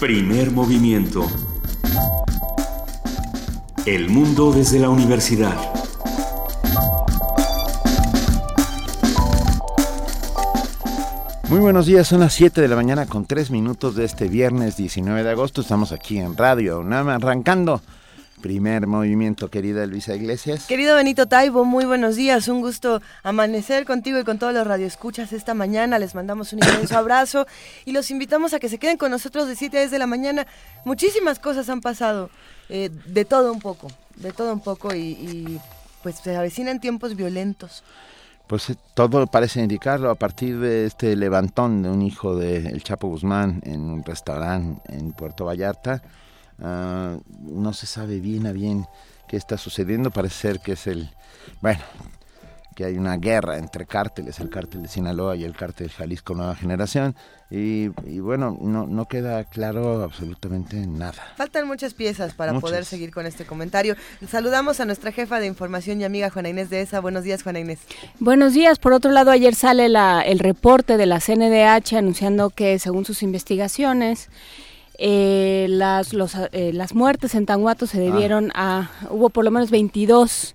Primer movimiento. El mundo desde la universidad. Muy buenos días, son las 7 de la mañana con 3 minutos de este viernes 19 de agosto. Estamos aquí en Radio UNAM arrancando primer movimiento, querida Luisa Iglesias. Querido Benito Taibo, muy buenos días. Un gusto amanecer contigo y con todos los radioescuchas esta mañana. Les mandamos un inmenso abrazo y los invitamos a que se queden con nosotros de 7 a 10 de la mañana. Muchísimas cosas han pasado, eh, de todo un poco, de todo un poco y, y pues se avecinan tiempos violentos. Pues eh, todo parece indicarlo a partir de este levantón de un hijo de El Chapo Guzmán en un restaurante en Puerto Vallarta. Ah, no se sabe bien a bien qué está sucediendo. Parece ser que es el. Bueno, que hay una guerra entre cárteles, el cártel de Sinaloa y el cártel Jalisco Nueva Generación. Y, bueno, no, no queda claro absolutamente nada. Faltan muchas piezas para poder seguir con este comentario. Saludamos a nuestra jefa de información y amiga Juana Inés de ESA. Buenos días, Juana Inés. Buenos días. Por otro lado, ayer sale la, el reporte de la CNDH anunciando que según sus investigaciones, eh, las, los, eh, las muertes en Tanguato se debieron a, hubo por lo menos 22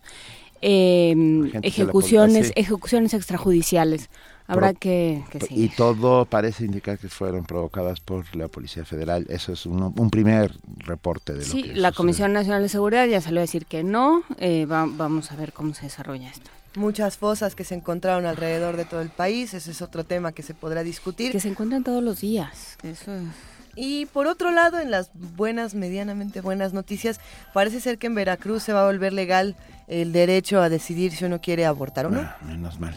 em, ejecuciones, ejecuciones extrajudiciales. Habrá que, Y todo parece indicar que fueron provocadas por la Policía Federal. Eso es un primer reporte de lo sí, la Comisión Nacional de Seguridad ya salió a decir que no. Eh, vamos a ver cómo se desarrolla esto. Muchas fosas que se encontraron alrededor de todo el país. Ese es otro tema que se podrá discutir. Que se encuentran todos los días. Eso Y por otro lado, en las buenas, medianamente buenas noticias, parece ser que en Veracruz se va a volver legal el derecho a decidir si uno quiere abortar o no. Ah, menos mal.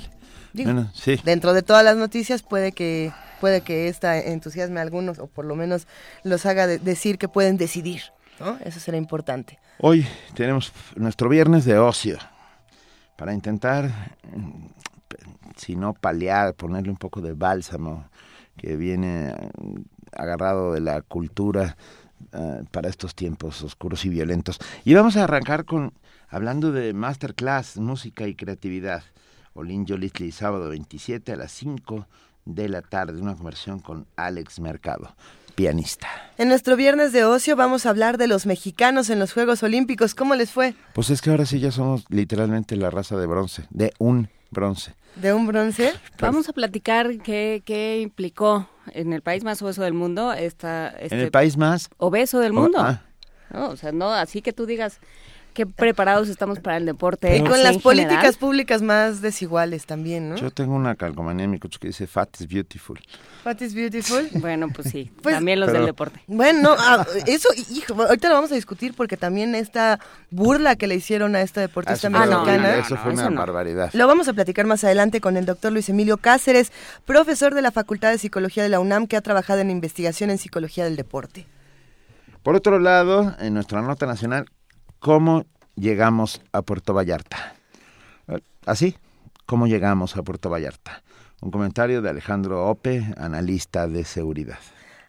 Dentro de todas las noticias puede que puede que esta entusiasme a algunos o por lo menos los haga decir que pueden decidir, ¿no? Eso será importante. Hoy tenemos nuestro viernes de ocio para intentar si no paliar, ponerle un poco de bálsamo que viene agarrado de la cultura eh, para estos tiempos oscuros y violentos. Y vamos a arrancar con hablando de masterclass, música y creatividad. Olin Jolitli, sábado 27 a las 5 de la tarde, una conversión con Alex Mercado, pianista. En nuestro viernes de ocio vamos a hablar de los mexicanos en los Juegos Olímpicos. ¿Cómo les fue? Pues es que ahora sí ya somos literalmente la raza de bronce, de un bronce. ¿De un bronce? Vamos a platicar qué, qué implicó en el país más obeso del mundo esta... Este ¿En el país más? Obeso del mundo. Ah. No, o sea, no, así que tú digas qué preparados estamos para el deporte. Y con las políticas públicas más desiguales también, ¿no? Yo tengo una calcomanía en mi coche que dice Fat is beautiful. Fat is beautiful. Bueno, pues sí, pues, también los del deporte. Bueno, ah, eso, hijo, ahorita lo vamos a discutir porque también esta burla que le hicieron a esta deportista ah, mexicana. eso fue una barbaridad. Lo vamos a platicar más adelante con el doctor Luis Emilio Cáceres, profesor de la Facultad de Psicología de la UNAM, que ha trabajado en investigación en psicología del deporte. Por otro lado, en nuestra nota nacional, ¿Cómo llegamos a Puerto Vallarta? Así, ¿cómo llegamos a Puerto Vallarta? Un comentario de Alejandro Ope, analista de seguridad.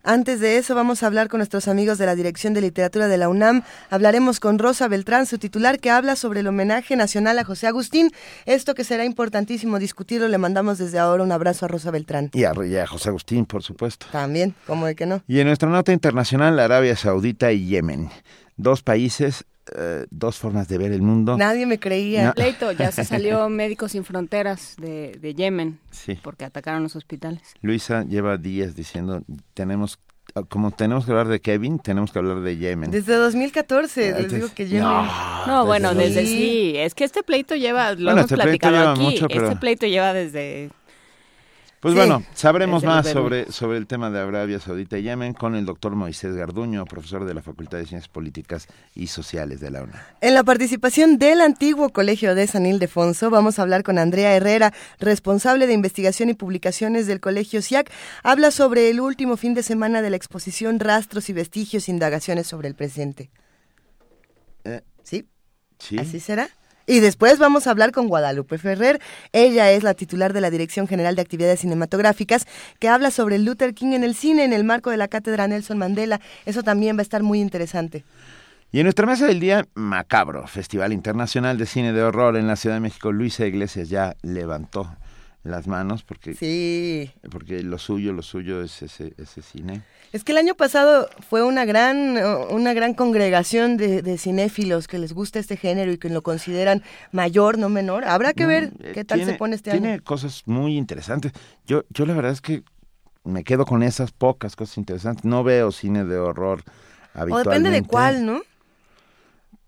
Antes de eso vamos a hablar con nuestros amigos de la Dirección de Literatura de la UNAM. Hablaremos con Rosa Beltrán, su titular, que habla sobre el homenaje nacional a José Agustín. Esto que será importantísimo discutirlo. Le mandamos desde ahora un abrazo a Rosa Beltrán. Y a, José Agustín, por supuesto. También, ¿cómo de que no? Y en nuestra nota internacional, Arabia Saudita y Yemen. Dos países eh, dos formas de ver el mundo. Nadie me creía. Pleito, ya se salió Médicos Sin Fronteras de, de Yemen porque atacaron los hospitales. Luisa lleva días diciendo, tenemos como tenemos que hablar de Kevin, tenemos que hablar de Yemen. Desde 2014, les digo que Yemen. No, bueno, desde sí. Es que este pleito lleva, lo hemos este platicado aquí, este pleito lleva desde pues bueno, sabremos más sobre, sobre el tema de Arabia Saudita y Yemen con el doctor Moisés Garduño, profesor de la Facultad de Ciencias Políticas y Sociales de la UNAM. En la participación del antiguo Colegio de San Ildefonso, vamos a hablar con Andrea Herrera, responsable de investigación y publicaciones del Colegio SIAC. Habla sobre el último fin de semana de la exposición Rastros y Vestigios, Indagaciones sobre el Presente. Eh, ¿Sí? ¿Sí? ¿Así será? Y después vamos a hablar con Guadalupe Ferrer. Ella es la titular de la Dirección General de Actividades Cinematográficas, que habla sobre Luther King en el cine en el marco de la cátedra Nelson Mandela. Eso también va a estar muy interesante. Y en nuestra mesa del día, Macabro, Festival Internacional de Cine de Horror en la Ciudad de México. Luisa Iglesias ya levantó las manos porque sí. porque lo suyo lo suyo es ese ese cine es que el año pasado fue una gran una gran congregación de, de cinéfilos que les gusta este género y que lo consideran mayor no menor. Habrá que ver eh, qué tal se pone este año. tiene cosas muy interesantes. Yo yo la verdad es que me quedo con esas pocas cosas interesantes. No veo cine de horror habitualmente. o depende de cuál no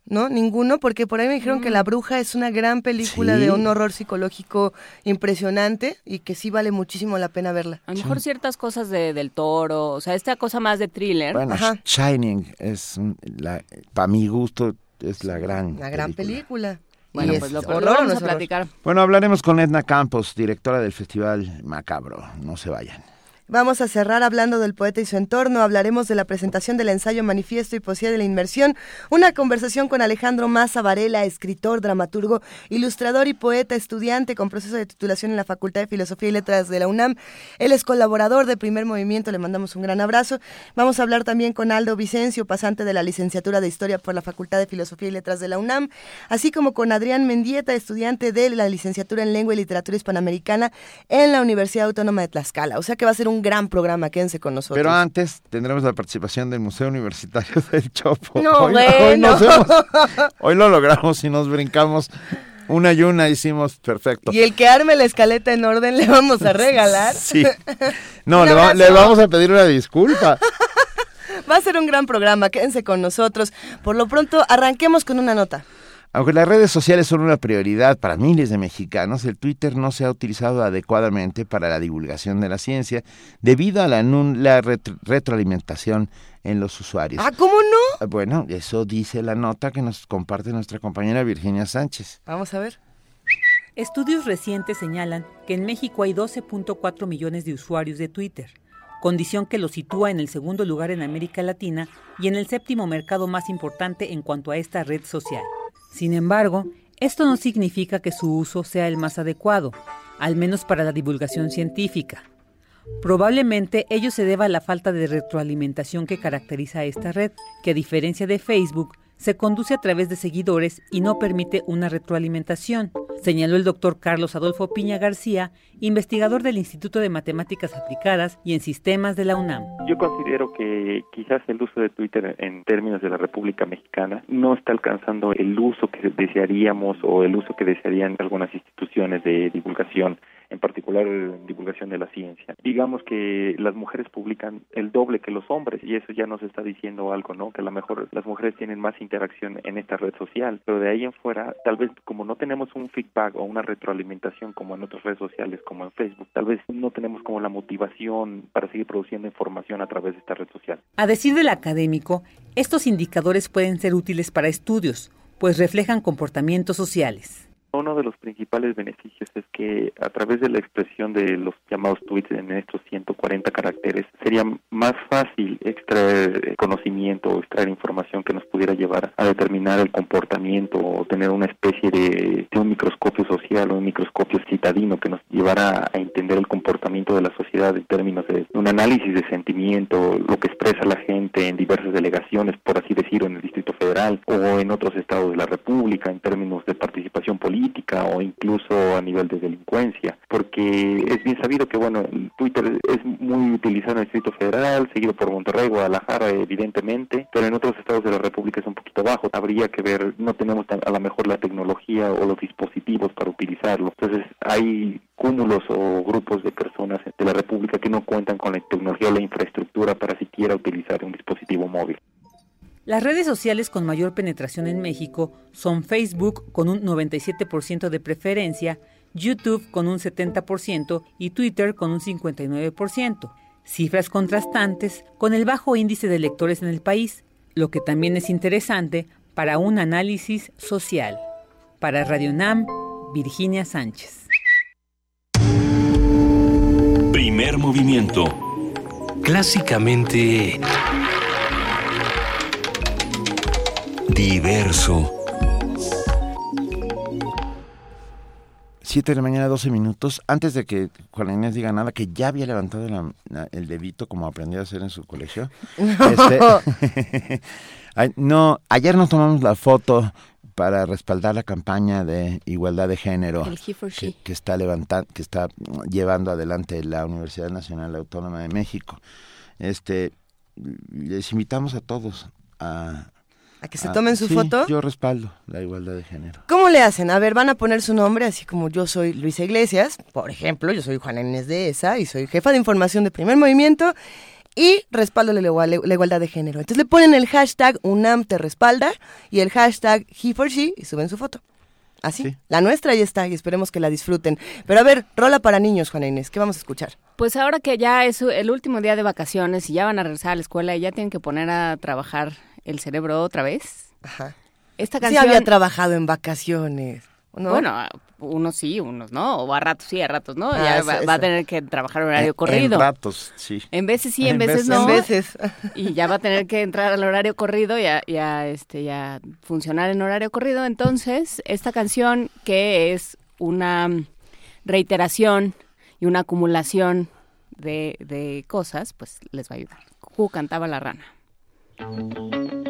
¿no? Ninguno, porque por ahí me dijeron que La Bruja es una gran película de un horror psicológico impresionante y que sí vale muchísimo la pena verla. A lo mejor ciertas cosas de, del toro, o sea, esta cosa más de thriller. Bueno, Shining es, la, para mi gusto, es la gran La gran película. Bueno, pues lo, vamos a platicar. Bueno, hablaremos con Edna Campos, directora del Festival Macabro. No se vayan. Vamos a cerrar hablando del poeta y su entorno. Hablaremos de la presentación del ensayo Manifiesto y Poesía de la Inmersión. Una conversación con Alejandro Maza Varela, escritor, dramaturgo, ilustrador y poeta, estudiante con proceso de titulación en la Facultad de Filosofía y Letras de la UNAM. Él es colaborador de Primer Movimiento. Le mandamos un gran abrazo. Vamos a hablar también con Aldo Vicencio, pasante de la licenciatura de Historia por la Facultad de Filosofía y Letras de la UNAM, así como con Adrián Mendieta, estudiante de la licenciatura en Lengua y Literatura Hispanoamericana en la Universidad Autónoma de Tlaxcala. O sea que va a ser un gran programa, quédense con nosotros. Pero antes tendremos la participación del Museo Universitario del Chopo. No, hoy, bueno. hoy, lo logramos y nos brincamos una y una hicimos perfecto. Y el que arme la escaleta en orden le vamos a regalar. Sí. No, le, le, vamos a pedir una disculpa. Va a ser un gran programa, quédense con nosotros. Por lo pronto, arranquemos con una nota. Aunque las redes sociales son una prioridad para miles de mexicanos, el Twitter no se ha utilizado adecuadamente para la divulgación de la ciencia debido a la, retroalimentación en los usuarios. Ah, ¿cómo no? Ah, bueno, eso dice la nota que nos comparte nuestra compañera Virginia Sánchez. Vamos a ver. Estudios recientes señalan que en México hay 12.4 millones de usuarios de Twitter, condición que lo sitúa en el segundo lugar en América Latina y en el séptimo mercado más importante en cuanto a esta red social. Sin embargo, esto no significa que su uso sea el más adecuado, al menos para la divulgación científica. Probablemente ello se deba a la falta de retroalimentación que caracteriza a esta red, que a diferencia de Facebook, se conduce a través de seguidores y no permite una retroalimentación, señaló el doctor Carlos Adolfo Piña García, investigador del Instituto de Matemáticas Aplicadas y en Sistemas de la UNAM. Yo considero que quizás el uso de Twitter en términos de la República Mexicana no está alcanzando el uso que desearíamos o el uso que desearían algunas instituciones de divulgación en particular divulgación de la ciencia. Digamos que las mujeres publican el doble que los hombres y eso ya nos está diciendo algo, ¿no? Que a lo mejor las mujeres tienen más interacción en esta red social, pero de ahí en fuera, tal vez como no tenemos un feedback o una retroalimentación como en otras redes sociales, como en Facebook, tal vez no tenemos como la motivación para seguir produciendo información a través de esta red social. A decir del académico, estos indicadores pueden ser útiles para estudios, pues reflejan comportamientos sociales. Uno de los principales beneficios es que a través de la expresión de los llamados tweets en estos 140 caracteres sería más fácil extraer conocimiento o extraer información que nos pudiera llevar a determinar el comportamiento o tener una especie de, un microscopio social o un microscopio citadino que nos llevara a entender el comportamiento de la sociedad en términos de un análisis de sentimiento, lo que expresa la gente en diversas delegaciones, por así decirlo, en el Distrito Federal o en otros estados de la República en términos de participación política o incluso a nivel de delincuencia, porque es bien sabido que, bueno, Twitter es muy utilizado en el Distrito Federal, seguido por Monterrey, Guadalajara, evidentemente, pero en otros estados de la República es un poquito bajo. Habría que ver, no tenemos a lo mejor la tecnología o los dispositivos para utilizarlo. Entonces, hay cúmulos o grupos de personas de la República que no cuentan con la tecnología o la infraestructura para siquiera utilizar un dispositivo móvil. Las redes sociales con mayor penetración en México son Facebook con un 97% de preferencia, YouTube con un 70% y Twitter con un 59%. Cifras contrastantes con el bajo índice de lectores en el país, lo que también es interesante para un análisis social. Para Radio Nam, Virginia Sánchez. Primer movimiento. Clásicamente diverso. Siete de la mañana, 12 minutos. Antes de que Juan Inés diga nada, que ya había levantado el dedito como aprendió a hacer en su colegio. Este, no, ayer nos tomamos la foto para respaldar la campaña de igualdad de género que, que, está levantando, que está llevando adelante la Universidad Nacional Autónoma de México. Este, les invitamos a todos a a que se tomen su foto. Yo respaldo la igualdad de género. ¿Cómo le hacen? A ver, van a poner su nombre, así como yo soy Luisa Iglesias, por ejemplo, yo soy Juana Inés de ESA y soy jefa de información de Primer Movimiento y respaldo la, igualdad de género. Entonces le ponen el hashtag UNAM te respalda y el hashtag he for she y suben su foto. Así, la nuestra ya está y esperemos que la disfruten. Pero a ver, rola para niños, Juana Inés, ¿qué vamos a escuchar? Pues ahora que ya es el último día de vacaciones y ya van a regresar a la escuela y ya tienen que poner a trabajar el cerebro otra vez. Ajá. Esta canción... Sí había trabajado en vacaciones. Bueno, unos sí, unos no, o a ratos sí, a ratos no, ah, ya va, a tener que trabajar horario corrido. En ratos, sí. En veces sí, en, veces, no. En veces. Y ya va a tener que entrar al horario corrido y a, este, ya funcionar en horario corrido. Entonces, esta canción que es una reiteración y una acumulación de, de cosas, pues les va a ayudar. Ju cantaba la rana. Música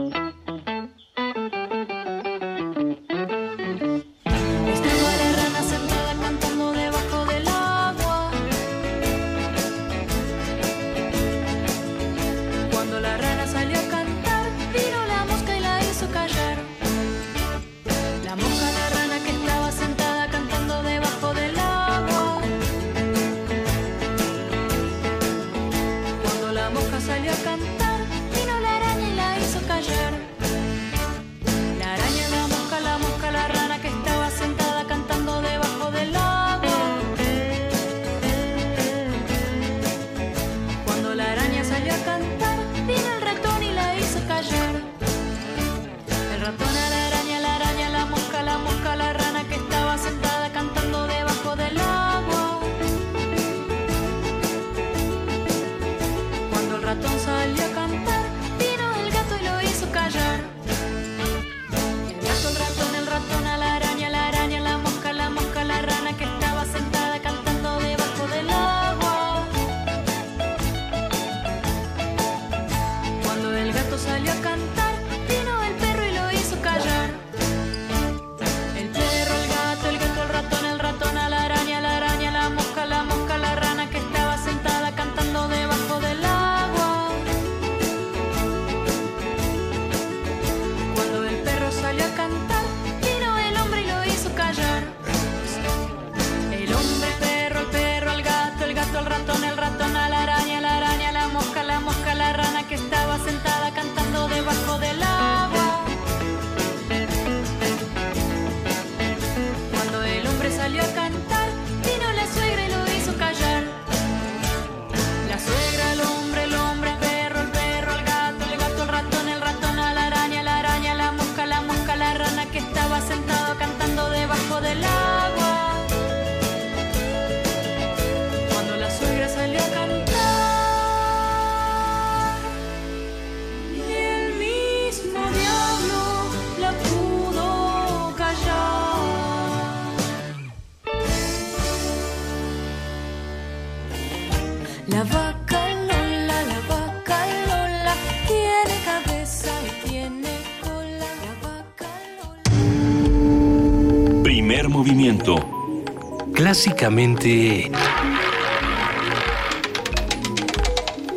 Clásicamente...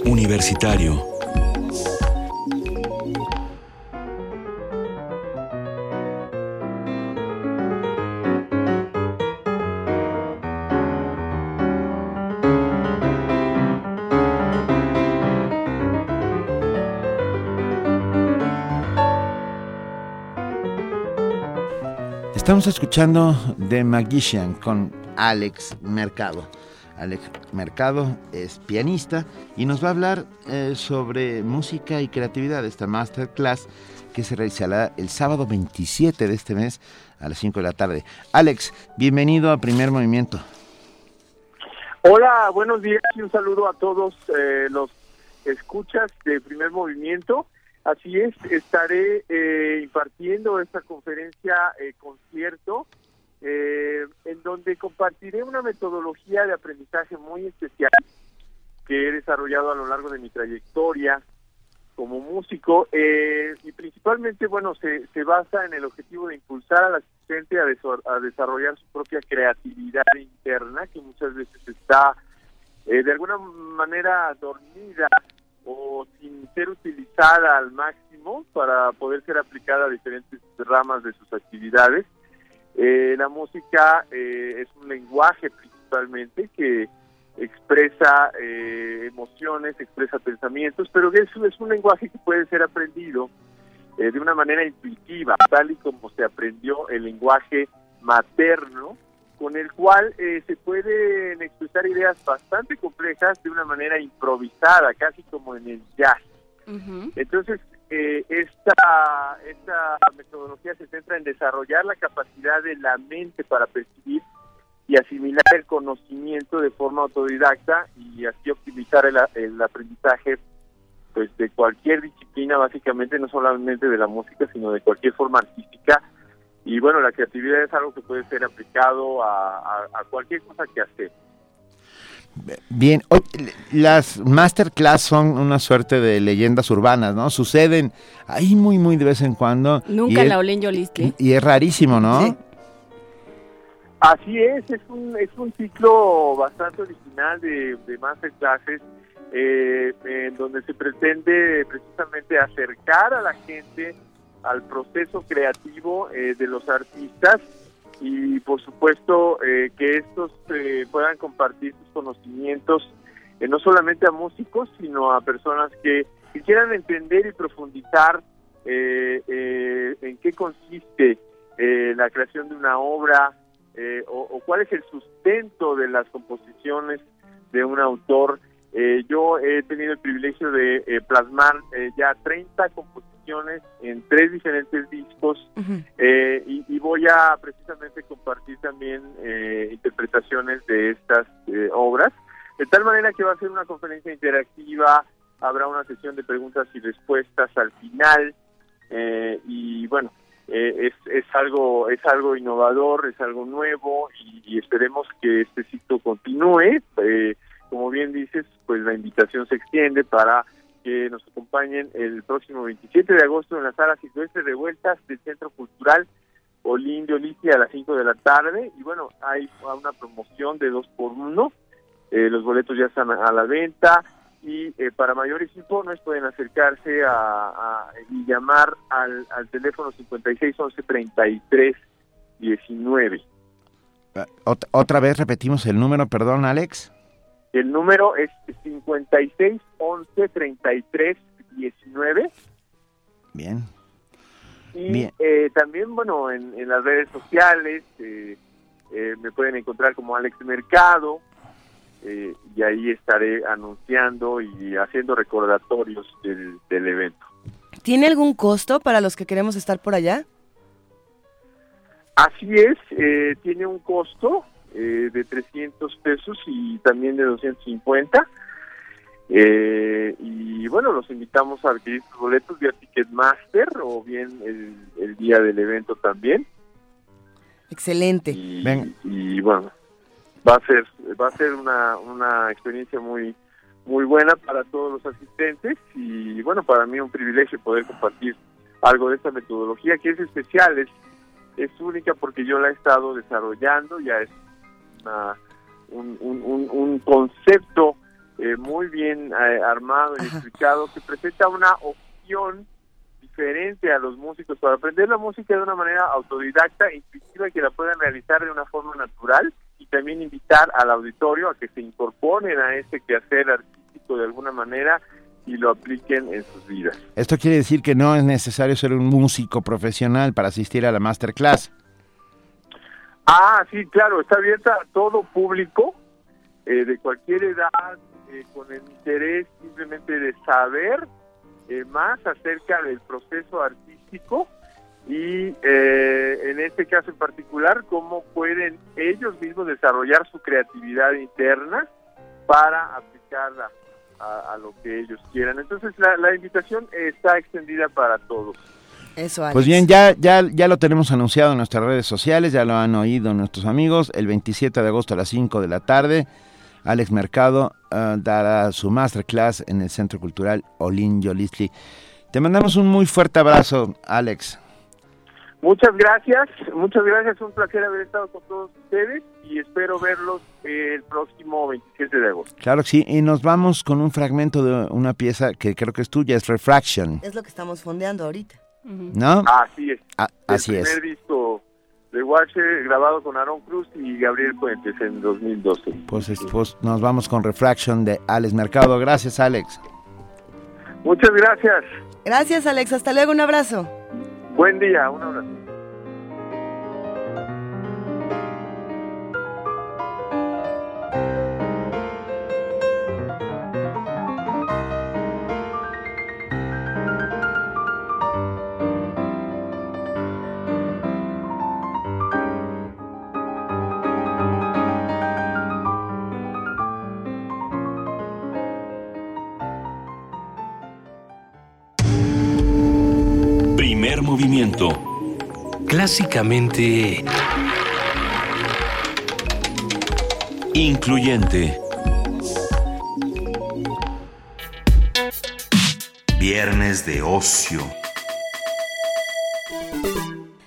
Universitario. Estamos escuchando The Magician con Alex Mercado. Alex Mercado es pianista y nos va a hablar eh, sobre música y creatividad, esta masterclass que se realizará el sábado 27 de este mes a las 5 de la tarde. Alex, bienvenido a Primer Movimiento. Hola, buenos días y un saludo a todos eh, los escuchas de Primer Movimiento. Así es, estaré eh, impartiendo esta conferencia eh, concierto eh, en donde compartiré una metodología de aprendizaje muy especial que he desarrollado a lo largo de mi trayectoria como músico eh, y principalmente, bueno, se, se basa en el objetivo de impulsar al asistente a, a desarrollar su propia creatividad interna, que muchas veces está eh, de alguna manera dormida o sin ser utilizada al máximo para poder ser aplicada a diferentes ramas de sus actividades. Eh, la música es un lenguaje principalmente que expresa eh, emociones, expresa pensamientos, pero eso es un lenguaje que puede ser aprendido eh, de una manera intuitiva, tal y como se aprendió el lenguaje materno, con el cual eh, se pueden expresar ideas bastante complejas de una manera improvisada, casi como en el jazz. Entonces, esta, esta metodología se centra en desarrollar la capacidad de la mente para percibir y asimilar el conocimiento de forma autodidacta y así optimizar el, aprendizaje pues de cualquier disciplina básicamente no solamente de la música sino de cualquier forma artística. Y bueno la creatividad es algo que puede ser aplicado a, cualquier cosa que hacer Bien, las masterclass son una suerte de leyendas urbanas, ¿no? Suceden ahí muy, muy de vez en cuando. Nunca la olén yo Y es rarísimo, ¿no? Así es, es un, es un ciclo bastante original de, de masterclasses eh, en donde se pretende precisamente acercar a la gente al proceso creativo eh, de los artistas y por supuesto eh, que estos eh, puedan compartir sus conocimientos no solamente a músicos sino a personas que quisieran entender y profundizar en qué consiste la creación de una obra eh, o, cuál es el sustento de las composiciones de un autor. Eh, yo he tenido el privilegio de eh, plasmar ya 30 composiciones en tres diferentes discos y, y, voy a precisamente compartir también interpretaciones de estas obras, de tal manera que va a ser una conferencia interactiva, habrá una sesión de preguntas y respuestas al final y bueno, eh, es, es algo es algo innovador, es algo nuevo y, esperemos que este ciclo continúe. Eh, como bien dices, pues la invitación se extiende para que nos acompañen el próximo 27 de agosto en la sala de vueltas del Centro Cultural Olín de a las 5 de la tarde. Y bueno, hay una promoción de dos por uno. Eh, los boletos ya están a la venta y eh, para mayores informes pueden acercarse a, y llamar al, al teléfono 5611 33 19. Otra vez repetimos el número, perdón, Alex. El número es 5611 33 19. Bien. Y Eh, también, bueno, en, en, las redes sociales eh, eh, me pueden encontrar como Alex Mercado, eh, y ahí estaré anunciando y haciendo recordatorios del, evento. ¿Tiene algún costo para los que queremos estar por allá? Así es, eh, tiene un costo eh, de 300 pesos y también de 250. y bueno, los invitamos a adquirir sus boletos vía Ticketmaster o bien el, día del evento también. Excelente. y bueno, va a ser va a ser una, una experiencia muy muy buena para todos los asistentes y bueno para mí un privilegio poder compartir algo de esta metodología que es especial es es única porque yo la he estado desarrollando ya es un, un, un, concepto eh, muy bien eh, armado y explicado que presenta una opción diferente a los músicos para aprender la música de una manera autodidacta, intuitiva y que la puedan realizar de una forma natural y también invitar al auditorio a que se incorporen a ese quehacer artístico de alguna manera y lo apliquen en sus vidas. Esto quiere decir que no es necesario ser un músico profesional para asistir a la masterclass. Ah, sí, claro, está abierta a todo público eh, de cualquier edad, eh, con el interés simplemente de saber eh, más acerca del proceso artístico y eh, en este caso en particular cómo pueden ellos mismos desarrollar su creatividad interna para aplicarla a, lo que ellos quieran. Entonces la, invitación está extendida para todos. Eso, Pues bien, ya, ya, ya lo tenemos anunciado en nuestras redes sociales, ya lo han oído nuestros amigos, el 27 de agosto a las 5 de la tarde, Alex Mercado uh, dará su masterclass en el Centro Cultural Olin Yolisli. Te mandamos un muy fuerte abrazo, Alex. Muchas gracias, muchas gracias, un placer haber estado con todos ustedes y espero verlos el próximo 27 de agosto. Claro que sí, y nos vamos con un fragmento de una pieza que creo que es tuya, es Refraction. Es lo que estamos fondeando ahorita. ¿No? Así es. Ah, así el es. primer disco de Watcher grabado con Aaron Cruz y Gabriel Puentes en 2012. Pues, es- pues nos vamos con Refraction de Alex Mercado. Gracias, Alex. Muchas gracias. Gracias, Alex. Hasta luego. Un abrazo. Buen día, un abrazo. Primer movimiento. Clásicamente Incluyente. viernes de ocio.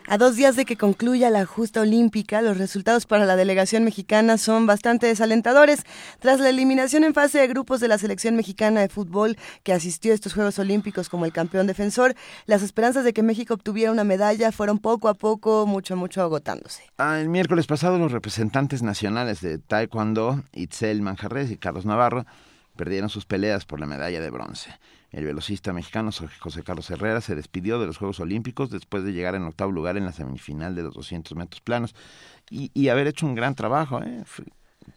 A dos días de que concluya la justa olímpica, los resultados para la delegación mexicana son bastante desalentadores. Tras la eliminación en fase de grupos de la selección mexicana de fútbol que asistió a estos Juegos Olímpicos como el campeón defensor, las esperanzas de que México obtuviera una medalla fueron poco a poco, mucho, mucho agotándose. Ah, el miércoles pasado los representantes nacionales de Taekwondo, Itzel Manjarres y Carlos Navarro, perdieron sus peleas por la medalla de bronce. El velocista mexicano José Carlos Herrera se despidió de los Juegos Olímpicos después de llegar en octavo lugar en la semifinal de los 200 metros planos y, y haber hecho un gran trabajo. ¿eh?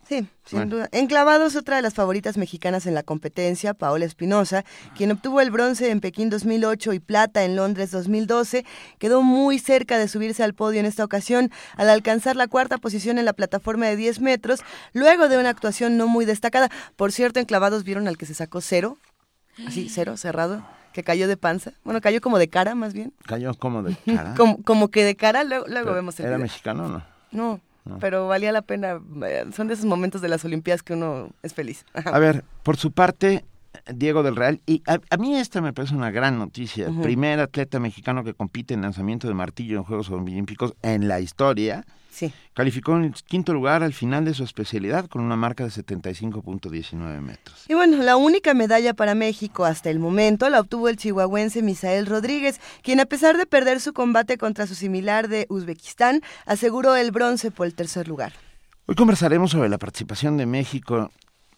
Sí, sin Bueno. duda. Enclavados, otra de las favoritas mexicanas en la competencia, Paola Espinosa, quien obtuvo el bronce en Pekín 2008 y plata en Londres 2012, quedó muy cerca de subirse al podio en esta ocasión al alcanzar la cuarta posición en la plataforma de 10 metros, luego de una actuación no muy destacada. Por cierto, enclavados vieron al que se sacó cero, así, cero, cerrado, que cayó de panza. Bueno, cayó como de cara, más bien. Cayó como de cara. Como, como que de cara, luego, luego vemos el ¿Era video. mexicano o no? No, No. pero valía la pena. eh, Son de esos momentos de las Olimpiadas que uno es feliz. Ajá. A ver, por su parte, Diego del Real, y a, a mí esta me parece una gran noticia. Ujú. Primer atleta mexicano que compite en lanzamiento de martillo en Juegos Olímpicos en la historia. Sí. Calificó en el quinto lugar al final de su especialidad con una marca de 75.19 metros. Y bueno, la única medalla para México hasta el momento la obtuvo el chihuahuense Misael Rodríguez, quien a pesar de perder su combate contra su similar de Uzbekistán, aseguró el bronce por el tercer lugar. Hoy conversaremos sobre la participación de México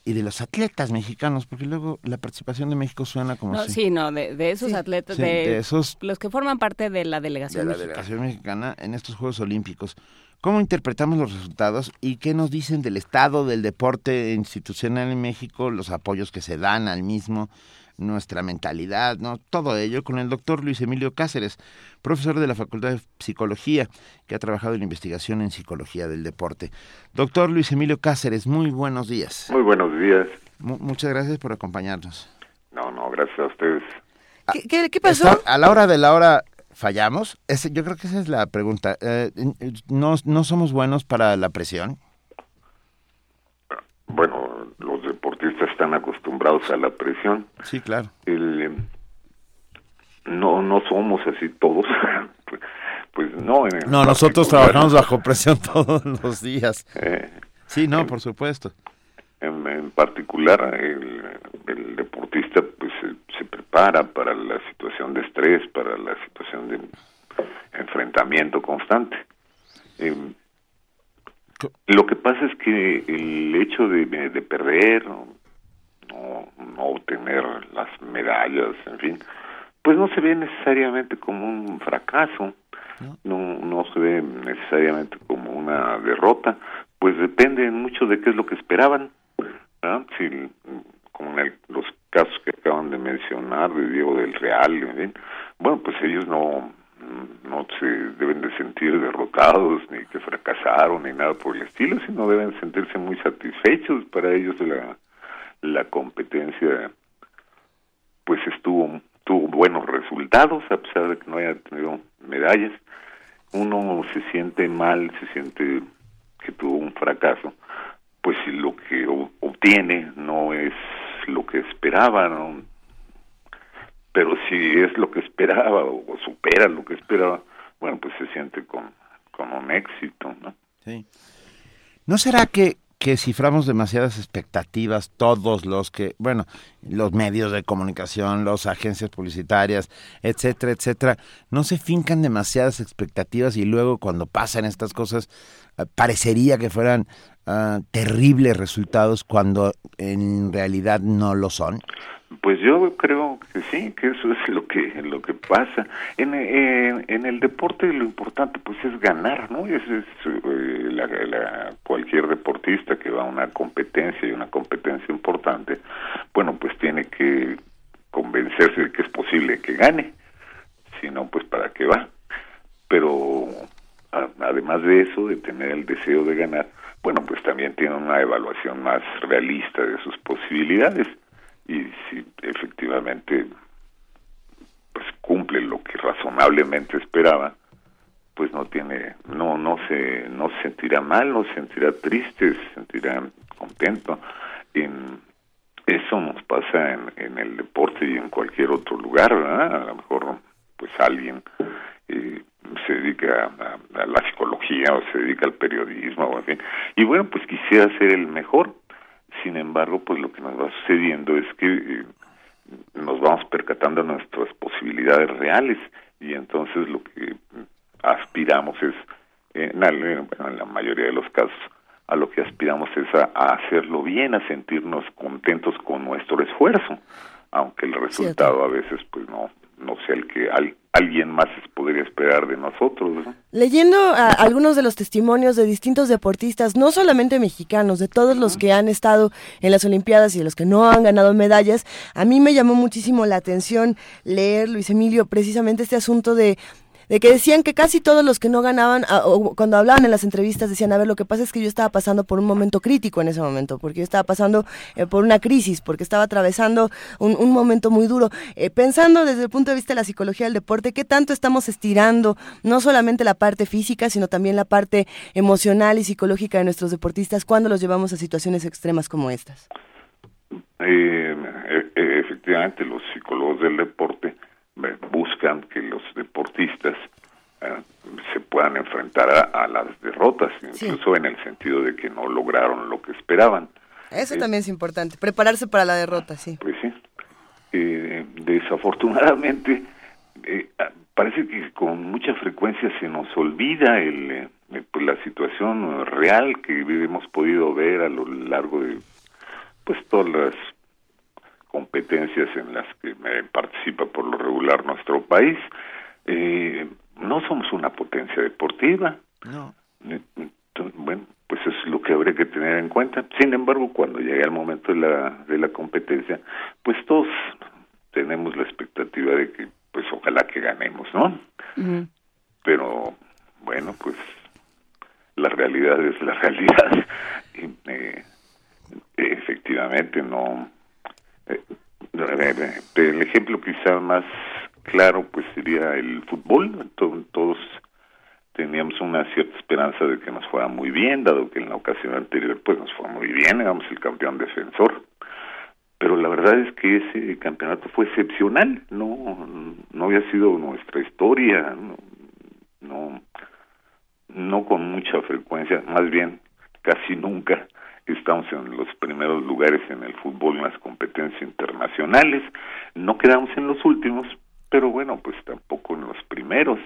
y de los atletas mexicanos, porque luego la participación de México suena como No, si- sí, no, de, de esos Sí. atletas, Sí, de, de esos los que forman parte de la de delegación. la mexicana. delegación mexicana en estos Juegos Olímpicos. ¿Cómo interpretamos los resultados y qué nos dicen del estado del deporte institucional en México, los apoyos que se dan al mismo, nuestra mentalidad, no? Todo ello con el doctor Luis Emilio Cáceres, profesor de la Facultad de Psicología, que ha trabajado en investigación en psicología del deporte. Doctor Luis Emilio Cáceres, muy buenos días. Muy buenos días. Mu- muchas gracias por acompañarnos. No, no, gracias a ustedes. ¿Qué, qué- qué pasó? Está- a la hora de la hora fallamos. Ese- yo creo que esa es la pregunta. Eh, no, no somos buenos para la presión. Bueno, los deportistas están acostumbrados a la presión. Sí, claro. El, eh, no, no somos así todos. pues, pues no. en No, nosotros trabajamos bajo presión todos los días. eh, Sí, no, por supuesto. En, en particular, el, el deportista pues se, se prepara para la situación de estrés, para la situación de enfrentamiento constante. Eh, Co- lo que pasa es que el hecho de, de- de perder, no, no obtener las medallas, en fin, pues no se ve necesariamente como un fracaso, no, no se ve necesariamente como una derrota, pues depende mucho de qué es lo que esperaban. ¿Verdad? Si, como en el- los casos que acaban de mencionar de Diego del Real, bueno, pues ellos no, no se deben de sentir derrotados, ni que fracasaron, ni nada por el estilo, sino deben sentirse muy satisfechos. Para ellos la, la competencia pues estuvo tuvo buenos resultados a pesar de que no haya tenido medallas uno se siente mal se siente que tuvo un fracaso pues si lo que o- obtiene no es lo que esperaba, pero si es lo que esperaba o, supera lo que esperaba, bueno, pues se siente con, con un éxito, ¿no? Sí. ¿No será que, que ciframos demasiadas expectativas todos los que, bueno, los medios de comunicación, las agencias publicitarias, etcétera, etcétera, no se fincan demasiadas expectativas y luego cuando pasan estas cosas eh, parecería que fueran ah, terribles resultados cuando en realidad no lo son? Pues yo creo que sí, que eso es lo que lo que pasa. En, en, el deporte lo importante pues es ganar, ¿no? Es, es eh, la, cualquier deportista que va a una competencia y una competencia importante, bueno, pues tiene que convencerse de que es posible que gane. Si no, pues para qué va. Pero además de eso, de tener el deseo de ganar, bueno, pues también tiene una evaluación más realista de sus posibilidades y si efectivamente pues cumple lo que razonablemente esperaba pues no tiene no no se no se sentirá mal no se sentirá triste se sentirá contento en eso nos pasa en, en el deporte y en cualquier otro lugar ¿verdad? a lo mejor pues alguien eh, se dedica a, a, la psicología o se dedica al periodismo o en fin y bueno pues quisiera ser el mejor sin embargo, pues lo que nos va sucediendo es que eh, nos vamos percatando de nuestras posibilidades reales y entonces lo que aspiramos es, en la, en la mayoría de los casos, a lo que aspiramos es a, hacerlo bien, a sentirnos contentos con nuestro esfuerzo, aunque el resultado a veces pues no no sé el que alguien más podría esperar de nosotros. Leyendo algunos de los testimonios de distintos deportistas, no solamente mexicanos, de todos los que han estado en las Olimpiadas y de los que no han ganado medallas, a mí me llamó muchísimo la atención leer, Luis Emilio, precisamente este asunto de de que decían que casi todos los que no ganaban, ah, cuando hablaban en las entrevistas decían, a ver, lo que pasa es que yo estaba pasando por un momento crítico en ese momento, porque yo estaba pasando eh, por una crisis, porque estaba atravesando un, momento muy duro. Eh, pensando desde el punto de vista de la psicología del deporte, ¿qué tanto estamos estirando no solamente la parte física, sino también la parte emocional y psicológica de nuestros deportistas cuando los llevamos a situaciones extremas como estas? Eh, efectivamente, los psicólogos del deporte buscan que los deportistas eh, se puedan enfrentar a, las derrotas, incluso en el sentido de que no lograron lo que esperaban. Eso también es importante, prepararse para la derrota, sí. Pues sí. Eh, desafortunadamente, eh, ah, parece que con mucha frecuencia se nos olvida el, pues la situación real que hemos podido ver a lo largo de pues todas las competencias en las que participa por lo regular nuestro país. Eh, no somos una potencia deportiva. No. bueno, pues es lo que habría que tener en cuenta. Sin embargo, cuando llegue el momento de la, de la competencia, pues todos tenemos la expectativa de que, pues ojalá que ganemos, ¿no? Pero, bueno, pues la realidad es la realidad. Y, eh, efectivamente, no el ejemplo quizá más claro pues sería el fútbol. Todos teníamos una cierta esperanza de que nos fuera muy bien, dado que en la ocasión anterior pues nos fue muy bien, éramos el campeón defensor. Pero la verdad es que ese campeonato fue excepcional, no no había sido nuestra historia, no, no con mucha frecuencia, más bien casi nunca estamos en los primeros lugares en el fútbol en las competencias internacionales, no quedamos en los últimos, pero bueno, pues tampoco en los primeros.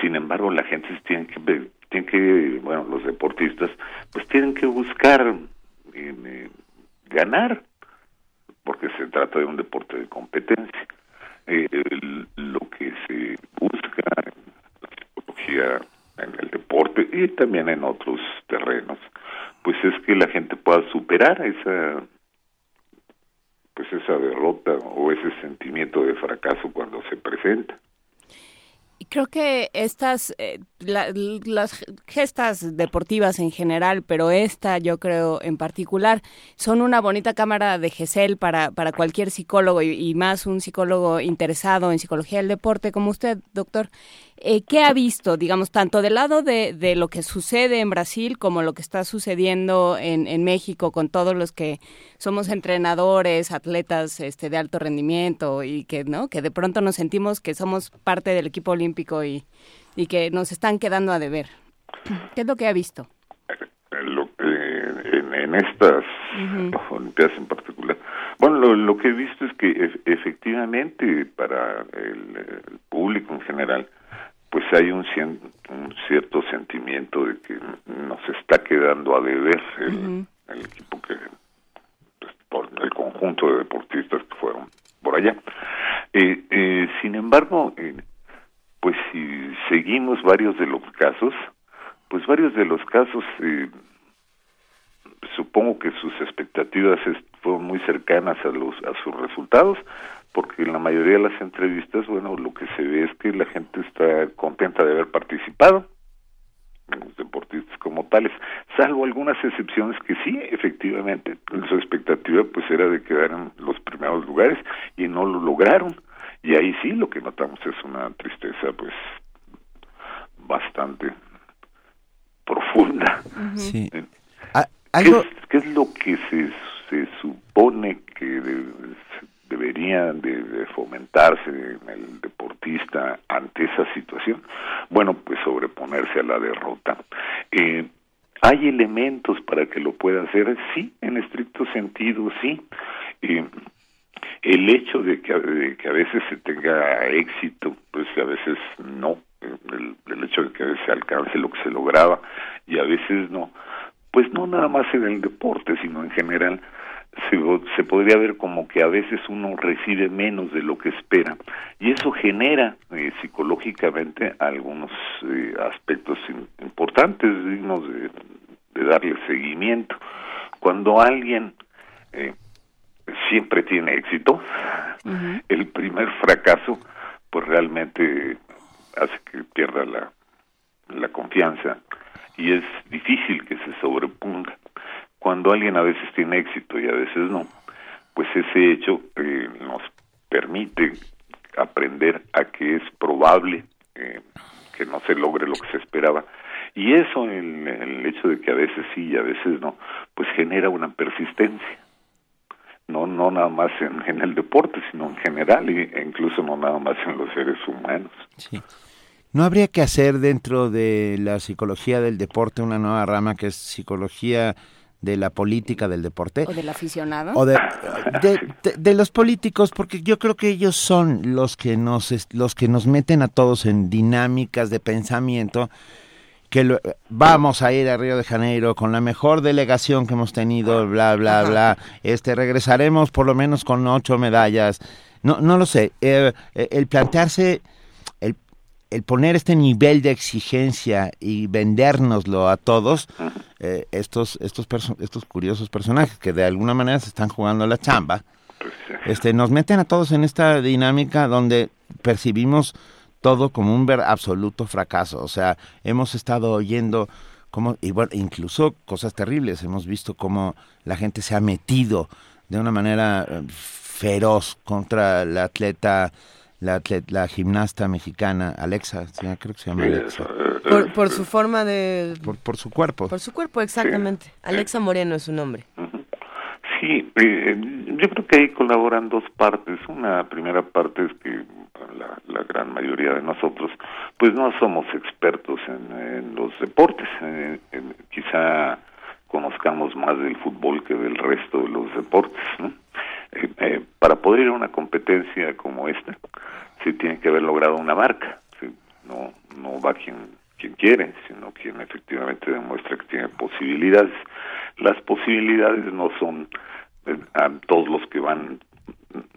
Sin embargo, la gente tiene que, tiene que bueno, los deportistas, pues tienen que buscar eh, ganar, porque se trata de un deporte de competencia. Eh, lo que se busca en la psicología, en el deporte y también en otros terrenos, pues es que la gente pueda superar esa pues esa derrota o ese sentimiento de fracaso cuando se presenta. Creo que estas, eh, las gestas deportivas en general, pero esta yo creo en particular, son una bonita cámara de GESEL para, para cualquier psicólogo y, más un psicólogo interesado en psicología del deporte como usted, doctor. Eh, ¿Qué ha visto, digamos, tanto del lado de, de, lo que sucede en Brasil como lo que está sucediendo en, en, México con todos los que somos entrenadores, atletas este, de alto rendimiento y que, ¿no? que de pronto nos sentimos que somos parte del equipo olímpico y, y que nos están quedando a deber? ¿Qué es lo que ha visto? Lo, en, en, estas Olimpiadas en particular. Bueno, lo, lo, que he visto es que efectivamente para el, el público en general, pues hay un, un, cierto sentimiento de que nos está quedando a deber el, uh -huh. el equipo que pues, por el conjunto de deportistas que fueron por allá eh, eh, sin embargo eh, pues si seguimos varios de los casos pues varios de los casos supongo que sus expectativas fueron muy cercanas a los a sus resultados porque en la mayoría de las entrevistas, bueno, lo que se ve es que la gente está contenta de haber participado, los deportistas como tales, salvo algunas excepciones que sí, efectivamente, su expectativa pues era de quedar en los primeros lugares y no lo lograron. Y ahí sí lo que notamos es una tristeza pues bastante profunda. Sí. ¿Qué, ¿Algo? es, ¿Qué, es, lo que se, se supone que de, debería de, fomentarse en el deportista ante esa situación? Bueno, pues sobreponerse a la derrota. Eh, ¿Hay elementos para que lo pueda hacer? Sí, en estricto sentido, sí. Eh, el hecho de que, que, a veces se tenga éxito, pues a veces no. El, el hecho de que a veces se alcance lo que se lograba y a veces no. Pues no nada más en el deporte, sino en general se, se, podría ver como que a veces uno recibe menos de lo que espera. Y eso genera eh, psicológicamente algunos eh, aspectos importantes dignos de, de, darle seguimiento. Cuando alguien eh, siempre tiene éxito uh -huh. el primer fracaso pues realmente hace que pierda la, la confianza y es difícil que se sobreponga cuando alguien a veces tiene éxito y a veces no, pues ese hecho eh, nos permite aprender a que es probable eh, que no se logre lo que se esperaba. Y eso, el, hecho de que a veces sí y a veces no, pues genera una persistencia. No, no nada más en, el deporte, sino en general e incluso no nada más en los seres humanos. ¿No habría que hacer dentro de la psicología del deporte una nueva rama que es psicología de la política del deporte. O del aficionado. O de, de, de, de, los políticos, porque yo creo que ellos son los que nos, los que nos meten a todos en dinámicas de pensamiento que lo, vamos a ir a Río de Janeiro con la mejor delegación que hemos tenido, bla, bla, bla. Este, regresaremos por lo menos con ocho medallas. No, no lo sé. Eh, el plantearse el poner este nivel de exigencia y vendérnoslo a todos, eh, estos, estos, estos curiosos personajes que de alguna manera se están jugando la chamba, este, nos meten a todos en esta dinámica donde percibimos todo como un ver absoluto fracaso. O sea, hemos estado oyendo como, y bueno, incluso cosas terribles. Hemos visto cómo la gente se ha metido de una manera feroz contra la atleta la, la gimnasta mexicana Alexa, ¿sí? creo que se llama Alexa. Por, por su forma de... Por, por, su cuerpo. Por su cuerpo, exactamente. Sí. Alexa Moreno es su nombre. Sí, eh, yo creo que ahí colaboran dos partes. Una primera parte es que la, la gran mayoría de nosotros, pues no somos expertos en, en los deportes. Eh, en, quizá conozcamos más del fútbol que del resto de los deportes. Eh, eh, para poder ir a una competencia como esta, se tiene que haber logrado una marca. No, no va quien, quien quiere, sino quien efectivamente demuestra que tiene posibilidades. Las posibilidades no son eh, a todos los que van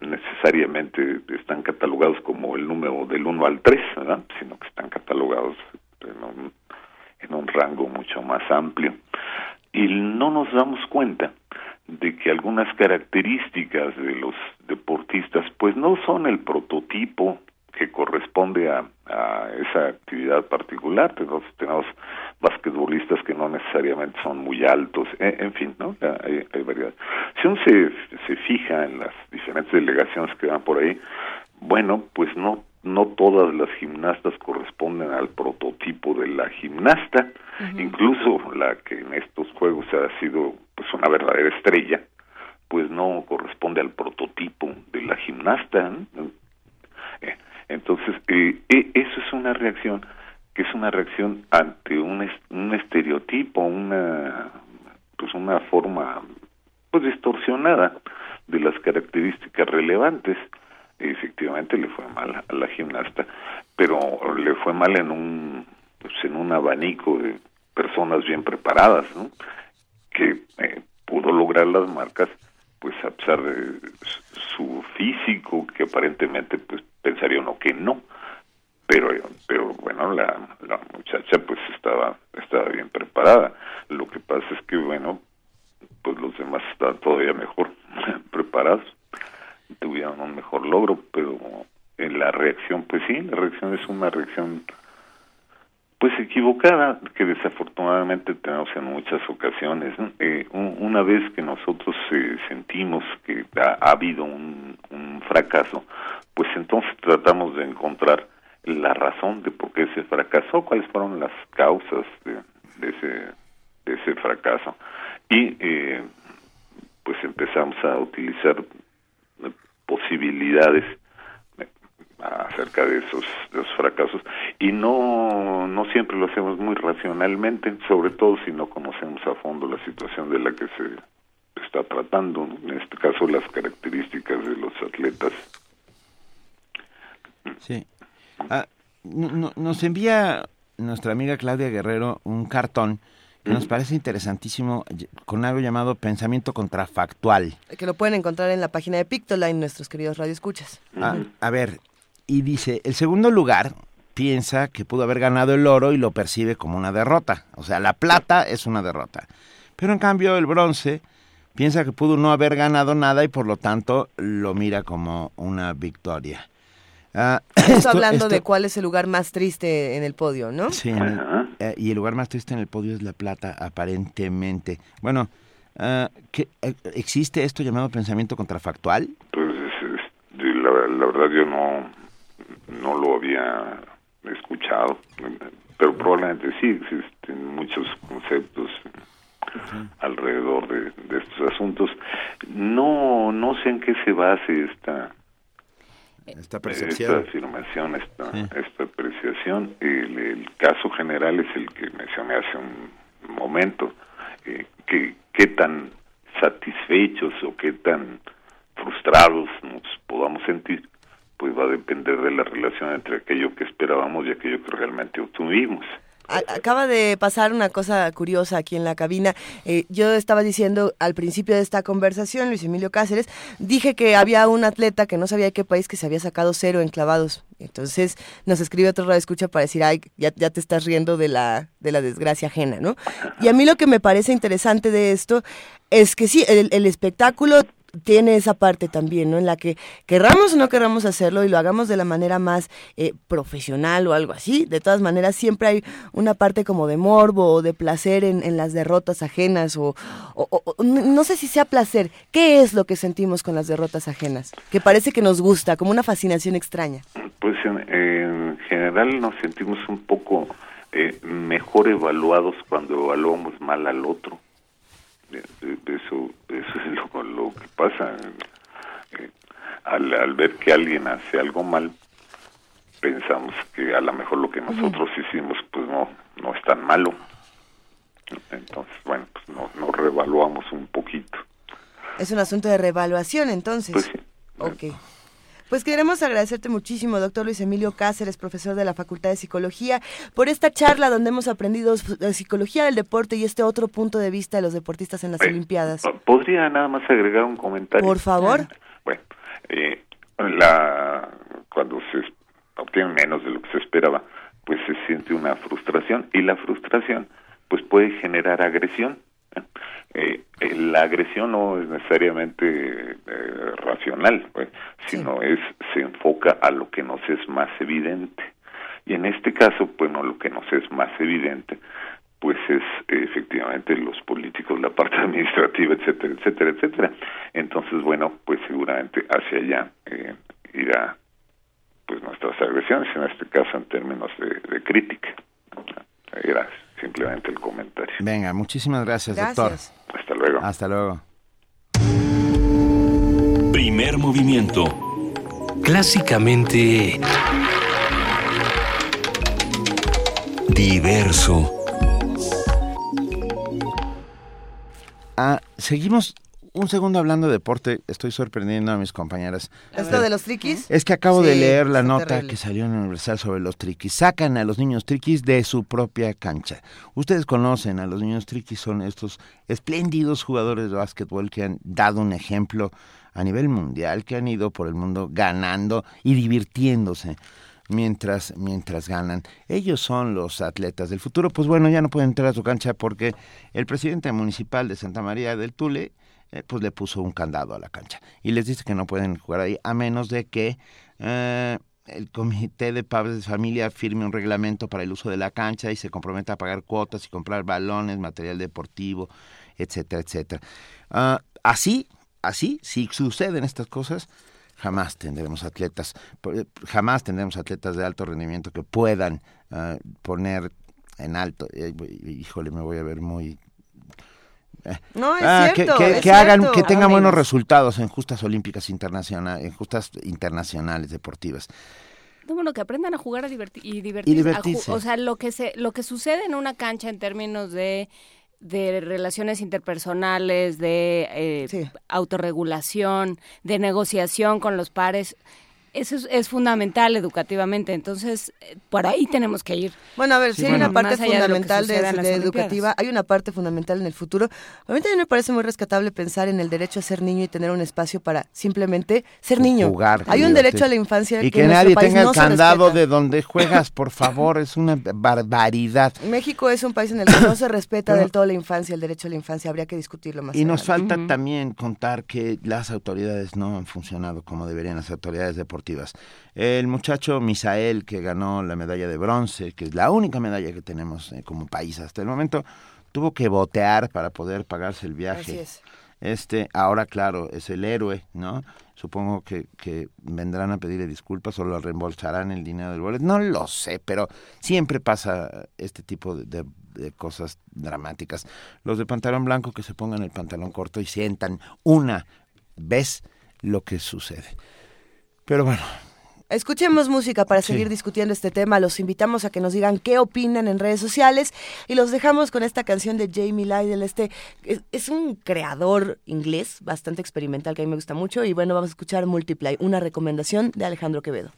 necesariamente están catalogados como el número del 1 al 3, ¿verdad? sino que están catalogados en un, en un rango mucho más amplio. Y no nos damos cuenta de que algunas características de los deportistas pues no son el prototipo que corresponde a, a esa actividad particular. Tenemos, tenemos basquetbolistas que no necesariamente son muy altos, en, en fin, ¿no? Hay, hay, variedad. Si uno se, se fija en las diferentes delegaciones que van por ahí, bueno, pues no no todas las gimnastas corresponden al prototipo de la gimnasta, incluso la que en estos juegos ha sido pues una verdadera estrella, pues no corresponde al prototipo de la gimnasta. Eh, entonces, eh, e, eso es una reacción que es una reacción ante un, un estereotipo, una pues una forma pues distorsionada de las características relevantes efectivamente le fue mal a la gimnasta, pero le fue mal en un pues, en un abanico de personas bien preparadas, ¿no? que eh, pudo lograr las marcas pues a pesar de su físico que aparentemente pues pensaría uno que no. Pero pero bueno la, la muchacha pues estaba estaba bien preparada. Lo que pasa es que bueno pues los demás estaban todavía mejor preparados tuvieron un mejor logro, pero en la reacción, pues sí, la reacción es una reacción pues equivocada que desafortunadamente tenemos en muchas ocasiones. Eh, una vez que nosotros eh, sentimos que ha, habido un, fracaso, pues entonces tratamos de encontrar la razón de por qué se fracasó, cuáles fueron las causas de, ese, de ese fracaso. Y eh, pues empezamos a utilizar posibilidades acerca de esos, fracasos. Y no no siempre lo hacemos muy racionalmente sobre todo si no conocemos a fondo la situación de la que se está tratando en este caso las características de los atletas. Sí. Ah, nos envía nuestra amiga Claudia Guerrero un cartón nos parece interesantísimo con algo llamado pensamiento contrafactual. Que lo pueden encontrar en la página de Pictoline, nuestros queridos radioescuchas. Ah, a ver, y dice, el segundo lugar piensa que pudo haber ganado el oro y lo percibe como una derrota. O sea, la plata es una derrota. Pero en cambio el bronce piensa que pudo no haber ganado nada y por lo tanto lo mira como una victoria. Ah, Estamos hablando de cuál es el lugar más triste en el podio, ¿no? Sí, eh, y el lugar más triste en el podio es la plata, aparentemente. Bueno, uh, ¿qué, ¿existe esto llamado pensamiento contrafactual? Pues la, verdad yo no, no lo había escuchado, pero probablemente sí existen muchos conceptos alrededor de, de, estos asuntos. No, no sé en qué se base esta esta percepción. Esta afirmación, esta, esta apreciación. El, caso general es el que mencioné hace un momento. Eh, que, qué tan satisfechos o qué tan frustrados nos podamos sentir, pues va a depender de la relación entre aquello que esperábamos y aquello que realmente obtuvimos. Acaba de pasar una cosa curiosa aquí en la cabina. Eh, yo estaba diciendo al principio de esta conversación, Luis Emilio Cáceres, dije que había un atleta que no sabía de qué país que se había sacado cero en clavados. Entonces nos escribe otro radio escucha para decir, ay, ya, te estás riendo de la, de la desgracia ajena, ¿no? Y a mí lo que me parece interesante de esto es que sí, el espectáculo tiene esa parte también, ¿no? En la que querramos o no querramos hacerlo y lo hagamos de la manera más eh, profesional o algo así. De todas maneras, siempre hay una parte como de morbo o de placer en, en las derrotas ajenas o, no sé si sea placer. ¿Qué es lo que sentimos con las derrotas ajenas? Que parece que nos gusta, como una fascinación extraña. Pues en, general nos sentimos un poco eh, mejor evaluados cuando evaluamos mal al otro eso, eso es lo, lo que pasa. Eh, al, al ver que alguien hace algo mal, pensamos que a lo mejor lo que nosotros hicimos pues no, no es tan malo. Entonces, bueno, pues no, nos reevaluamos un poquito. Es un asunto de reevaluación entonces. Pues sí. Ok. Pues queremos agradecerte muchísimo, doctor Luis Emilio Cáceres, profesor de la Facultad de Psicología, por esta charla donde hemos aprendido psicología del deporte y este otro punto de vista de los deportistas en las Olimpiadas. ¿Podría nada más agregar un comentario? Por favor. Bueno, eh, la, cuando se obtiene menos de lo que se esperaba, pues se siente una frustración y la frustración pues puede generar agresión eh, eh, la agresión no es necesariamente eh, racional, pues, sino es se enfoca a lo que nos es más evidente. Y en este caso, bueno, lo que nos es más evidente, pues es efectivamente los políticos, la parte administrativa, etcétera, etcétera, etcétera. Entonces, bueno, pues seguramente hacia allá irá pues nuestras agresiones, en este caso en términos de, crítica. Era simplemente el comentario. Venga, muchísimas gracias, doctor. Hasta luego. Hasta luego. Primer movimiento. Clásicamente diverso. Ah, seguimos un segundo hablando de deporte, estoy sorprendiendo a mis compañeras. ¿Esto de los triquis? Es que acabo de leer la nota que salió en Universal sobre los triquis. Sacan a los niños triquis de su propia cancha. Ustedes conocen a los niños triquis, son estos espléndidos jugadores de básquetbol que han dado un ejemplo a nivel mundial, que han ido por el mundo ganando y divirtiéndose mientras, mientras ganan. Ellos son los atletas del futuro. Pues bueno, ya no pueden entrar a su cancha porque el presidente municipal de Santa María del Tule eh, pues le puso un candado a la cancha y les dice que no pueden jugar ahí a menos de que eh, el comité de padres de familia firme un reglamento para el uso de la cancha y se comprometa a pagar cuotas y comprar balones, material deportivo, etcétera, etcétera. Ah, así, así, si suceden estas cosas, jamás tendremos atletas, eh, jamás tendremos atletas de alto rendimiento que puedan ah, poner en alto, híjole, me voy a ver muy no, es ah, cierto, que, hagan, que tengan buenos resultados en justas olímpicas internacionales, en justas internacionales deportivas. bueno, que aprendan a jugar a y divertirse. o sea, lo que se, lo que sucede en una cancha en términos de de relaciones interpersonales, de eh, autorregulación, de negociación con los pares, eso es, fundamental educativamente, entonces eh, por ahí tenemos que ir. Bueno, a ver, si hay una parte fundamental de, educativa, hay una parte fundamental en el futuro. A mí también me parece muy rescatable pensar en el derecho a ser niño y tener un espacio para simplemente ser niño. Jugar. Hay un derecho a la infancia y que, nadie tenga el candado de donde juegas, por favor, es una barbaridad. México es un país en el que no se respeta del todo la infancia, el derecho a la infancia, habría que discutirlo más. Y nos falta también contar que las autoridades no han funcionado como deberían las autoridades deportivas el muchacho Misael, que ganó la medalla de bronce, que es la única medalla que tenemos eh, como país hasta el momento, tuvo que botear para poder pagarse el viaje. Este, ahora claro, es el héroe, ¿no? Supongo que, que vendrán a pedirle disculpas o lo reembolsarán el dinero del boleto. No lo sé, pero siempre pasa este tipo de, de, cosas dramáticas. Los de pantalón blanco que se pongan el pantalón corto y sientan una vez lo que sucede. Pero bueno. Escuchemos música para seguir discutiendo este tema. Los invitamos a que nos digan qué opinan en redes sociales y los dejamos con esta canción de Jamie Lydell. Este es, un creador inglés bastante experimental que a mí me gusta mucho y bueno, vamos a escuchar Multiply, una recomendación de Alejandro Quevedo.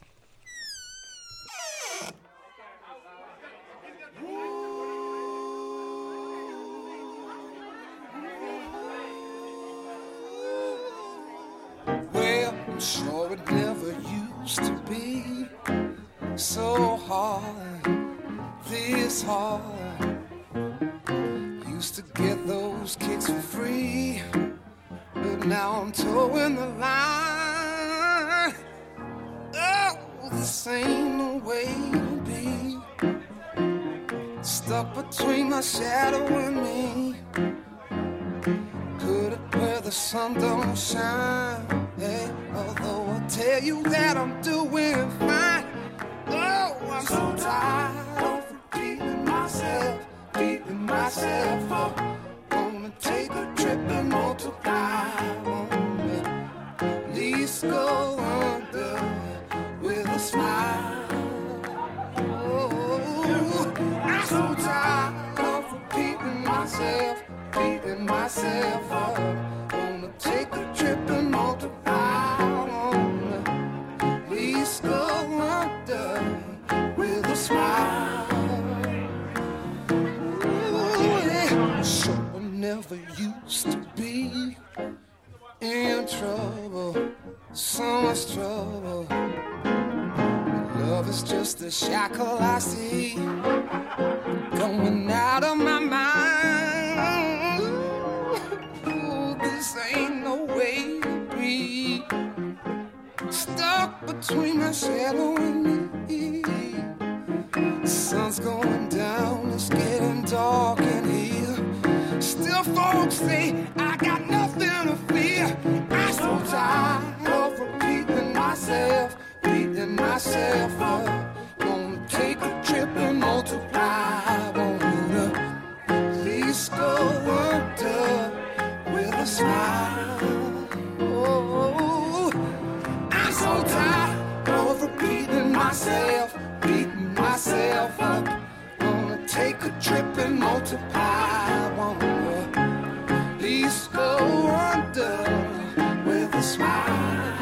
So hard, this hard. Used to get those kicks for free, but now I'm towing the line. Oh, this ain't no way to be. Stuck between my shadow and me. Put it where the sun don't shine. Hey, although I tell you that I'm doing fine. I'm so tired of repeating myself, beating myself up. Gonna take a trip and multiply. At least go under with a smile. Oh, I'm so tired of repeating myself, beating myself up Wanna take a smile. Ooh, yeah. I never used to be in trouble, so much trouble. Love is just a shackle I see coming out of my mind Ooh, this ain't no way to be. Stuck between my shadow and me. Sun's going down, it's getting dark in here. Still, folks say I got nothing to fear. I'm so tired of repeating myself, beating myself up. Gonna take a trip and multiply. Myself up. Wanna take a trip and multiply. Wanna at least go under with a smile.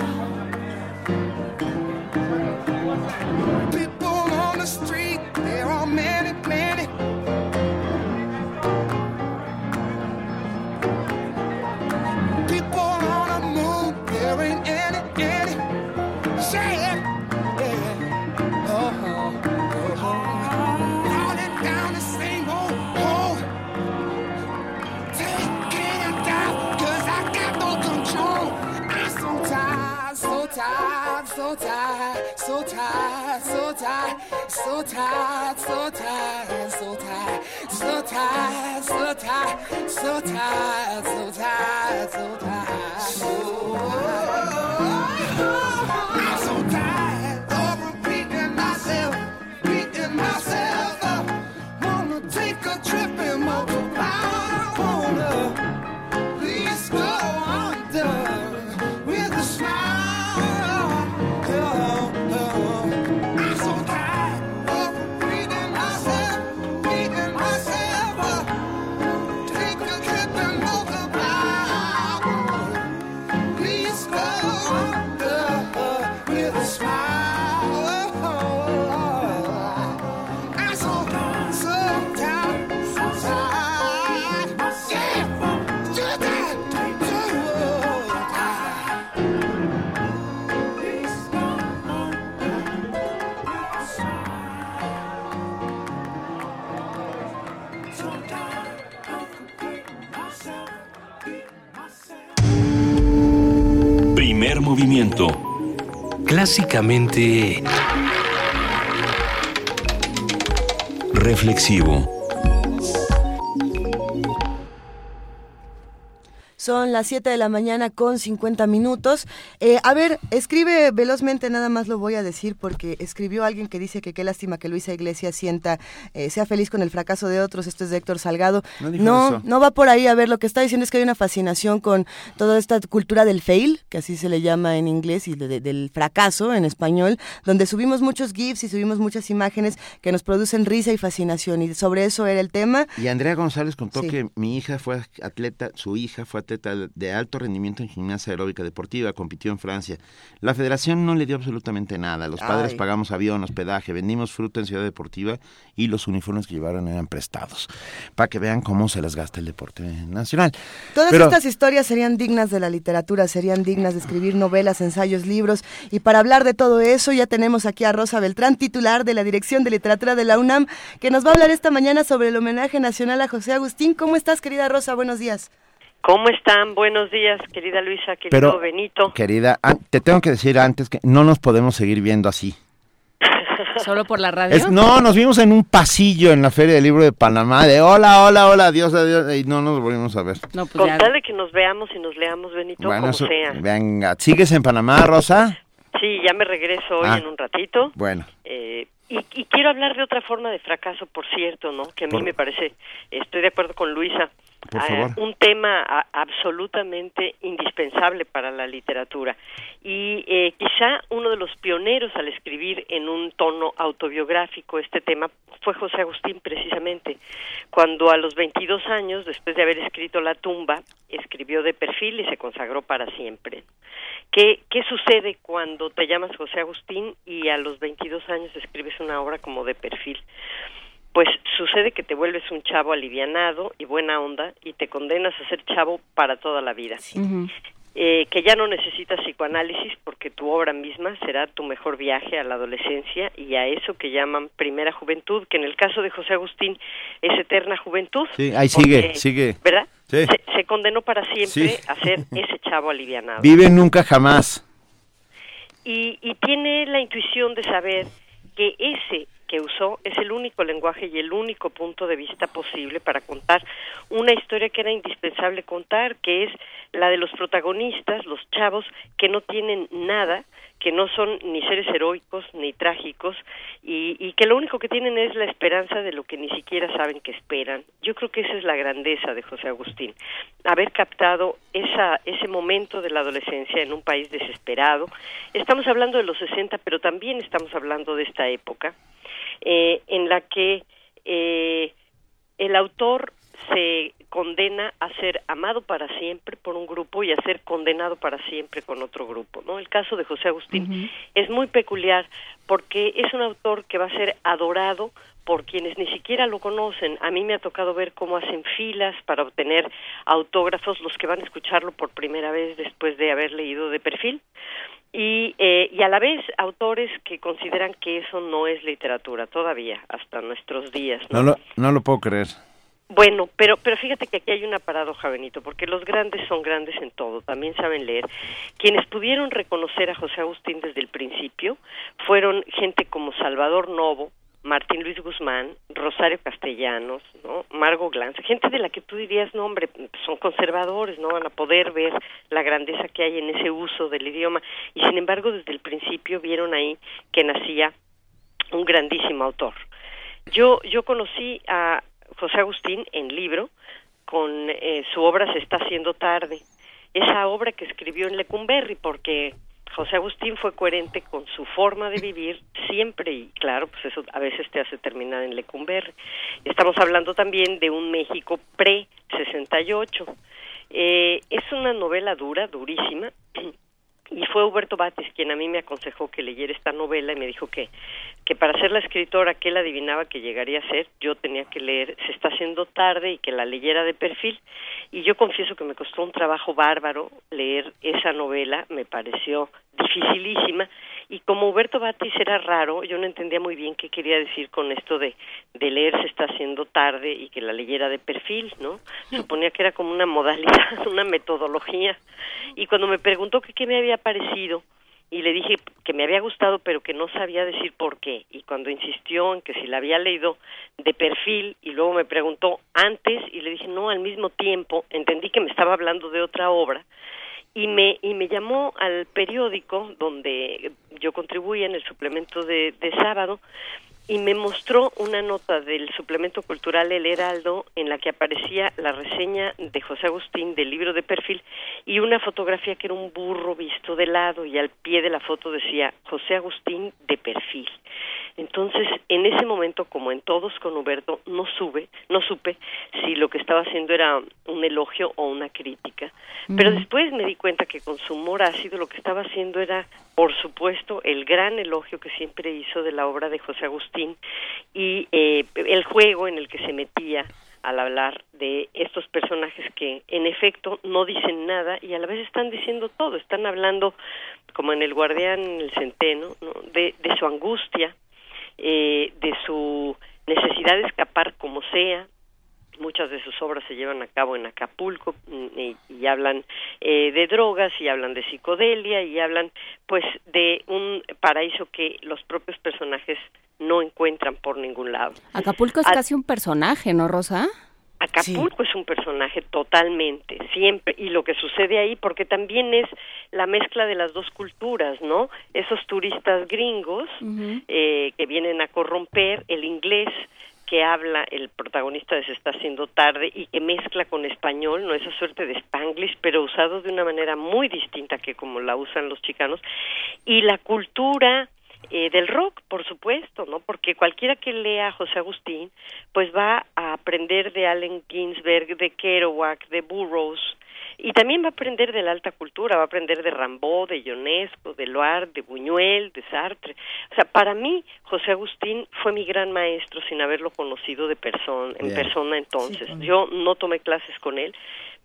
So tired, so tired, so tired, so tired, so tired, so tired, so tired, so tired, so tired, so tired. I'm so tight. Movimiento. Clásicamente Reflexivo. Son las 7 de la mañana con 50 minutos. Eh, a ver, escribe velozmente, nada más lo voy a decir, porque escribió alguien que dice que qué lástima que Luisa Iglesias sienta, eh, sea feliz con el fracaso de otros. Esto es de Héctor Salgado. No no, no va por ahí. A ver, lo que está diciendo es que hay una fascinación con toda esta cultura del fail, que así se le llama en inglés, y de- de- del fracaso en español, donde subimos muchos GIFs y subimos muchas imágenes que nos producen risa y fascinación. Y sobre eso era el tema. Y Andrea González contó Sí. que mi hija fue atleta, su hija fue atleta de alto rendimiento en gimnasia aeróbica deportiva, compitió en Francia. La federación no le dio absolutamente nada. Los padres Ay. pagamos avión, hospedaje, vendimos fruta en Ciudad Deportiva y los uniformes que llevaron eran prestados. Para que vean cómo se les gasta el deporte nacional. Todas Pero- estas historias serían dignas de la literatura, serían dignas de escribir novelas, ensayos, libros. Y para hablar de todo eso, ya tenemos aquí a Rosa Beltrán, titular de la Dirección de Literatura de la UNAM, que nos va a hablar esta mañana sobre el homenaje nacional a José Agustín. ¿Cómo estás, querida Rosa? Buenos días. ¿Cómo están? Buenos días, querida Luisa, querido Pero, Benito. querida, te tengo que decir antes que no nos podemos seguir viendo así. ¿Solo por la radio? Es- no, nos vimos en un pasillo en la Feria del Libro de Panamá de hola, hola, hola, adiós, adiós, y no nos volvimos a ver. No, pues Con ya. tal de que nos veamos y nos leamos, Benito, Bueno, como eso- sea. venga, ¿sigues en Panamá, Rosa? Sí, ya me regreso hoy Ah. en un ratito. Bueno, Eh, y, y quiero hablar de otra forma de fracaso, por cierto, ¿no? Que a mí Por- me parece, estoy de acuerdo con Luisa, Por ah, un tema a- absolutamente indispensable para la literatura. Y eh, quizá uno de los pioneros al escribir en un tono autobiográfico este tema fue José Agustín precisamente, cuando a los 22 años, después de haber escrito La tumba, escribió de perfil y se consagró para siempre. ¿Qué, ¿Qué sucede cuando te llamas José Agustín y a los 22 años escribes una obra como de perfil? Pues sucede que te vuelves un chavo alivianado y buena onda y te condenas a ser chavo para toda la vida. Eh, que ya no necesitas psicoanálisis porque tu obra misma será tu mejor viaje a la adolescencia y a eso que llaman primera juventud, que en el caso de José Agustín es eterna juventud. sí, ahí sigue, porque, sigue. ¿Verdad? Sí. Se, se condenó para siempre Sí. a ser ese chavo alivianado. Vive nunca jamás. y, y tiene la intuición de saber que ese que usó es el único lenguaje y el único punto de vista posible para contar una historia que era indispensable contar, que es la de los protagonistas, los chavos que no tienen nada, que no son ni seres heroicos ni trágicos y, y, que lo único que tienen es la esperanza de lo que ni siquiera saben que esperan. Yo creo que esa es la grandeza de José Agustín, haber captado esa, ese momento de la adolescencia en un país desesperado. Estamos hablando de los 60, pero también estamos hablando de esta época eh, en la que eh, el autor se condena a ser amado para siempre por un grupo y a ser condenado para siempre con otro grupo, ¿no? El caso de José Agustín es muy peculiar porque es un autor que va a ser adorado por quienes ni siquiera lo conocen. A mí me ha tocado ver cómo hacen filas para obtener autógrafos los que van a escucharlo por primera vez después de haber leído de perfil. Y, eh, y a la vez autores que consideran que eso no es literatura todavía, hasta nuestros días. No, lo, no lo puedo creer. Bueno, pero, pero fíjate que aquí hay una paradoja, Benito, porque los grandes son grandes en todo, también saben leer. Quienes pudieron reconocer a José Agustín desde el principio fueron gente como Salvador Novo, Martín Luis Guzmán, Rosario Castellanos, ¿no? Margo Glantz, gente de la que tú dirías, no hombre, son conservadores, no van a poder ver la grandeza que hay en ese uso del idioma y sin embargo desde el principio vieron ahí que nacía un grandísimo autor. Yo yo conocí a José Agustín en libro con eh, su obra Se está haciendo tarde, esa obra que escribió en Lecumberri porque José Agustín fue coherente con su forma de vivir siempre y claro, pues eso a veces te hace terminar en Lecumberri. Estamos hablando también de un México pre-68. Eh, es una novela dura, durísima, y fue Huberto Batis quien a mí me aconsejó que leyera esta novela y me dijo que que para ser la escritora que él adivinaba que llegaría a ser, yo tenía que leer Se está haciendo tarde y que la leyera de perfil. Y yo confieso que me costó un trabajo bárbaro leer esa novela, me pareció dificilísima. Y como Huberto Batis era raro, yo no entendía muy bien qué quería decir con esto de, de leer Se está haciendo tarde y que la leyera de perfil, ¿no? Suponía que era como una modalidad, una metodología. Y cuando me preguntó que qué me había parecido, y le dije que me había gustado pero que no sabía decir por qué y cuando insistió en que si la había leído de perfil y luego me preguntó antes y le dije no al mismo tiempo entendí que me estaba hablando de otra obra y me y me llamó al periódico donde yo contribuía en el suplemento de, de sábado y me mostró una nota del suplemento cultural El Heraldo en la que aparecía la reseña de José Agustín del libro de perfil y una fotografía que era un burro visto de lado y al pie de la foto decía José Agustín de perfil. Entonces, en ese momento, como en todos con Huberto, no sube, no supe si lo que estaba haciendo era un elogio o una crítica. Pero después me di cuenta que con su humor ácido lo que estaba haciendo era, por supuesto, el gran elogio que siempre hizo de la obra de José Agustín y eh, el juego en el que se metía al hablar de estos personajes que en efecto no dicen nada y a la vez están diciendo todo, están hablando como en el guardián, el centeno, ¿no? de, de su angustia, eh, de su necesidad de escapar como sea. Muchas de sus obras se llevan a cabo en Acapulco mm, y, hablan eh, de drogas y hablan de psicodelia y hablan pues de un paraíso que los propios personajes no encuentran por ningún lado. Acapulco es casi un personaje, ¿no, Rosa? Acapulco es un personaje totalmente, siempre, y lo que sucede ahí, porque también es la mezcla de las dos culturas, ¿no? Esos turistas gringos eh, que vienen a corromper el inglés que habla el protagonista de Se está haciendo tarde y que mezcla con español, no esa suerte de spanglish, pero usado de una manera muy distinta que como la usan los chicanos, y la cultura eh, del rock, por supuesto, ¿no? Porque cualquiera que lea a José Agustín, pues va a aprender de Allen Ginsberg, de Kerouac, de Burroughs, y también va a aprender de la alta cultura, va a aprender de Rambaud, de Ionesco, de Loire, de Buñuel, de Sartre. O sea, para mí José Agustín fue mi gran maestro sin haberlo conocido de persona, en persona entonces. Yo no tomé clases con él,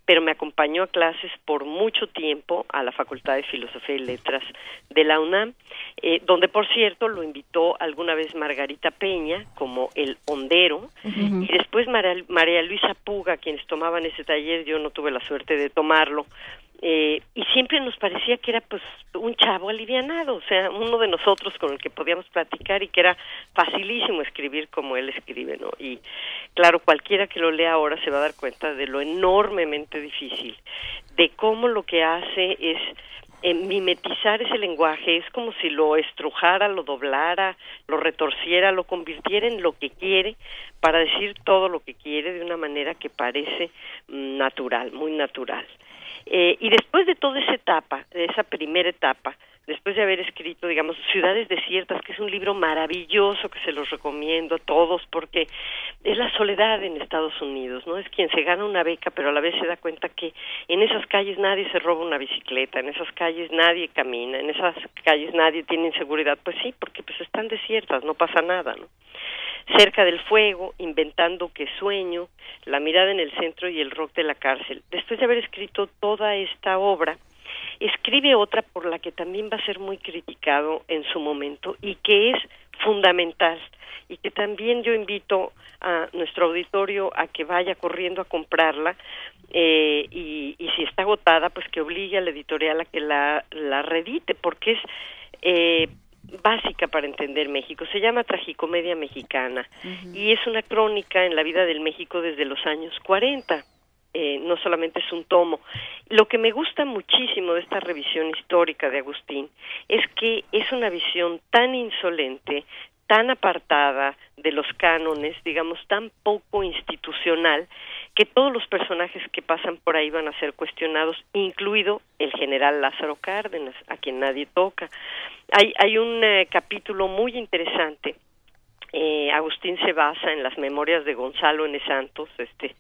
pero me acompañó a clases por mucho tiempo a la Facultad de Filosofía y Letras de la UNAM, eh, donde por cierto lo invitó alguna vez Margarita Peña como el hondero y después María, María Luisa Puga, quienes tomaban ese taller, yo no tuve la suerte de tomarlo, eh, y siempre nos parecía que era pues un chavo alivianado, o sea, uno de nosotros con el que podíamos platicar y que era facilísimo escribir como él escribe, ¿no? Y claro, cualquiera que lo lea ahora se va a dar cuenta de lo enormemente difícil, de cómo lo que hace es eh, mimetizar ese lenguaje, es como si lo estrujara, lo doblara, lo retorciera, lo convirtiera en lo que quiere para decir todo lo que quiere de una manera que parece mm, natural, muy natural. Eh, y después de toda esa etapa, de esa primera etapa, después de haber escrito, digamos, Ciudades Desiertas, que es un libro maravilloso que se los recomiendo a todos porque es la soledad en Estados Unidos, ¿no? Es quien se gana una beca, pero a la vez se da cuenta que en esas calles nadie se roba una bicicleta, en esas calles nadie camina, en esas calles nadie tiene inseguridad. Pues sí, porque pues están desiertas, no pasa nada, ¿no? cerca del fuego, inventando que sueño, la mirada en el centro y el rock de la cárcel. Después de haber escrito toda esta obra, escribe otra por la que también va a ser muy criticado en su momento y que es fundamental y que también yo invito a nuestro auditorio a que vaya corriendo a comprarla eh, y, y, si está agotada pues que obligue a la editorial a que la, la redite porque es eh, básica para entender México. Se llama Tragicomedia Mexicana y es una crónica en la vida del México desde los años 40 eh, no solamente es un tomo. Lo que me gusta muchísimo de esta revisión histórica de Agustín es que es una visión tan insolente, tan apartada de los cánones, digamos, tan poco institucional, que todos los personajes que pasan por ahí van a ser cuestionados, incluido el general Lázaro Cárdenas, a quien nadie toca. Hay, hay un eh, capítulo muy interesante eh, Agustín se basa en las memorias de Gonzalo N. Santos, este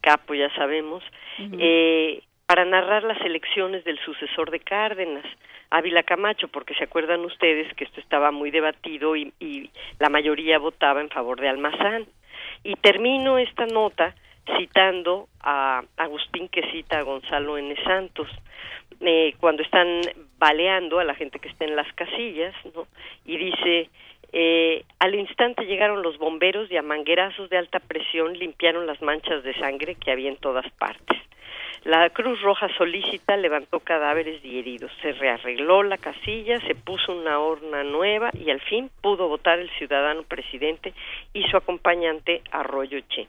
capo ya sabemos, eh, para narrar las elecciones del sucesor de Cárdenas, Ávila Camacho, porque se acuerdan ustedes que esto estaba muy debatido y, y la mayoría votaba en favor de Almazán. Y termino esta nota citando a Agustín que cita a Gonzalo N. Santos. Eh, cuando están baleando a la gente que está en las casillas, ¿no? Y dice, eh, al instante llegaron los bomberos y a manguerazos de alta presión limpiaron las manchas de sangre que había en todas partes. La Cruz Roja solícita levantó cadáveres y heridos, se rearregló la casilla, se puso una horna nueva y al fin pudo votar el ciudadano presidente y su acompañante Arroyo Che.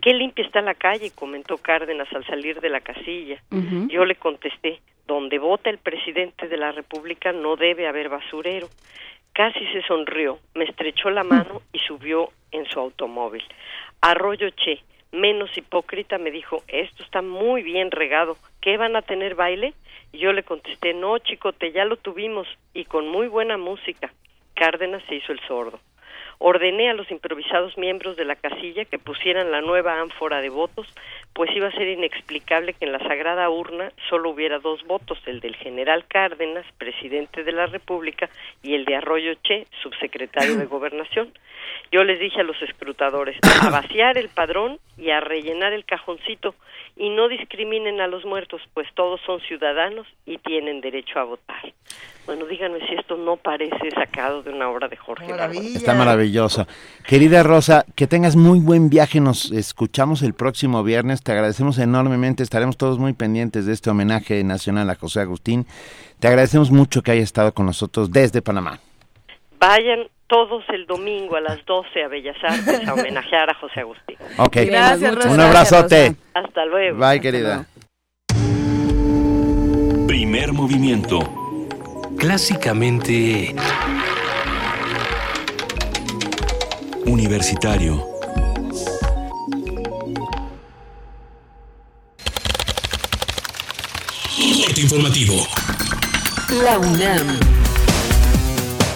Qué limpia está la calle, comentó Cárdenas al salir de la casilla. Yo le contesté, donde vota el presidente de la República no debe haber basurero. Casi se sonrió, me estrechó la mano y subió en su automóvil. Arroyo Che, menos hipócrita, me dijo, esto está muy bien regado, ¿qué van a tener baile? Y yo le contesté, no, chicote, ya lo tuvimos y con muy buena música. Cárdenas se hizo el sordo ordené a los improvisados miembros de la casilla que pusieran la nueva ánfora de votos, pues iba a ser inexplicable que en la sagrada urna solo hubiera dos votos, el del general Cárdenas, presidente de la República, y el de Arroyo Che, subsecretario de Gobernación. Yo les dije a los escrutadores a vaciar el padrón y a rellenar el cajoncito y no discriminen a los muertos, pues todos son ciudadanos y tienen derecho a votar. Bueno, díganme si esto no parece sacado de una obra de Jorge Está maravilloso. Querida Rosa, que tengas muy buen viaje. Nos escuchamos el próximo viernes. Te agradecemos enormemente. Estaremos todos muy pendientes de este homenaje nacional a José Agustín. Te agradecemos mucho que haya estado con nosotros desde Panamá. Vayan todos el domingo a las 12 a Bellas Artes a homenajear a José Agustín. Ok. Gracias, Rosa. Un abrazote. Hasta luego. Bye, querida. Primer movimiento. Clásicamente... Universitario. Informativo. La UNAM.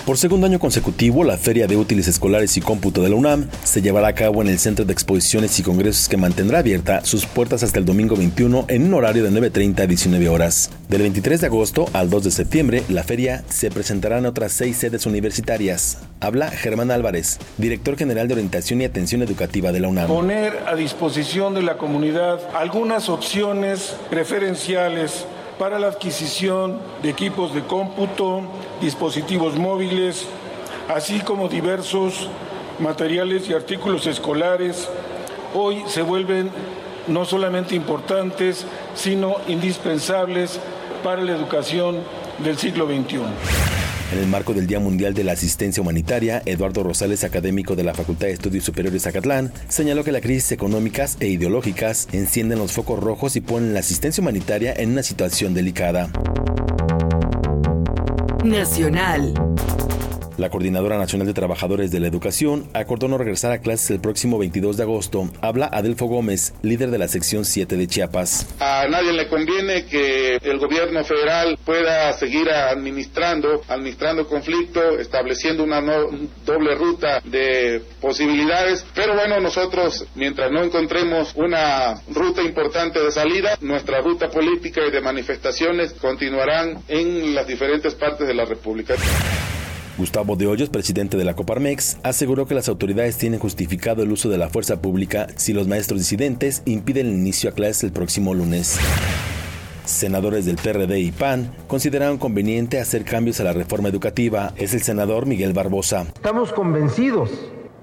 Por segundo año consecutivo, la Feria de Útiles Escolares y Cómputo de la UNAM se llevará a cabo en el Centro de Exposiciones y Congresos que mantendrá abierta sus puertas hasta el domingo 21 en un horario de 9.30 a 19 horas. Del 23 de agosto al 2 de septiembre, la feria se presentará en otras seis sedes universitarias. Habla Germán Álvarez, director general de Orientación y Atención Educativa de la UNAM. Poner a disposición de la comunidad algunas opciones preferenciales para la adquisición de equipos de cómputo, dispositivos móviles, así como diversos materiales y artículos escolares, hoy se vuelven no solamente importantes, sino indispensables para la educación del siglo XXI. En el marco del Día Mundial de la Asistencia Humanitaria, Eduardo Rosales, académico de la Facultad de Estudios Superiores Zacatlán, señaló que las crisis económicas e ideológicas encienden los focos rojos y ponen la asistencia humanitaria en una situación delicada. Nacional. La Coordinadora Nacional de Trabajadores de la Educación acordó no regresar a clases el próximo 22 de agosto. Habla Adelfo Gómez, líder de la sección 7 de Chiapas. A nadie le conviene que el gobierno federal pueda seguir administrando, administrando conflicto, estableciendo una doble ruta de posibilidades. Pero bueno, nosotros, mientras no encontremos una ruta importante de salida, nuestra ruta política y de manifestaciones continuarán en las diferentes partes de la República. Gustavo de Hoyos, presidente de la Coparmex, aseguró que las autoridades tienen justificado el uso de la fuerza pública si los maestros disidentes impiden el inicio a clases el próximo lunes. Senadores del PRD y PAN consideraron conveniente hacer cambios a la reforma educativa. Es el senador Miguel Barbosa. Estamos convencidos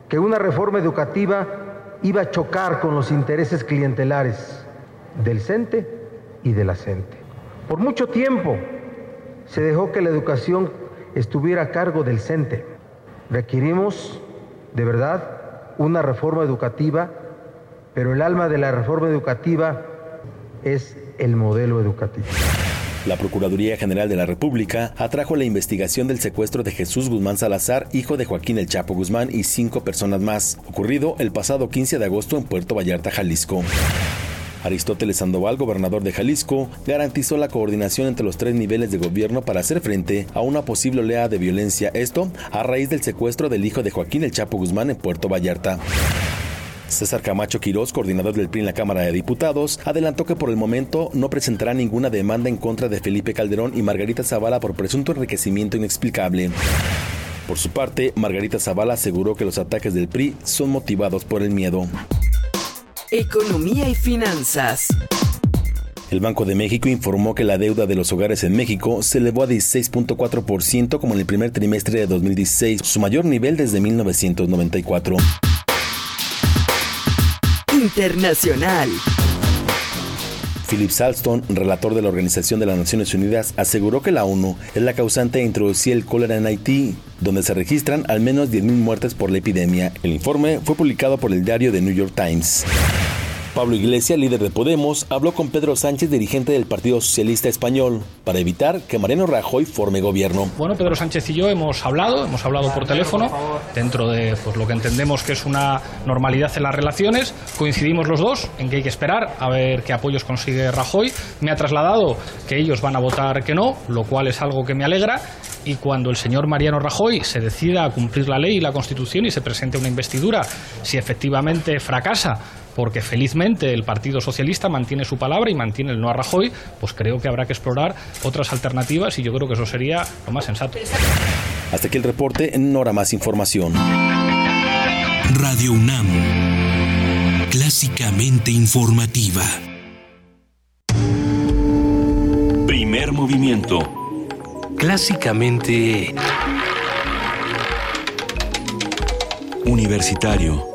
que una reforma educativa iba a chocar con los intereses clientelares del CENTE y de la CENTE. Por mucho tiempo se dejó que la educación estuviera a cargo del CENTE. Requerimos, de verdad, una reforma educativa, pero el alma de la reforma educativa es el modelo educativo. La Procuraduría General de la República atrajo la investigación del secuestro de Jesús Guzmán Salazar, hijo de Joaquín El Chapo Guzmán y cinco personas más, ocurrido el pasado 15 de agosto en Puerto Vallarta, Jalisco. Aristóteles Sandoval, gobernador de Jalisco, garantizó la coordinación entre los tres niveles de gobierno para hacer frente a una posible oleada de violencia, esto a raíz del secuestro del hijo de Joaquín El Chapo Guzmán en Puerto Vallarta. César Camacho Quirós, coordinador del PRI en la Cámara de Diputados, adelantó que por el momento no presentará ninguna demanda en contra de Felipe Calderón y Margarita Zavala por presunto enriquecimiento inexplicable. Por su parte, Margarita Zavala aseguró que los ataques del PRI son motivados por el miedo. Economía y finanzas. El Banco de México informó que la deuda de los hogares en México se elevó a 16.4% como en el primer trimestre de 2016, su mayor nivel desde 1994. Internacional. Philip Salston, relator de la Organización de las Naciones Unidas, aseguró que la ONU es la causante de introducir el cólera en Haití, donde se registran al menos 10.000 muertes por la epidemia. El informe fue publicado por el diario The New York Times. Pablo Iglesias, líder de Podemos, habló con Pedro Sánchez, dirigente del Partido Socialista Español, para evitar que Mariano Rajoy forme gobierno. Bueno, Pedro Sánchez y yo hemos hablado, hemos hablado por teléfono, dentro de pues, lo que entendemos que es una normalidad en las relaciones. Coincidimos los dos en que hay que esperar a ver qué apoyos consigue Rajoy. Me ha trasladado que ellos van a votar que no, lo cual es algo que me alegra. Y cuando el señor Mariano Rajoy se decida a cumplir la ley y la Constitución y se presente una investidura, si efectivamente fracasa, porque felizmente el Partido Socialista mantiene su palabra y mantiene el no a Rajoy, pues creo que habrá que explorar otras alternativas y yo creo que eso sería lo más sensato. Hasta aquí el reporte, en hora más información. Radio UNAM, clásicamente informativa. Primer movimiento. Clásicamente... Universitario.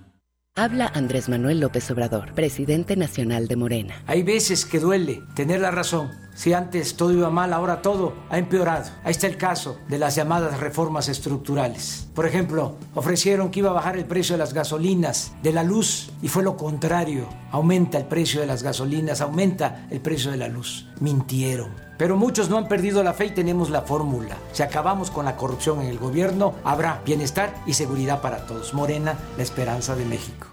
Habla Andrés Manuel López Obrador, presidente nacional de Morena. Hay veces que duele tener la razón si antes todo iba mal, ahora todo ha empeorado. Ahí está el caso de las llamadas reformas estructurales. Por ejemplo, ofrecieron que iba a bajar el precio de las gasolinas, de la luz, y fue lo contrario. Aumenta el precio de las gasolinas, aumenta el precio de la luz. Mintieron. Pero muchos no han perdido la fe y tenemos la fórmula. Si acabamos con la corrupción en el gobierno, habrá bienestar y seguridad para todos. Morena, la esperanza de México.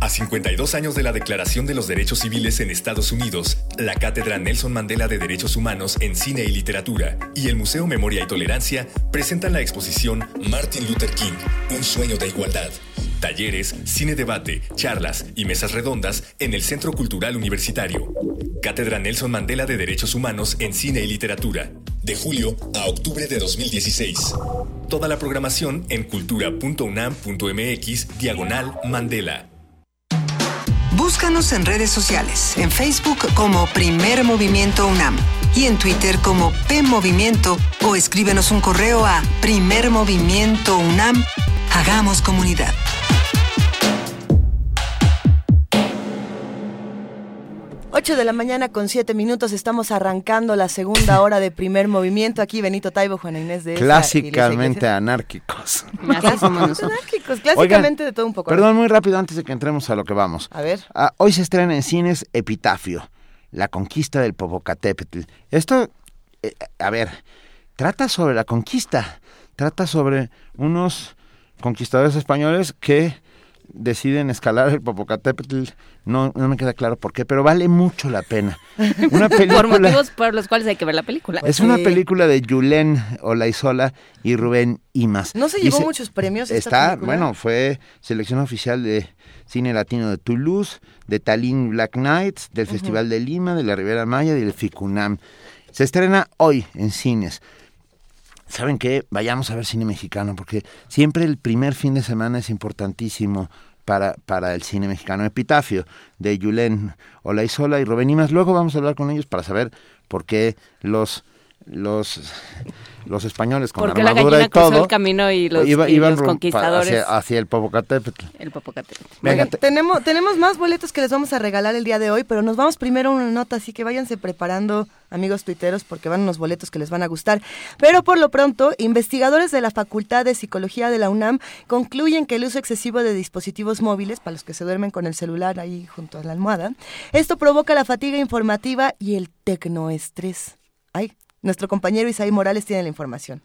A 52 años de la Declaración de los Derechos Civiles en Estados Unidos, la Cátedra Nelson Mandela de Derechos Humanos en Cine y Literatura y el Museo Memoria y Tolerancia presentan la exposición Martin Luther King, Un sueño de igualdad. Talleres, cine debate, charlas y mesas redondas en el Centro Cultural Universitario. Cátedra Nelson Mandela de Derechos Humanos en Cine y Literatura. De julio a octubre de 2016. Toda la programación en cultura.unam.mx diagonal Mandela. Búscanos en redes sociales, en Facebook como Primer Movimiento UNAM y en Twitter como P Movimiento o escríbenos un correo a Primer Movimiento UNAM. Hagamos comunidad. 8 de la mañana con 7 minutos estamos arrancando la segunda hora de primer movimiento. Aquí Benito Taibo, Juana Inés de esa, Clásicamente anárquicos. Anárquicos, clásicamente de todo un poco. Perdón, muy rápido antes de que entremos a lo que vamos. A ver. Ah, hoy se estrena en cines Epitafio, la conquista del Popocatépetl. Esto, eh, a ver, trata sobre la conquista, trata sobre unos conquistadores españoles que deciden escalar el Popocatépetl. No, no me queda claro por qué, pero vale mucho la pena. Una Por película. motivos por los cuales hay que ver la película. Es una película de Julen Olaizola y Rubén Imas. ¿No se llevó muchos premios esta Está, película? bueno, fue selección oficial de cine latino de Toulouse, de Tallinn Black Nights, del. Festival de Lima, de la Ribera Maya y del FICUNAM. Se estrena hoy en cines. ¿Saben qué? Vayamos a ver cine mexicano, porque siempre el primer fin de semana es importantísimo para, para el cine mexicano. Epitafio, de Julen Olaizola y Rubén Imas. Luego vamos a hablar con ellos para saber por qué los, los, los españoles con Porque la armadura gallina y todo el camino y los, iba- y iban los conquistadores. hacia, hacia el Popocatépetl. El Popocatépetl. Venga, tenemos, tenemos más boletos que les vamos a regalar el día de hoy, pero nos vamos primero a una nota, así que váyanse preparando, amigos tuiteros, porque van unos boletos que les van a gustar. Pero por lo pronto, investigadores de la Facultad de Psicología de la UNAM concluyen que el uso excesivo de dispositivos móviles, para los que se duermen con el celular ahí junto a la almohada, esto provoca la fatiga informativa y el tecnoestrés. Ay, nuestro compañero Isaí Morales tiene la información.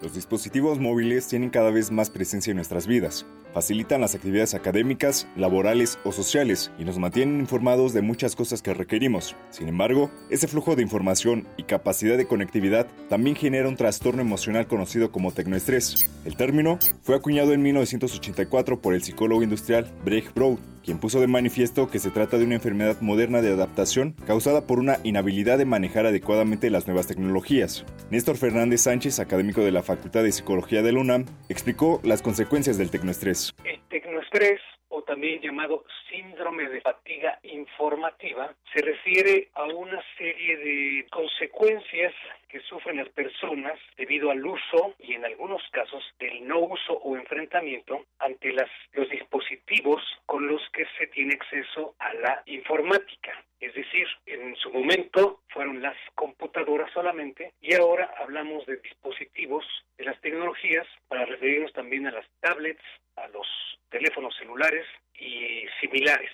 Los dispositivos móviles tienen cada vez más presencia en nuestras vidas. Facilitan las actividades académicas, laborales o sociales y nos mantienen informados de muchas cosas que requerimos. Sin embargo, ese flujo de información y capacidad de conectividad también genera un trastorno emocional conocido como tecnoestrés. El término fue acuñado en 1984 por el psicólogo industrial Brecht Broad, quien puso de manifiesto que se trata de una enfermedad moderna de adaptación causada por una inhabilidad de manejar adecuadamente las nuevas tecnologías. Néstor Fernández Sánchez, académico de la Facultad de Psicología de la UNAM, explicó las consecuencias del tecnoestrés. El tecnoestrés, o también llamado síndrome de fatiga informativa, se refiere a una serie de consecuencias que sufren las personas debido al uso y en algunos casos del no uso o enfrentamiento ante las, los dispositivos con los que se tiene acceso a la informática. Es decir, en su momento fueron las computadoras solamente y ahora hablamos de dispositivos de las tecnologías para referirnos también a las tablets, a los teléfonos celulares y similares.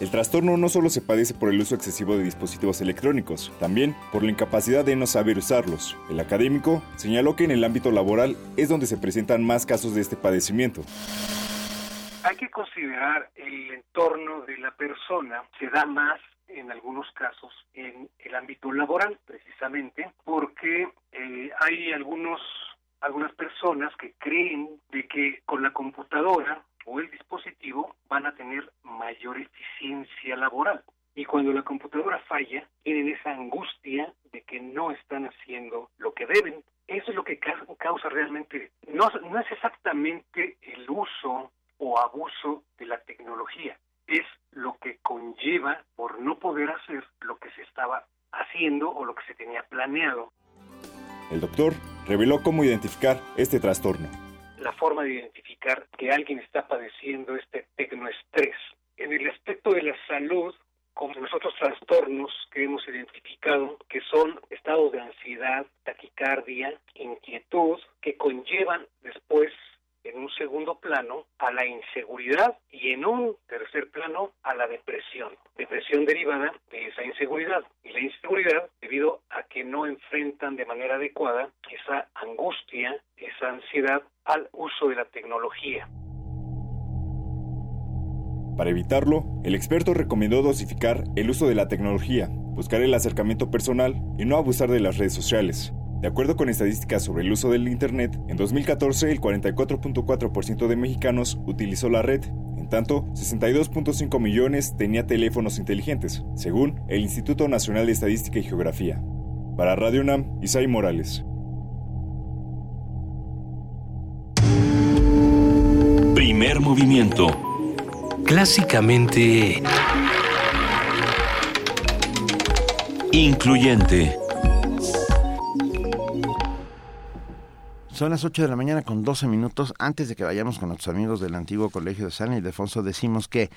El trastorno no solo se padece por el uso excesivo de dispositivos electrónicos, también por la incapacidad de no saber usarlos. El académico señaló que en el ámbito laboral es donde se presentan más casos de este padecimiento. Hay que considerar el entorno de la persona, se da más en algunos casos en el ámbito laboral, precisamente, porque eh, hay algunos algunas personas que creen de que con la computadora o el dispositivo van a tener mayor eficiencia laboral. Y cuando la computadora falla, tienen esa angustia de que no están haciendo lo que deben. Eso es lo que ca- causa realmente, no, no es exactamente el uso o abuso de la tecnología, es lo que conlleva por no poder hacer lo que se estaba haciendo o lo que se tenía planeado. El doctor reveló cómo identificar este trastorno. la forma de identificar que alguien está padeciendo este tecnoestrés. En el aspecto de la salud, como los otros trastornos que hemos identificado, que son estados de ansiedad, taquicardia, inquietud, que conllevan después, en un segundo plano, a la inseguridad y en un tercer plano a la depresión. Depresión derivada de esa inseguridad. Y la inseguridad debido a que no enfrentan de manera adecuada esa angustia, esa ansiedad al uso de la tecnología. Para evitarlo, el experto recomendó dosificar el uso de la tecnología, buscar el acercamiento personal y no abusar de las redes sociales. De acuerdo con estadísticas sobre el uso del Internet, en 2014 el 44.4% de mexicanos utilizó la red, en tanto 62.5 millones tenía teléfonos inteligentes, según el Instituto Nacional de Estadística y Geografía. Para Radio UNAM, Isai Morales. Primer movimiento. Clásicamente... Incluyente. Son las 8 de la mañana con 12 minutos. Antes de que vayamos con nuestros amigos del antiguo Colegio de San Ildefonso, decimos que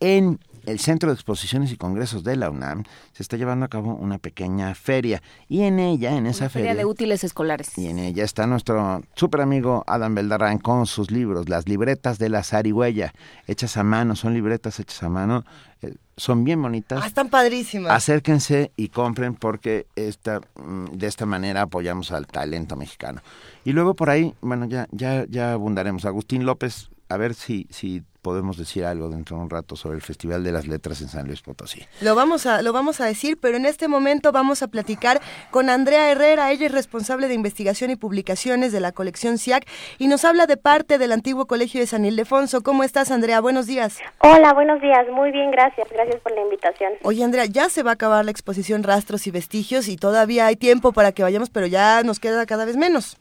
en el Centro de Exposiciones y Congresos de la UNAM se está llevando a cabo una pequeña feria y en ella, en esa feria, feria de útiles escolares. Y en ella está nuestro super amigo Adam Beldarán con sus libros, las libretas de la zarigüeya, hechas a mano, son libretas hechas a mano, eh, son bien bonitas. Ah, están padrísimas. Acérquense y compren porque esta, mm, de esta manera apoyamos al talento mexicano. Y luego por ahí, bueno, ya, ya, ya abundaremos. Agustín López, a ver si, si podemos decir algo dentro de un rato sobre el Festival de las Letras en San Luis Potosí. Lo vamos a, lo vamos a decir, pero en este momento vamos a platicar con Andrea Herrera. Ella es responsable de investigación y publicaciones de la colección SIAC y nos habla de parte del antiguo colegio de San Ildefonso. ¿Cómo estás, Andrea? Buenos días. Hola, buenos días. Muy bien, gracias. Gracias por la invitación. Oye, Andrea, ya se va a acabar la exposición Rastros y Vestigios y todavía hay tiempo para que vayamos, pero ya nos queda cada vez menos.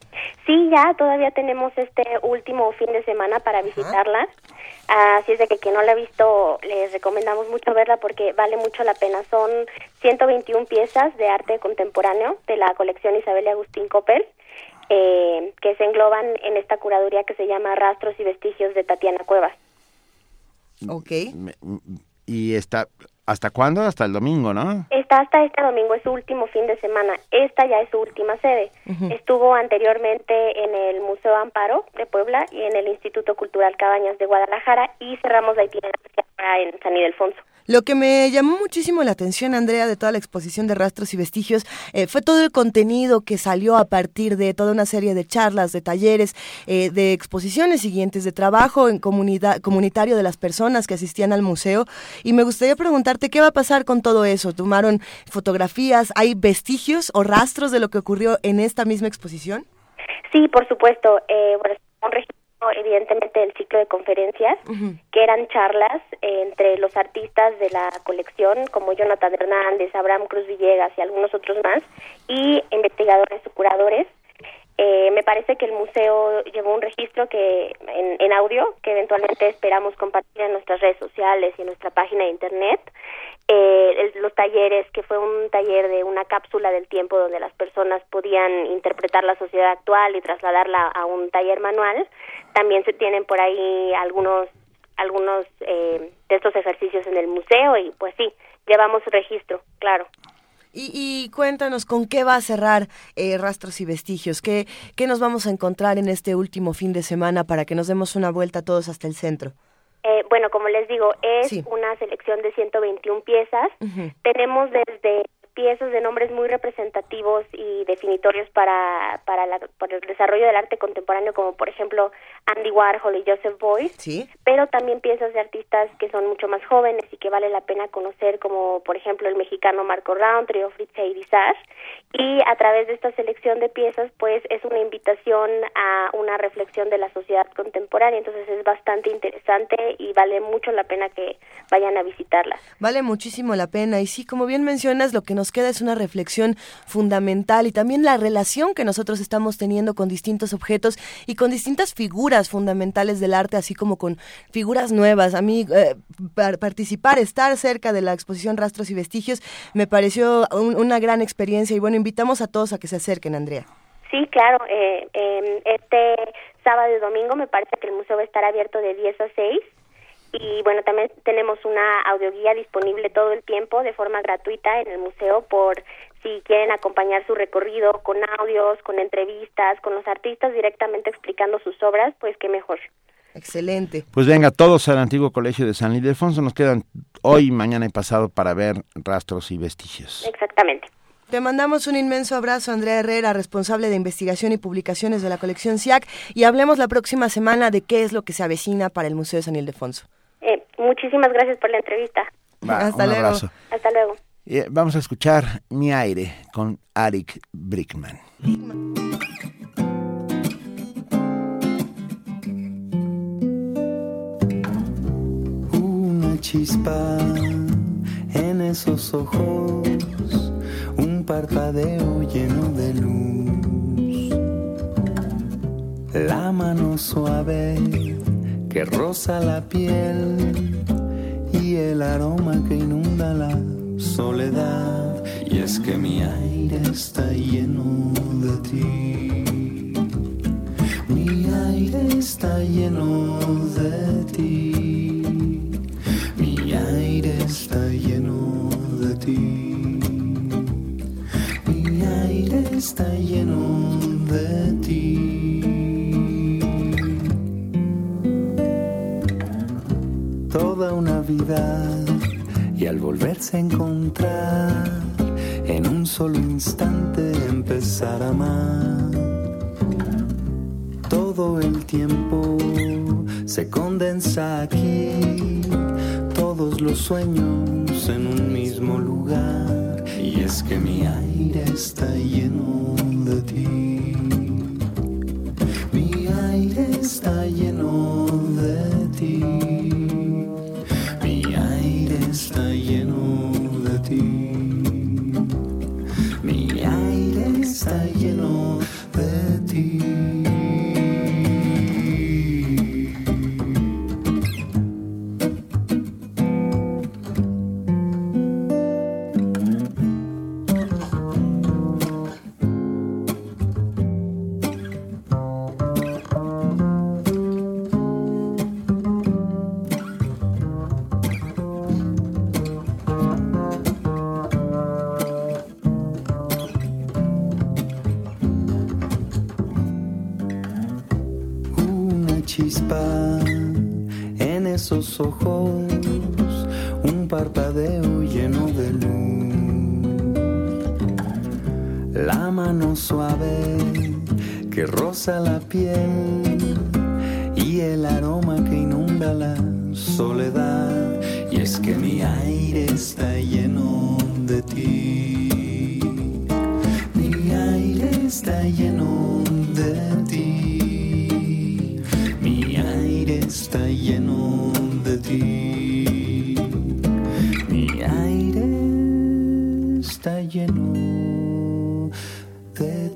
Sí, ya todavía tenemos este último fin de semana para visitarla. Así es de que quien no la ha visto, les recomendamos mucho verla porque vale mucho la pena. Son 121 piezas de arte contemporáneo de la colección Isabel y Agustín Coppel, eh, que se engloban en esta curaduría que se llama Rastros y Vestigios de Tatiana Cuevas. Ok. Y está, ¿hasta cuándo? Hasta el domingo, ¿no? Está hasta este domingo, es su último fin de semana. Esta ya es su última sede. Estuvo anteriormente en el Museo Amparo de Puebla y en el Instituto Cultural Cabañas de Guadalajara y cerramos la itinerancia en San Ildefonso. Lo que me llamó muchísimo la atención, Andrea, de toda la exposición de rastros y vestigios, eh, fue todo el contenido que salió a partir de toda una serie de charlas, de talleres, eh, de exposiciones siguientes, de trabajo en comunidad, comunitario de las personas que asistían al museo. Y me gustaría preguntarte qué va a pasar con todo eso. ¿Tomaron fotografías? ¿Hay vestigios o rastros de lo que ocurrió en esta misma exposición? Sí, por supuesto. Eh, bueno, un registro evidentemente el ciclo de conferencias, que eran charlas entre los artistas de la colección, como Jonathan Hernández, Abraham Cruz Villegas y algunos otros más, y investigadores o curadores. Eh, me parece que el museo llevó un registro que en, en, audio que eventualmente esperamos compartir en nuestras redes sociales y en nuestra página de internet. Eh, los talleres, que fue un taller de una cápsula del tiempo donde las personas podían interpretar la sociedad actual y trasladarla a un taller manual. También se tienen por ahí algunos algunos eh, de estos ejercicios en el museo y pues sí, llevamos registro, claro. Y, y, cuéntanos con qué va a cerrar eh, Rastros y Vestigios, ¿Qué, qué nos vamos a encontrar en este último fin de semana para que nos demos una vuelta todos hasta el centro. Eh, bueno, como les digo, es una selección de 121 piezas. Tenemos desde piezas de nombres muy representativos y definitorios para, para, la, para, el desarrollo del arte contemporáneo, como por ejemplo Andy Warhol y Joseph Beuys, ¿Sí? pero también piezas de artistas que son mucho más jóvenes y que vale la pena conocer, como por ejemplo el mexicano Marco Roundtree o Fritz Heirizar. Y a través de esta selección de piezas, pues es una invitación a una reflexión de la sociedad contemporánea, entonces es bastante interesante y vale mucho la pena que vayan a visitarla. Vale muchísimo la pena y sí, como bien mencionas, lo que nos queda es una reflexión fundamental y también la relación que nosotros estamos teniendo con distintos objetos y con distintas figuras fundamentales del arte, así como con figuras nuevas. A mí eh, participar, estar cerca de la exposición Rastros y Vestigios me pareció un, una gran experiencia y bueno, invitamos a todos a que se acerquen, Andrea. Sí, claro. Eh, eh, este sábado y domingo me parece que el museo va a estar abierto de 10 a 6 y bueno, también tenemos una audioguía disponible todo el tiempo de forma gratuita en el museo por si quieren acompañar su recorrido con audios, con entrevistas, con los artistas directamente explicando sus obras, pues qué mejor. Excelente. Pues venga, todos al antiguo colegio de San Ildefonso. Nos quedan hoy, mañana y pasado para ver rastros y vestigios. Exactamente. Te mandamos un inmenso abrazo, Andrea Herrera, responsable de investigación y publicaciones de la colección SIAC, y hablemos la próxima semana de qué es lo que se avecina para el Museo de San Ildefonso. Eh, muchísimas gracias por la entrevista. Va, Hasta un luego. abrazo. Hasta luego. Eh, vamos a escuchar Mi aire con Arik Brickman. Una chispa en esos ojos, parpadeo lleno de luz. La mano suave que roza la piel y el aroma que inunda la soledad. Y es que mi aire está lleno de ti. está lleno de ti. Mi aire está lleno de ti. Está lleno de ti. Toda una vida y al volverse a encontrar en un solo instante empezar a amar. Todo el tiempo se condensa aquí, todos los sueños en un mismo lugar. Y es que mi aire está lleno de ti. Mi aire está lleno de ti. Mi aire está lleno ojos, un parpadeo lleno de luz. La mano suave que roza la piel y el aroma que inunda la soledad. Y es que mi aire está lleno de ti. Mi aire está lleno de ti. Mi aire está lleno de ti. Mi aire está lleno de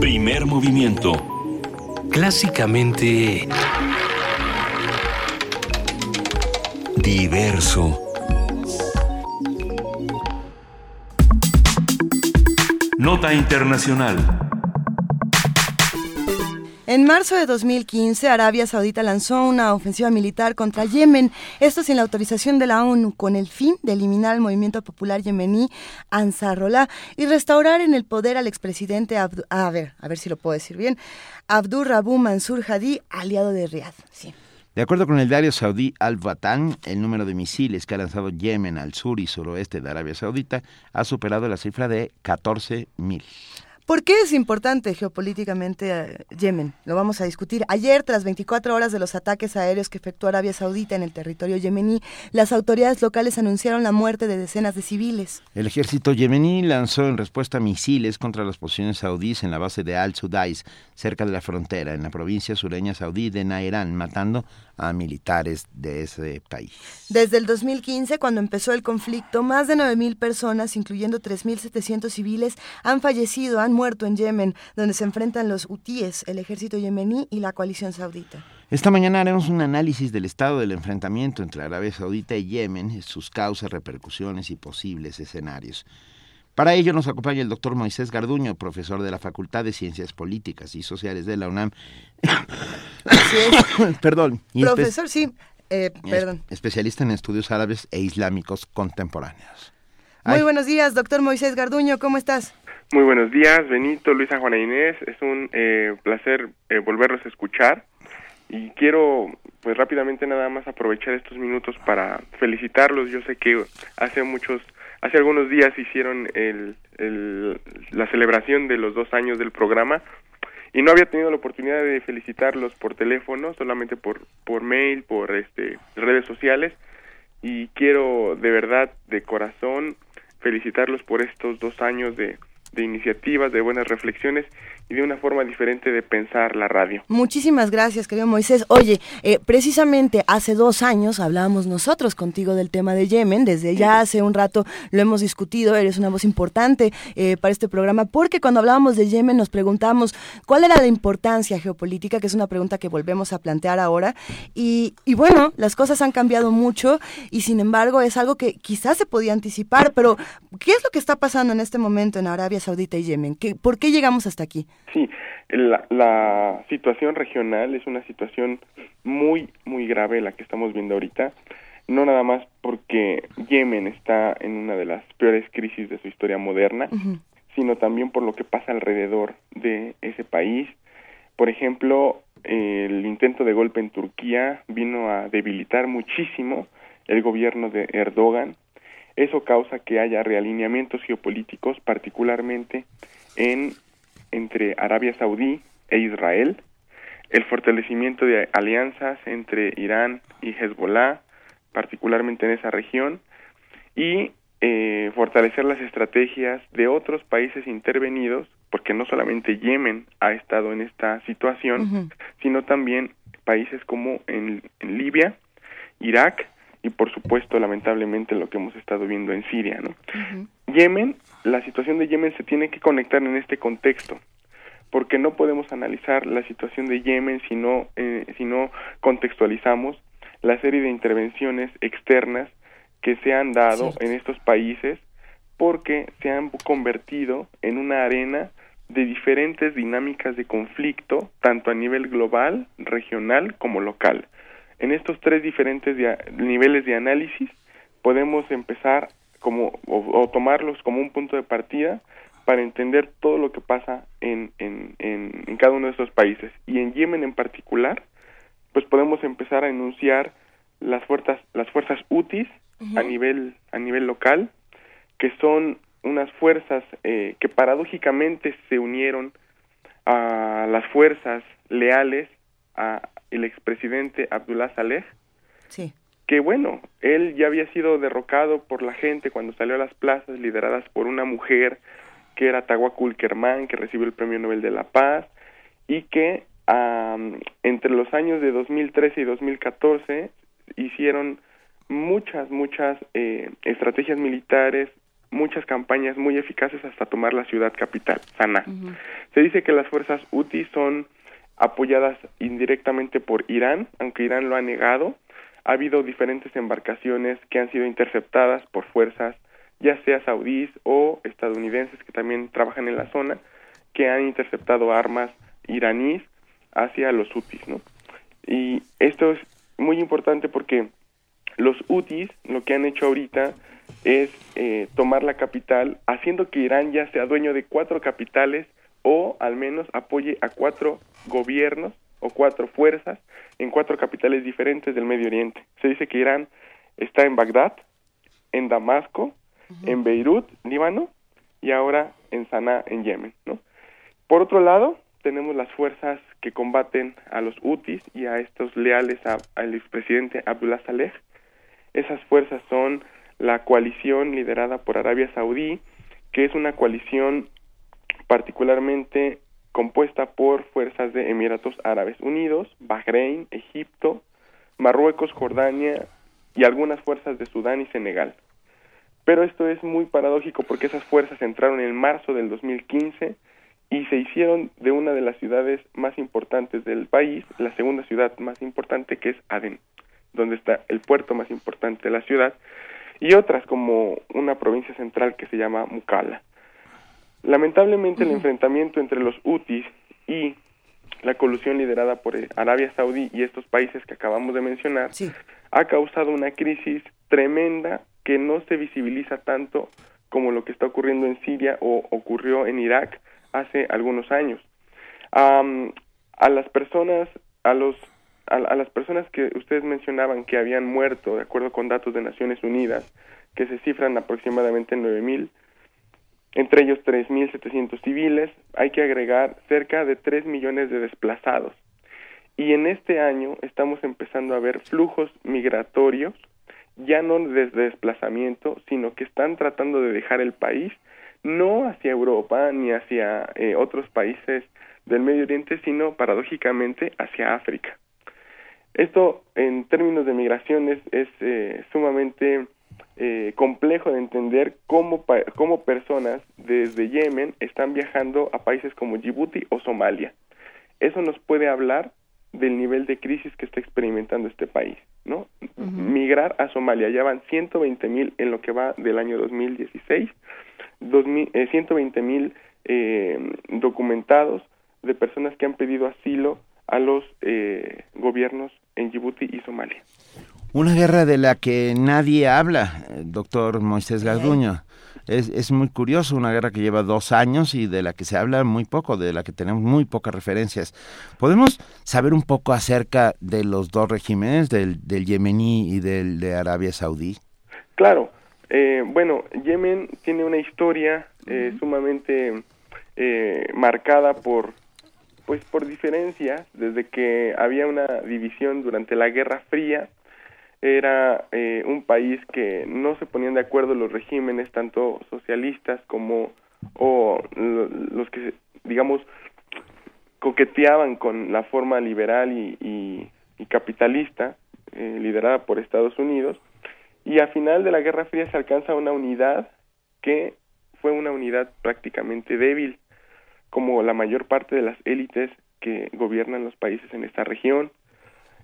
Primer movimiento. Clásicamente... Diverso. Nota internacional. En marzo de 2015, Arabia Saudita lanzó una ofensiva militar contra Yemen, esto sin la autorización de la ONU, con el fin de eliminar al movimiento popular yemení Ansarollah y restaurar en el poder al expresidente, Abdu- a ver, a ver si lo puedo decir bien, Abdur Rabu Mansur Hadi, aliado de Riad. Sí. De acuerdo con el diario saudí Al-Watan, el número de misiles que ha lanzado Yemen al sur y suroeste de Arabia Saudita ha superado la cifra de 14.000. ¿Por qué es importante geopolíticamente eh, Yemen? Lo vamos a discutir. Ayer, tras 24 horas de los ataques aéreos que efectuó Arabia Saudita en el territorio yemení, las autoridades locales anunciaron la muerte de decenas de civiles. El ejército yemení lanzó en respuesta misiles contra las posiciones saudíes en la base de Al-Sudais, cerca de la frontera, en la provincia sureña saudí de Nairán, matando a militares de ese país. Desde el 2015, cuando empezó el conflicto, más de 9.000 personas, incluyendo 3.700 civiles, han fallecido, han muerto en Yemen, donde se enfrentan los hutíes, el ejército yemení y la coalición saudita. Esta mañana haremos un análisis del estado del enfrentamiento entre Arabia Saudita y Yemen, sus causas, repercusiones y posibles escenarios. Para ello nos acompaña el doctor Moisés Garduño, profesor de la Facultad de Ciencias Políticas y Sociales de la UNAM. Perdón. y espe- Profesor, sí, eh, perdón. especialista en estudios árabes e islámicos contemporáneos. Muy buenos días, doctor Moisés Garduño, ¿cómo estás? Muy buenos días, Benito, Luisa, Juana Inés. Es un eh, placer eh, volverlos a escuchar y quiero, pues rápidamente nada más aprovechar estos minutos para felicitarlos. Yo sé que hace muchos, hace algunos días hicieron el, el- la celebración de los dos años del programa y no había tenido la oportunidad de felicitarlos por teléfono, solamente por por mail, por este redes sociales y quiero de verdad, de corazón, felicitarlos por estos dos años de, de iniciativas, de buenas reflexiones y de una forma diferente de pensar la radio. Muchísimas gracias, querido Moisés. Oye, eh, precisamente hace dos años hablábamos nosotros contigo del tema de Yemen. Desde ya hace un rato lo hemos discutido. Eres una voz importante eh, para este programa porque cuando hablábamos de Yemen nos preguntamos cuál era la importancia geopolítica, que es una pregunta que volvemos a plantear ahora. Y, y bueno, las cosas han cambiado mucho y sin embargo es algo que quizás se podía anticipar. Pero, ¿qué es lo que está pasando en este momento en Arabia Saudita y Yemen? ¿Qué, ¿Por qué llegamos hasta aquí? Sí, la, la situación regional es una situación muy, muy grave la que estamos viendo ahorita. No nada más porque Yemen está en una de las peores crisis de su historia moderna, sino también por lo que pasa alrededor de ese país. Por ejemplo, el intento de golpe en Turquía vino a debilitar muchísimo el gobierno de Erdogan. Eso causa que haya realineamientos geopolíticos, particularmente en entre Arabia Saudí e Israel, el fortalecimiento de alianzas entre Irán y Hezbollah, particularmente en esa región, y eh, fortalecer las estrategias de otros países intervenidos, porque no solamente Yemen ha estado en esta situación, sino también países como en, en, Libia, Irak y por supuesto lamentablemente lo que hemos estado viendo en Siria. ¿no? Yemen, la situación de Yemen se tiene que conectar en este contexto porque no podemos analizar la situación de Yemen si no, eh, si no contextualizamos la serie de intervenciones externas que se han dado en estos países porque se han convertido en una arena de diferentes dinámicas de conflicto, tanto a nivel global, regional como local. En estos tres diferentes niveles de análisis podemos empezar como o, tomarlos como un punto de partida para entender todo lo que pasa en, en, en, cada uno de estos países. Y en Yemen en particular, pues podemos empezar a enunciar las fuerzas, las fuerzas UTIs a nivel, a nivel local, que son unas fuerzas eh, que paradójicamente se unieron a las fuerzas leales a el expresidente Abdullah Saleh, sí. que bueno, él ya había sido derrocado por la gente cuando salió a las plazas lideradas por una mujer que era Tahuacul Kerman, que recibió el Premio Nobel de la Paz, y que entre los años de 2013 y 2014 hicieron muchas, muchas eh, estrategias militares, muchas campañas muy eficaces hasta tomar la ciudad capital, Sanaa. Se dice que las fuerzas UTI son apoyadas indirectamente por Irán, aunque Irán lo ha negado. Ha habido diferentes embarcaciones que han sido interceptadas por fuerzas ya sea saudíes o estadounidenses que también trabajan en la zona, que han interceptado armas iraníes hacia los hutis, ¿no? Y esto es muy importante porque los hutis lo que han hecho ahorita es eh, tomar la capital, haciendo que Irán ya sea dueño de cuatro capitales o al menos apoye a cuatro gobiernos o cuatro fuerzas en cuatro capitales diferentes del Medio Oriente. Se dice que Irán está en Bagdad, en Damasco, en Beirut, Líbano, y ahora en Sanaa, en Yemen. ¿no? Por otro lado, tenemos las fuerzas que combaten a los Houthis y a estos leales al expresidente Abdullah Saleh. Esas fuerzas son la coalición liderada por Arabia Saudí, que es una coalición particularmente compuesta por fuerzas de Emiratos Árabes Unidos, Bahrein, Egipto, Marruecos, Jordania y algunas fuerzas de Sudán y Senegal. Pero esto es muy paradójico porque esas fuerzas entraron en marzo del 2015 y se hicieron de una de las ciudades más importantes del país, la segunda ciudad más importante que es Aden, donde está el puerto más importante de la ciudad, y otras como una provincia central que se llama Mukalla. Lamentablemente el enfrentamiento entre los Houthis y la colusión liderada por Arabia Saudí y estos países que acabamos de mencionar ha causado una crisis tremenda que no se visibiliza tanto como lo que está ocurriendo en Siria o ocurrió en Irak hace algunos años. a las personas, a los a, las personas que ustedes mencionaban que habían muerto, de acuerdo con datos de Naciones Unidas, que se cifran aproximadamente en 9.000, entre ellos 3.700 civiles, hay que agregar cerca de 3 millones de desplazados. Y en este año estamos empezando a ver flujos migratorios ya no desde desplazamiento, sino que están tratando de dejar el país, no hacia Europa ni hacia eh, otros países del Medio Oriente, sino paradójicamente hacia África. Esto en términos de migración es, eh, sumamente eh, complejo de entender cómo, cómo personas desde Yemen están viajando a países como Djibouti o Somalia. Eso nos puede hablar del nivel de crisis que está experimentando este país, ¿no? Migrar a Somalia, ya van 120 mil en lo que va del año 2016, 120 mil eh, documentados de personas que han pedido asilo a los eh, gobiernos en Djibouti y Somalia. Una guerra de la que nadie habla, doctor Moisés Garduño. Es, es, muy curioso, una guerra que lleva dos años y de la que se habla muy poco, de la que tenemos muy pocas referencias. ¿Podemos saber un poco acerca de los dos regímenes, del, del yemení y del de Arabia Saudí? Claro. Eh, bueno, Yemen tiene una historia eh, sumamente eh, marcada por pues por diferencias desde que había una división durante la Guerra Fría era eh, un país que no se ponían de acuerdo los regímenes tanto socialistas como o los que digamos coqueteaban con la forma liberal y, capitalista eh, liderada por Estados Unidos. Y a final de la Guerra Fría se alcanza una unidad que fue una unidad prácticamente débil como la mayor parte de las élites que gobiernan los países en esta región.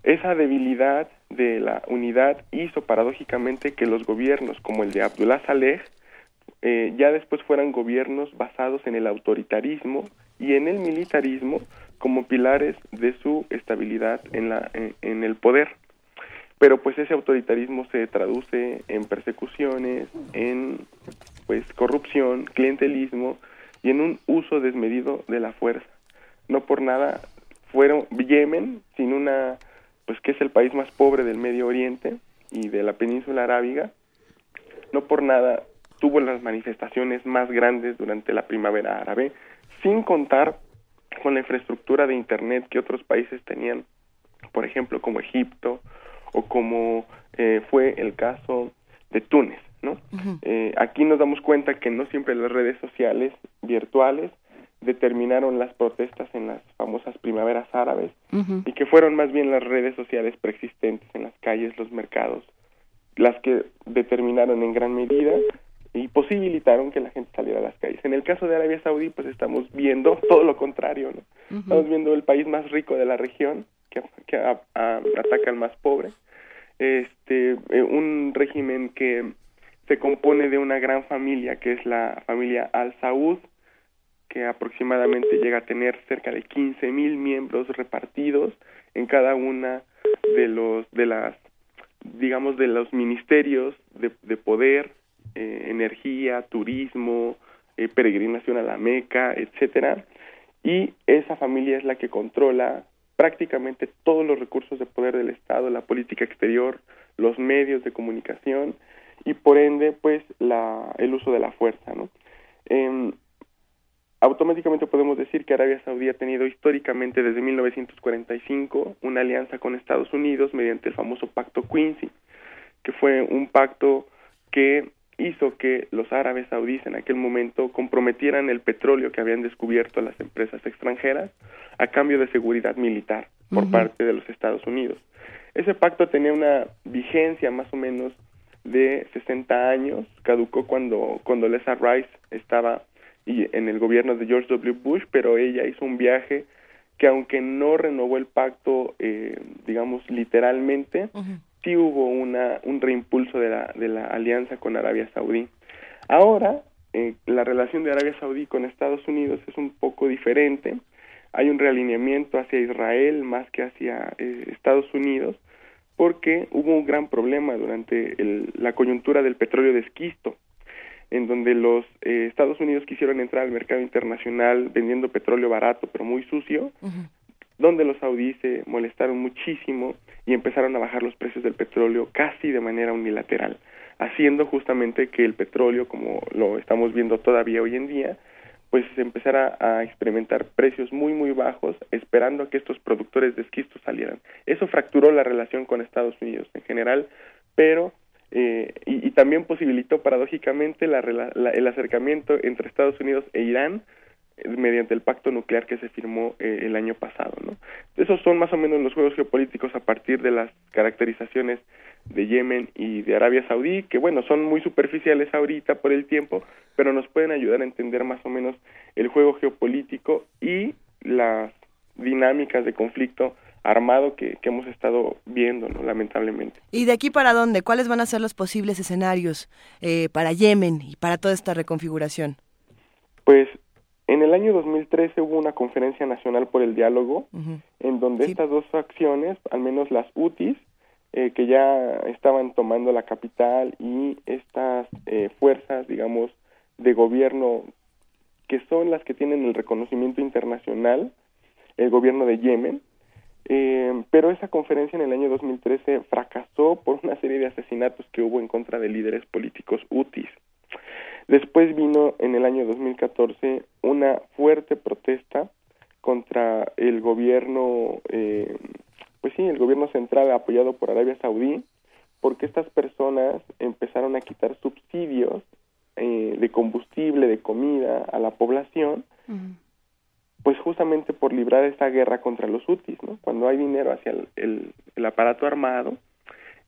Esa debilidad de la unidad hizo paradójicamente que los gobiernos como el de Abdullah Saleh eh, ya después fueran gobiernos basados en el autoritarismo y en el militarismo como pilares de su estabilidad en, la, en, el poder. Pero pues ese autoritarismo se traduce en persecuciones, en pues corrupción, clientelismo y en un uso desmedido de la fuerza. No por nada fueron Yemen sin una pues que es el país más pobre del Medio Oriente y de la península arábiga, no por nada tuvo las manifestaciones más grandes durante la primavera árabe, sin contar con la infraestructura de Internet que otros países tenían, por ejemplo, como Egipto o como eh, fue el caso de Túnez. ¿no? eh, aquí nos damos cuenta que no siempre las redes sociales virtuales determinaron las protestas en las famosas primaveras árabes y que fueron más bien las redes sociales preexistentes en las calles, los mercados, las que determinaron en gran medida y posibilitaron que la gente saliera a las calles. En el caso de Arabia Saudí, pues estamos viendo todo lo contrario, ¿no? Estamos viendo el país más rico de la región que, que ataca al más pobre, este, eh, un régimen que se compone de una gran familia que es la familia Al Saud, que aproximadamente llega a tener cerca de 15 mil miembros repartidos en cada una de los de las digamos de los ministerios de, de poder eh, energía turismo eh, peregrinación a la Meca etcétera. Y esa familia es la que controla prácticamente todos los recursos de poder del Estado la política exterior los medios de comunicación y por ende pues la el uso de la fuerza no eh, automáticamente podemos decir que Arabia Saudí ha tenido históricamente desde 1945 una alianza con Estados Unidos mediante el famoso Pacto Quincy, que fue un pacto que hizo que los árabes saudíes en aquel momento comprometieran el petróleo que habían descubierto las empresas extranjeras a cambio de seguridad militar por parte de los Estados Unidos. Ese pacto tenía una vigencia más o menos de 60 años, caducó cuando Condoleezza Rice estaba y en el gobierno de George W. Bush, pero ella hizo un viaje que aunque no renovó el pacto, eh, digamos, literalmente, sí hubo una, un reimpulso de la, de la alianza con Arabia Saudí. Ahora, eh, la relación de Arabia Saudí con Estados Unidos es un poco diferente. Hay un realineamiento hacia Israel más que hacia eh, Estados Unidos, porque hubo un gran problema durante el, la coyuntura del petróleo de esquisto en donde los eh, Estados Unidos quisieron entrar al mercado internacional vendiendo petróleo barato pero muy sucio, donde los saudíes se molestaron muchísimo y empezaron a bajar los precios del petróleo casi de manera unilateral, haciendo justamente que el petróleo, como lo estamos viendo todavía hoy en día, pues empezara a experimentar precios muy muy bajos, esperando a que estos productores de esquisto salieran. Eso fracturó la relación con Estados Unidos en general, pero eh, y, también posibilitó paradójicamente la, el acercamiento entre Estados Unidos e Irán eh, mediante el pacto nuclear que se firmó eh, el año pasado. ¿no? Esos son más o menos los juegos geopolíticos a partir de las caracterizaciones de Yemen y de Arabia Saudí, que bueno, son muy superficiales ahorita por el tiempo, pero nos pueden ayudar a entender más o menos el juego geopolítico y las dinámicas de conflicto armado que, que hemos estado viendo, ¿no? lamentablemente. ¿Y de aquí para dónde? ¿Cuáles van a ser los posibles escenarios eh, para Yemen y para toda esta reconfiguración? Pues en el año 2013 hubo una conferencia nacional por el diálogo, en donde estas dos facciones, al menos las UTIs, eh, que ya estaban tomando la capital y estas eh, fuerzas, digamos, de gobierno que son las que tienen el reconocimiento internacional, el gobierno de Yemen, eh, pero esa conferencia en el año 2013 fracasó por una serie de asesinatos que hubo en contra de líderes políticos UTIs. Después vino en el año 2014 una fuerte protesta contra el gobierno, eh, pues sí, el gobierno central apoyado por Arabia Saudí, porque estas personas empezaron a quitar subsidios eh, de combustible, de comida a la población, pues justamente por librar esta guerra contra los UTIs, ¿no? Cuando hay dinero hacia el, el, aparato armado,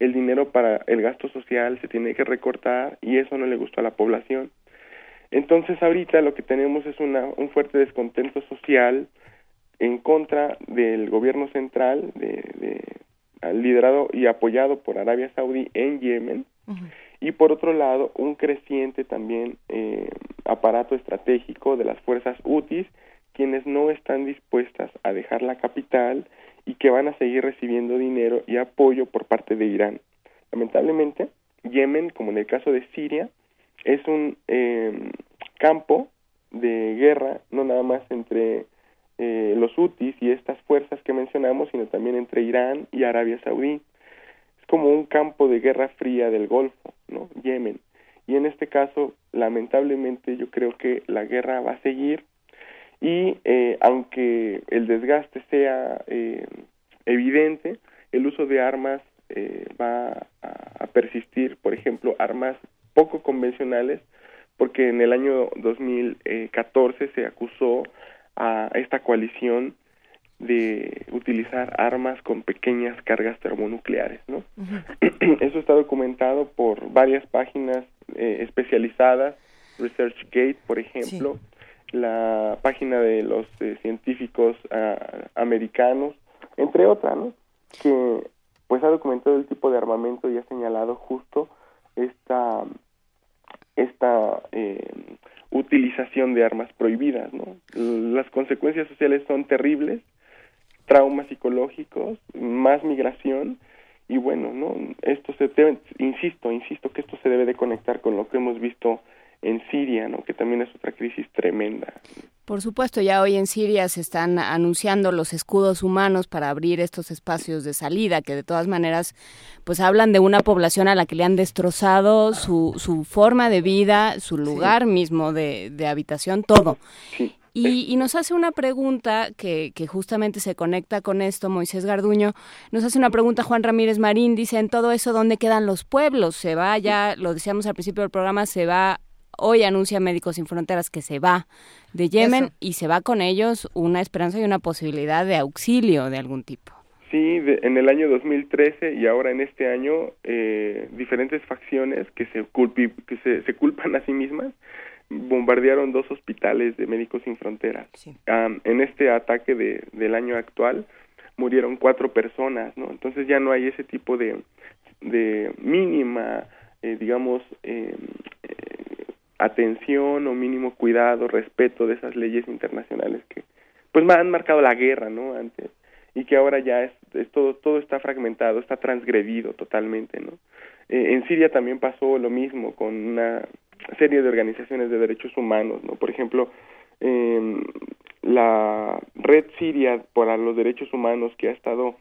el dinero para el gasto social se tiene que recortar y eso no le gustó a la población. Entonces ahorita lo que tenemos es una, un fuerte descontento social en contra del gobierno central, de, de, liderado y apoyado por Arabia Saudí en Yemen, y por otro lado un creciente también eh, aparato estratégico de las fuerzas UTIs quienes no están dispuestas a dejar la capital y que van a seguir recibiendo dinero y apoyo por parte de Irán. Lamentablemente, Yemen, como en el caso de Siria, es un eh, campo de guerra, no nada más entre eh, los hutis y estas fuerzas que mencionamos, sino también entre Irán y Arabia Saudí. Es como un campo de guerra fría del Golfo, ¿no? Yemen. Y en este caso, lamentablemente, yo creo que la guerra va a seguir y eh, aunque el desgaste sea eh, evidente, el uso de armas eh, va a, a, persistir, por ejemplo, armas poco convencionales, porque en el año 2014 se acusó a esta coalición de utilizar armas con pequeñas cargas termonucleares, ¿no? Eso está documentado por varias páginas eh, especializadas, ResearchGate, por ejemplo, la página de los eh, científicos uh, americanos, entre otras, ¿no? que pues ha documentado el tipo de armamento y ha señalado justo esta esta eh, utilización de armas prohibidas, ¿no? Las consecuencias sociales son terribles, traumas psicológicos, más migración y bueno, ¿no? Esto se insisto, insisto que esto se debe de conectar con lo que hemos visto en Siria, ¿no? que también es otra crisis tremenda. Por supuesto, ya hoy en Siria se están anunciando los escudos humanos para abrir estos espacios de salida, que de todas maneras, pues hablan de una población a la que le han destrozado su, su forma de vida, su lugar sí. mismo de, de, habitación, todo. Sí. Y, y, nos hace una pregunta que, que, justamente se conecta con esto, Moisés Garduño. Nos hace una pregunta Juan Ramírez Marín, dice, en todo eso, ¿dónde quedan los pueblos? Se va ya, lo decíamos al principio del programa, se va Hoy anuncia Médicos Sin Fronteras que se va de Yemen Eso. y se va con ellos una esperanza y una posibilidad de auxilio de algún tipo. Sí, de, en el año 2013 y ahora en este año, eh, diferentes facciones que se, culpi, que se, se, culpan a sí mismas bombardearon dos hospitales de Médicos Sin Fronteras. Sí. Um, en este ataque de, del año actual murieron cuatro personas, ¿no? Entonces ya no hay ese tipo de, de mínima, eh, digamos, eh, atención o mínimo cuidado, respeto de esas leyes internacionales que pues han marcado la guerra, ¿no? Antes y que ahora ya es todo todo está fragmentado, está transgredido totalmente, ¿no? Eh, en Siria también pasó lo mismo con una serie de organizaciones de derechos humanos, ¿no? Por ejemplo, eh, la Red Siria para los Derechos Humanos que ha estado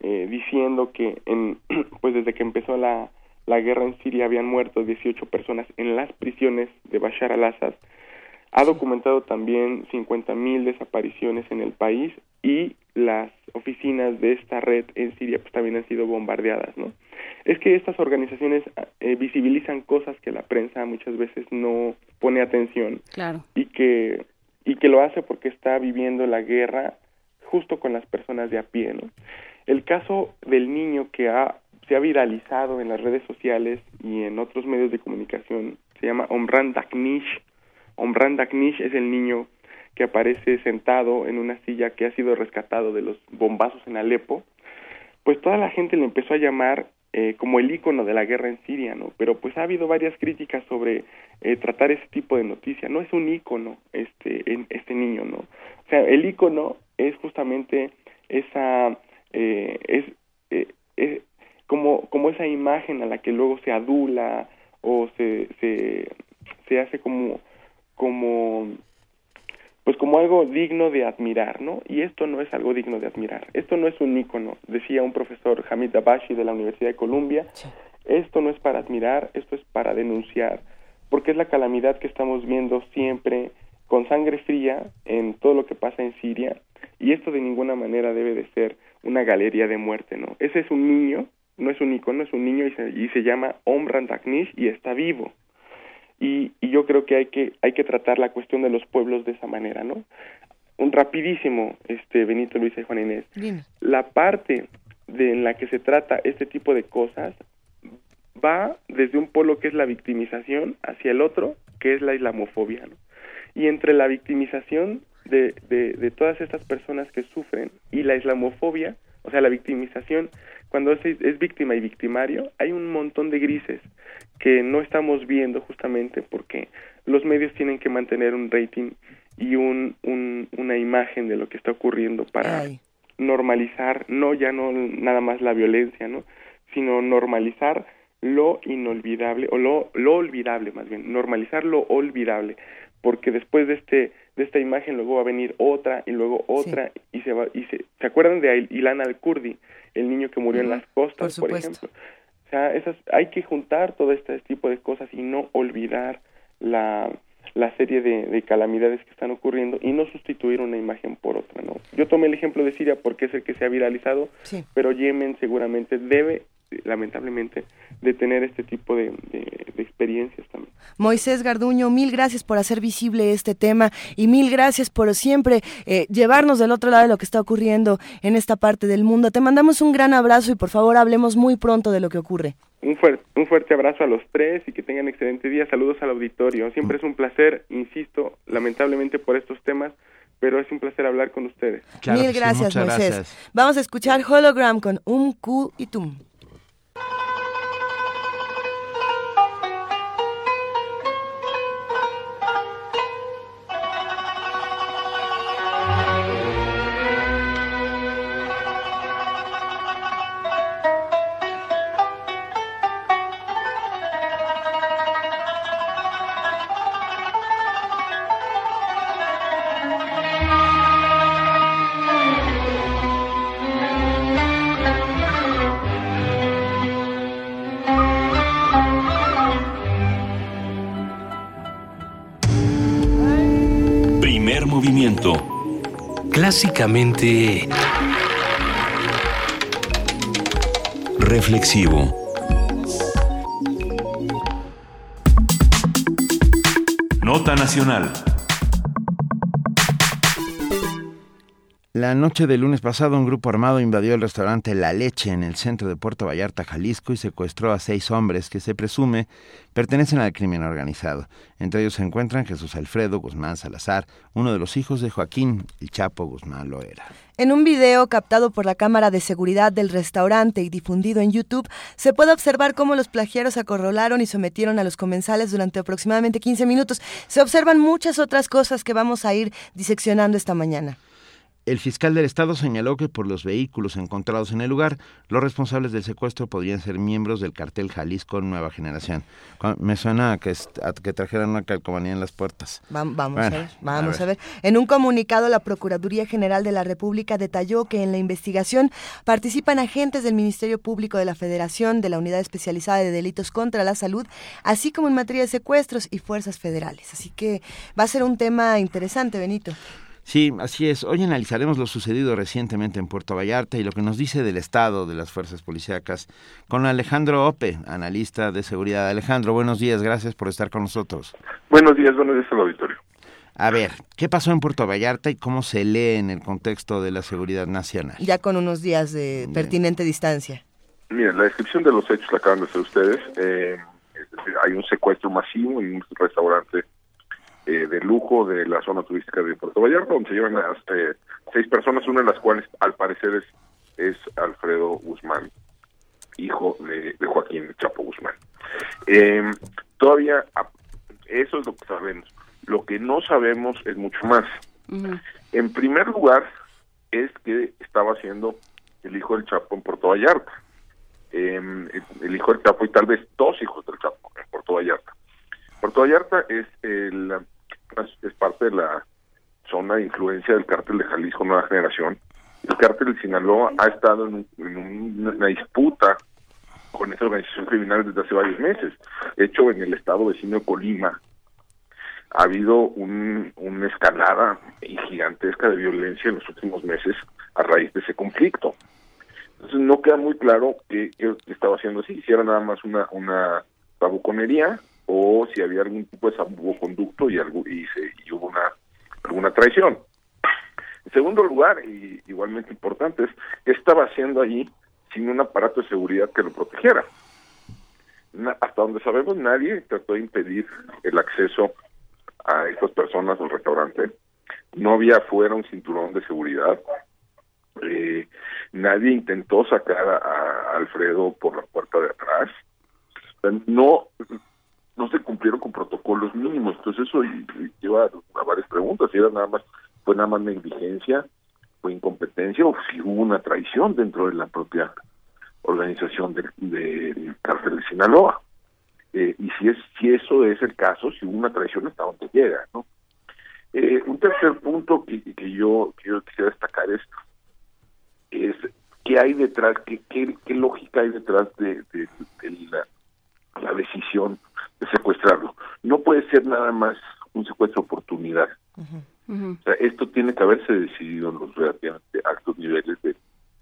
eh, diciendo que en, pues desde que empezó la la guerra en Siria habían muerto 18 personas en las prisiones de Bashar al-Assad. Ha documentado también 50.000 desapariciones en el país y las oficinas de esta red en Siria pues también han sido bombardeadas, ¿no? Es que estas organizaciones eh, visibilizan cosas que la prensa muchas veces no pone atención claro. y que y que lo hace porque está viviendo la guerra justo con las personas de a pie, ¿no? El caso del niño que ha, se ha viralizado en las redes sociales y en otros medios de comunicación se llama Omran Daknish. Omran Daknish es el niño que aparece sentado en una silla que ha sido rescatado de los bombazos en Alepo. Pues toda la gente le empezó a llamar eh, como el icono de la guerra en Siria, ¿no? Pero pues ha habido varias críticas sobre eh, tratar ese tipo de noticia. No es un icono este en, este niño, ¿no? O sea, el icono es justamente esa eh, es, eh, es como como esa imagen a la que luego se adula o se se, se hace como como pues como algo digno de admirar, ¿no? Y esto no es algo digno de admirar. Esto no es un ícono, decía un profesor Hamid Dabashi de la Universidad de Columbia. Esto no es para admirar, esto es para denunciar, porque es la calamidad que estamos viendo siempre con sangre fría en todo lo que pasa en Siria y esto de ninguna manera debe de ser una galería de muerte, ¿no? Ese es un niño, no es un icono, es un niño y se, y se llama Omran Daknish y está vivo y, y yo creo que hay que hay que tratar la cuestión de los pueblos de esa manera, ¿no? Un rapidísimo, este Benito Luisa y Juan Inés. La parte de en la que se trata este tipo de cosas va desde un polo que es la victimización hacia el otro que es la islamofobia, ¿no? Y entre la victimización de, de, de todas estas personas que sufren y la islamofobia, o sea, la victimización, cuando es, es víctima y victimario, hay un montón de grises que no estamos viendo justamente porque los medios tienen que mantener un rating y un, un, una imagen de lo que está ocurriendo para normalizar, no ya no nada más la violencia, ¿no? sino normalizar lo inolvidable o lo, lo olvidable más bien, normalizar lo olvidable, porque después de este de esta imagen luego va a venir otra y luego otra y se va y se se acuerdan de Ilan al-Kurdi, el niño que murió en las costas, por, ejemplo. O sea, esas, hay que juntar todo este tipo de cosas y no olvidar la, la serie de, de, calamidades que están ocurriendo y no sustituir una imagen por otra, ¿no? Yo tomé el ejemplo de Siria porque es el que se ha viralizado, sí. pero Yemen seguramente debe, lamentablemente, de tener este tipo de, de, de experiencias también. Moisés Garduño, mil gracias por hacer visible este tema y mil gracias por siempre eh, llevarnos del otro lado de lo que está ocurriendo en esta parte del mundo. Te mandamos un gran abrazo y por favor hablemos muy pronto de lo que ocurre. Un fuerte, un fuerte abrazo a los tres y que tengan excelente día. Saludos al auditorio. Siempre es un placer, insisto, lamentablemente por estos temas, pero es un placer hablar con ustedes. Claro Mil gracias, sí, Moisés. Gracias. Vamos a escuchar Hologram con Um Ku y Tum. Clásicamente... Reflexivo. Nota Nacional. La noche del lunes pasado, un grupo armado invadió el restaurante La Leche en el centro de Puerto Vallarta, Jalisco, y secuestró a seis hombres que se presume pertenecen al crimen organizado. Entre ellos se encuentran Jesús Alfredo Guzmán Salazar, uno de los hijos de Joaquín El Chapo Guzmán Loera. En un video captado por la cámara de seguridad del restaurante y difundido en YouTube, se puede observar cómo los plagiaros acorralaron y sometieron a los comensales durante aproximadamente 15 minutos. Se observan muchas otras cosas que vamos a ir diseccionando esta mañana. El fiscal del estado señaló que por los vehículos encontrados en el lugar, los responsables del secuestro podrían ser miembros del cartel Jalisco Nueva Generación. Me suena a que, a que trajeran una calcomanía en las puertas. Vamos, vamos bueno, a ver, vamos a ver. a ver. En un comunicado, la Procuraduría General de la República detalló que en la investigación participan agentes del Ministerio Público de la Federación, de la Unidad Especializada de Delitos contra la Salud, así como en materia de secuestros y fuerzas federales. Así que va a ser un tema interesante, Benito. Sí, así es. Hoy analizaremos lo sucedido recientemente en Puerto Vallarta y lo que nos dice del estado de las fuerzas policíacas con Alejandro Ope, analista de seguridad. Alejandro, buenos días, gracias por estar con nosotros. Buenos días, buenos días al auditorio. A ver, ¿qué pasó en Puerto Vallarta y cómo se lee en el contexto de la seguridad nacional? Ya con unos días de pertinente distancia. Mira, la descripción de los hechos la acaban de hacer ustedes. Eh, es decir, hay un secuestro masivo en un restaurante eh, de lujo de la zona turística de Puerto Vallarta, donde se llevan a eh, seis personas, una de las cuales al parecer es, es Alfredo Guzmán, hijo de, de Joaquín Chapo Guzmán. Eh, todavía eso es lo que sabemos. Lo que no sabemos es mucho más. En primer lugar, es que estaba haciendo el hijo del Chapo en Puerto Vallarta. El, el hijo del Chapo y tal vez dos hijos del Chapo en Puerto Vallarta. Puerto Vallarta es, el, es parte de la zona de influencia del cártel de Jalisco Nueva Generación. El cártel de Sinaloa ha estado en, en un- una disputa con esta organización criminal desde hace varios meses. De hecho, en el estado vecino de Colima ha habido un, una escalada gigantesca de violencia en los últimos meses a raíz de ese conflicto. Entonces no queda muy claro qué, estaba haciendo así, si era nada más una, una babuconería o si había algún tipo de salvoconducto y, algo, y, se, y hubo una, alguna traición. En segundo lugar, y igualmente importante, es qué estaba haciendo allí sin un aparato de seguridad que lo protegiera. Hasta donde sabemos, nadie trató de impedir el acceso a estas personas al restaurante. No había afuera un cinturón de seguridad. Eh, nadie intentó sacar a, Alfredo por la puerta de atrás. No, no se cumplieron con protocolos mínimos. Entonces eso lleva a varias preguntas. Si era nada más, fue nada más negligencia, fue incompetencia o si hubo una traición dentro de la propia organización del cártel de Sinaloa. Eh, y si es si eso es el caso, si hubo una traición hasta donde llega, ¿no? Eh, un tercer punto que, que yo que yo quisiera destacar es es qué hay detrás, qué, qué, qué lógica hay detrás de, de- la, la decisión de secuestrarlo. No puede ser nada más un secuestro oportunidad. O sea, esto tiene que haberse decidido en los relativamente altos niveles del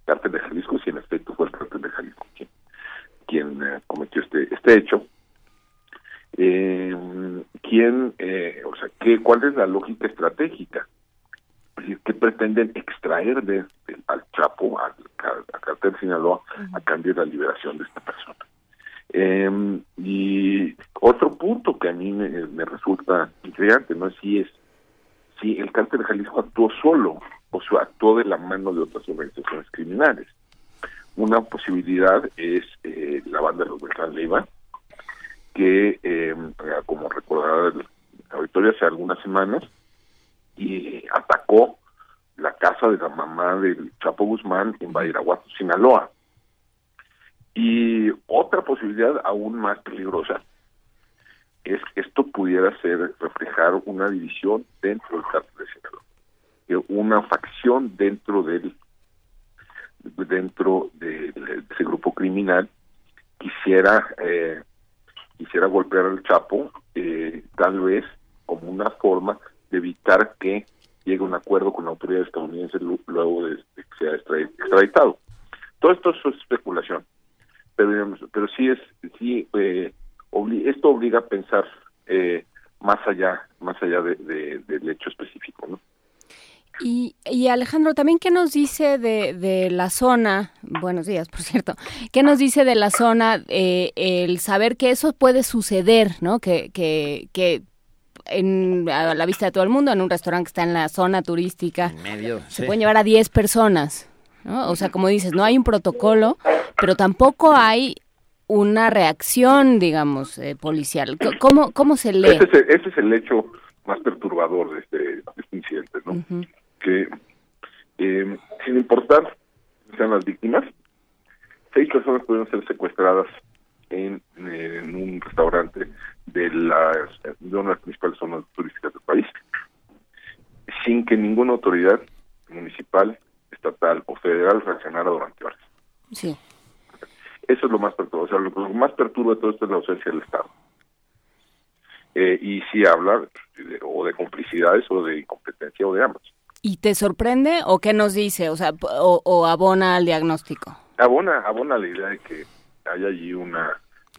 cártel de Jalisco, si en efecto fue el cártel de Jalisco quien, quien eh, cometió este este hecho. Eh, ¿Quién, eh, o sea, qué, cuál es la lógica estratégica? ¿Qué pretenden extraer de, de- al Chapo, al, al cártel de Sinaloa, a cambio de la liberación de esta persona? Eh, y otro punto que a mí me, resulta intrigante, ¿no? Si es si el cártel de Jalisco actuó solo o sea, actuó de la mano de otras organizaciones criminales. Una posibilidad es eh, la banda de los Beltrán Leiva, que, eh, como recordará el auditorio hace algunas semanas, y atacó la casa de la mamá del Chapo Guzmán en Badiraguato, Sinaloa. Y otra posibilidad aún más peligrosa es que esto pudiera ser reflejar una división dentro del cártel de Sinaloa, una facción dentro del dentro de, ese grupo criminal quisiera eh, quisiera golpear al Chapo eh, tal vez como una forma de evitar que llegue a un acuerdo con la autoridad estadounidense lu- luego de, que sea extra- extraditado. Todo esto es especulación, pero sí es sí eh, obli- esto obliga a pensar eh, más allá más allá de- de- del hecho específico, ¿no? Y, y Alejandro, también qué nos dice de, de la zona, buenos días, por cierto, qué nos dice de la zona eh, el saber que eso puede suceder, ¿no? Que, que, que en, a la vista de todo el mundo, en un restaurante que está en la zona turística, medio, se sí. pueden llevar a 10 personas, ¿no? O sea, como dices, no hay un protocolo, pero tampoco hay una reacción, digamos, eh, policial. ¿Cómo, ¿Cómo se lee? Ese es, el, ese es el hecho más perturbador de este, de este incidente, ¿no? Que eh, sin importar si sean las víctimas, seis personas pudieron ser secuestradas en, en un restaurante de, las, de una de las principales zonas turísticas del país, sin que ninguna autoridad municipal, estatal o federal reaccionara durante horas. Sí. Eso es lo más perturbador. O sea, lo, más perturba de todo esto es la ausencia del Estado. Eh, y si habla de- o de complicidades o de incompetencia o de ambas. ¿Y te sorprende o qué nos dice? O sea, o abona al diagnóstico. Abona, abona la idea de que hay allí una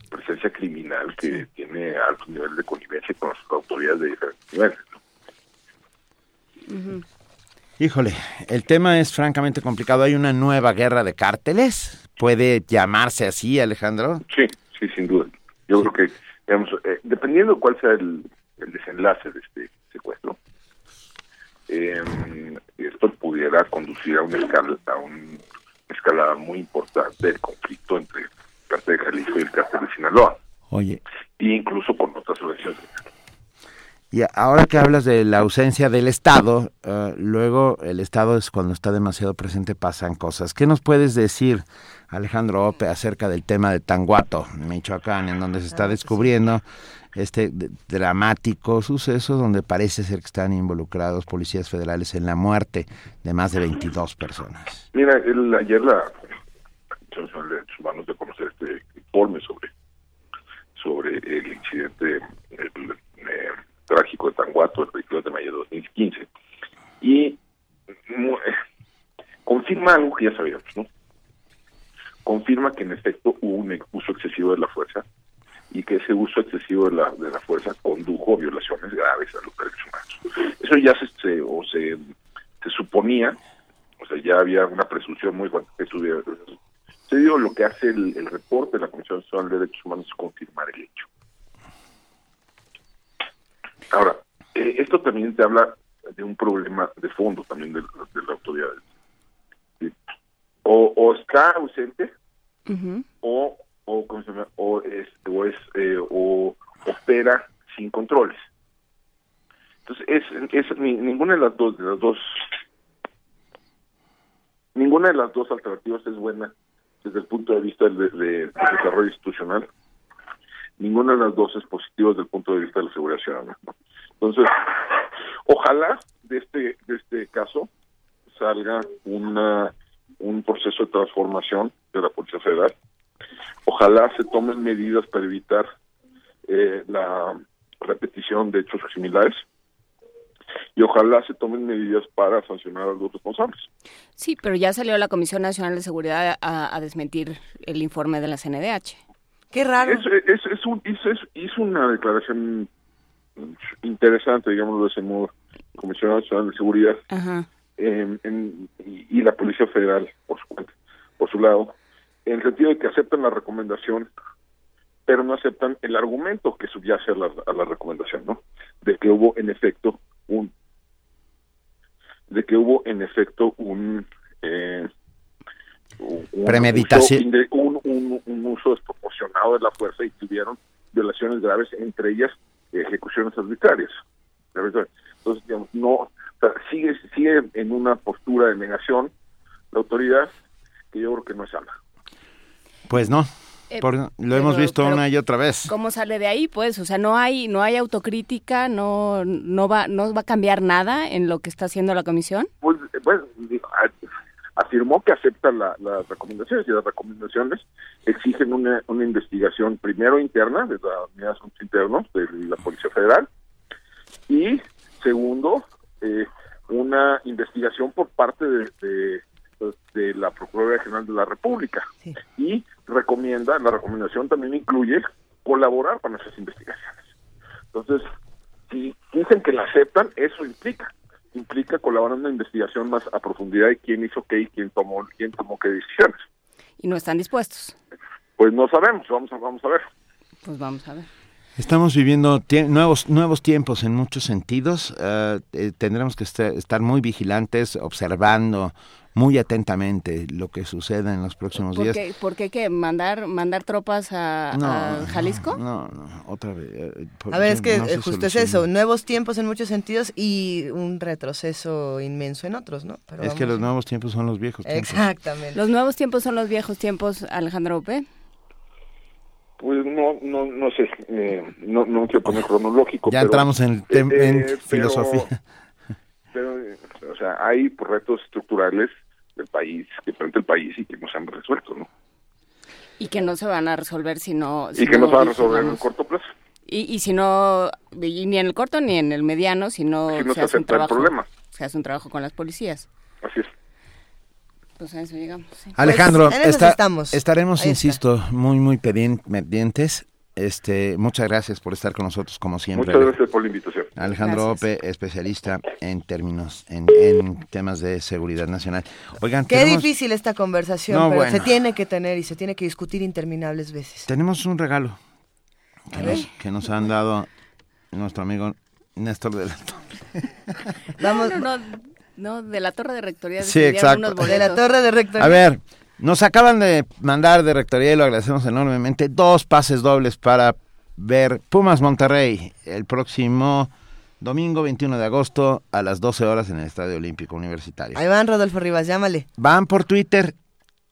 presencia criminal que tiene alto nivel de connivencia con las autoridades de diferentes niveles. ¿no? Híjole, el tema es francamente complicado. Hay una nueva guerra de cárteles. ¿Puede llamarse así, Alejandro? Sí, sí, sin duda. Yo creo que, digamos, eh, dependiendo de cuál sea el, el desenlace de este secuestro, eh, esto pudiera conducir a una escala, a una escalada muy importante del conflicto entre el cártel de Jalisco y el cártel de Sinaloa, Oye, e incluso con otras organizaciones. Y ahora que hablas de la ausencia del Estado, eh, luego el Estado es cuando está demasiado presente pasan cosas. ¿Qué nos puedes decir, Alejandro Ope, acerca del tema de Tanguato, Michoacán, en donde se está descubriendo este dramático suceso donde parece ser que están involucrados policías federales en la muerte de más de 22 personas? Mira, el, ayer la Comisión de Derechos Humanos de conocer este informe sobre sobre el incidente el, trágico de Tanguato el 22 de mayo de 2015 y eh, confirma algo que ya sabíamos, ¿no? Confirma que en efecto hubo un uso excesivo de la fuerza y que ese uso excesivo de la, de la fuerza condujo a violaciones graves a los derechos humanos. Eso ya se, se- o se, se suponía, o sea, ya había una presunción muy fuerte que eso hubiera se dio lo que hace el, el reporte de la Comisión Nacional de Derechos Humanos es confirmar el hecho. Ahora, eh, esto también te habla de un problema de fondo también de, de la autoridad. ¿sí? O, o está ausente o o, ¿cómo se llama? o es o es eh, o opera sin controles. Entonces es, es ni- ninguna de las dos de las dos ninguna de las dos alternativas es buena desde el punto de vista del, de- de- del desarrollo institucional. Ninguna de las dos es positiva desde el punto de vista de la seguridad ciudadana. Entonces, ojalá de este de este caso salga una un proceso de transformación de la Policía Federal. Ojalá se tomen medidas para evitar eh, la repetición de hechos similares y ojalá se tomen medidas para sancionar a los responsables. Sí, pero ya salió la Comisión Nacional de Seguridad a, a desmentir el informe de la CNDH. Qué raro. Es, es, es un, hizo, una declaración interesante, digámoslo de ese modo, Comisión Nacional de Seguridad Ajá. en- y, y la Policía Federal, por su por su lado, en el sentido de que aceptan la recomendación, pero no aceptan el argumento que subyace a la, a la recomendación, ¿no? De que hubo en efecto un, de que hubo en efecto un, eh, un- un Premeditación. uso un, un- un uso desproporcionado de la fuerza y tuvieron violaciones graves, entre ellas ejecuciones arbitrarias. Entonces, digamos, no, o sea, sigue, sigue en una postura de negación la autoridad que yo creo que no es sana. Pues no, Eh, por- lo pero- hemos visto pero una y otra vez. ¿Cómo sale de ahí? Pues, o sea, no hay, no hay autocrítica, no, no va, no va a cambiar nada en lo que está haciendo la comisión. Pues, digo, a- afirmó que acepta la- las recomendaciones y las recomendaciones exigen una, una investigación primero interna de la Unidad de Asuntos Internos de la Policía Federal y segundo eh, una investigación por parte de, de, de la Procuraduría General de la República y recomienda, la recomendación también incluye colaborar con esas investigaciones. Entonces, si dicen que la aceptan, eso implica implica colaborar en una investigación más a profundidad de quién hizo qué y quién tomó quién tomó qué decisiones. Y no están dispuestos. Pues no sabemos, vamos a vamos a ver. Pues vamos a ver. Estamos viviendo tie- nuevos nuevos tiempos en muchos sentidos. eh, eh, tendremos que estar, estar muy vigilantes, observando muy atentamente lo que suceda en los próximos ¿Por días. qué, por qué qué? mandar mandar tropas a, a Jalisco? No, no, otra vez. eh, por- A ver, es que no eh, justo es eso, nuevos tiempos en muchos sentidos y un retroceso inmenso en otros, ¿no? Pero Es que los nuevos tiempos son los viejos tiempos. Exactamente. Los nuevos tiempos son los viejos tiempos, Alejandro Ope. Pues no no no sé, eh, no no quiero poner cronológico. Ya pero, entramos en, tem- eh, en pero- filosofía. Pero, eh, o sea, hay retos estructurales del país que frente el país y que no se han resuelto, ¿no? Y que no se van a resolver si no... si y que no se van a resolver en el corto plazo. Y, y si no, y ni en el corto ni en el mediano, si no, Si no se se hace un el trabajo. problema. Se hace un trabajo con las policías. Así es. Pues a eso llegamos. sí. Alejandro, Pues, está- estamos. estaremos, Ahí está. insisto, muy, muy pendientes. Este, muchas gracias por estar con nosotros como siempre. Muchas gracias por la invitación. Alejandro Ope, especialista en términos, en, en temas de seguridad nacional. Oigan, Qué tenemos, difícil esta conversación, No, pero bueno. se tiene que tener y se tiene que discutir interminables veces. tenemos un regalo que nos, que nos han dado nuestro amigo Néstor de la Vamos, No, no, no, de la torre de rectoría. Sí, exacto. unos de la torre de rectoría. A ver, nos acaban de mandar de Rectoría y lo agradecemos enormemente. Dos pases dobles para ver Pumas Monterrey el próximo domingo 21 de agosto a las 12 horas en el Estadio Olímpico Universitario. Ahí van, Rodolfo Rivas, llámale. Van por Twitter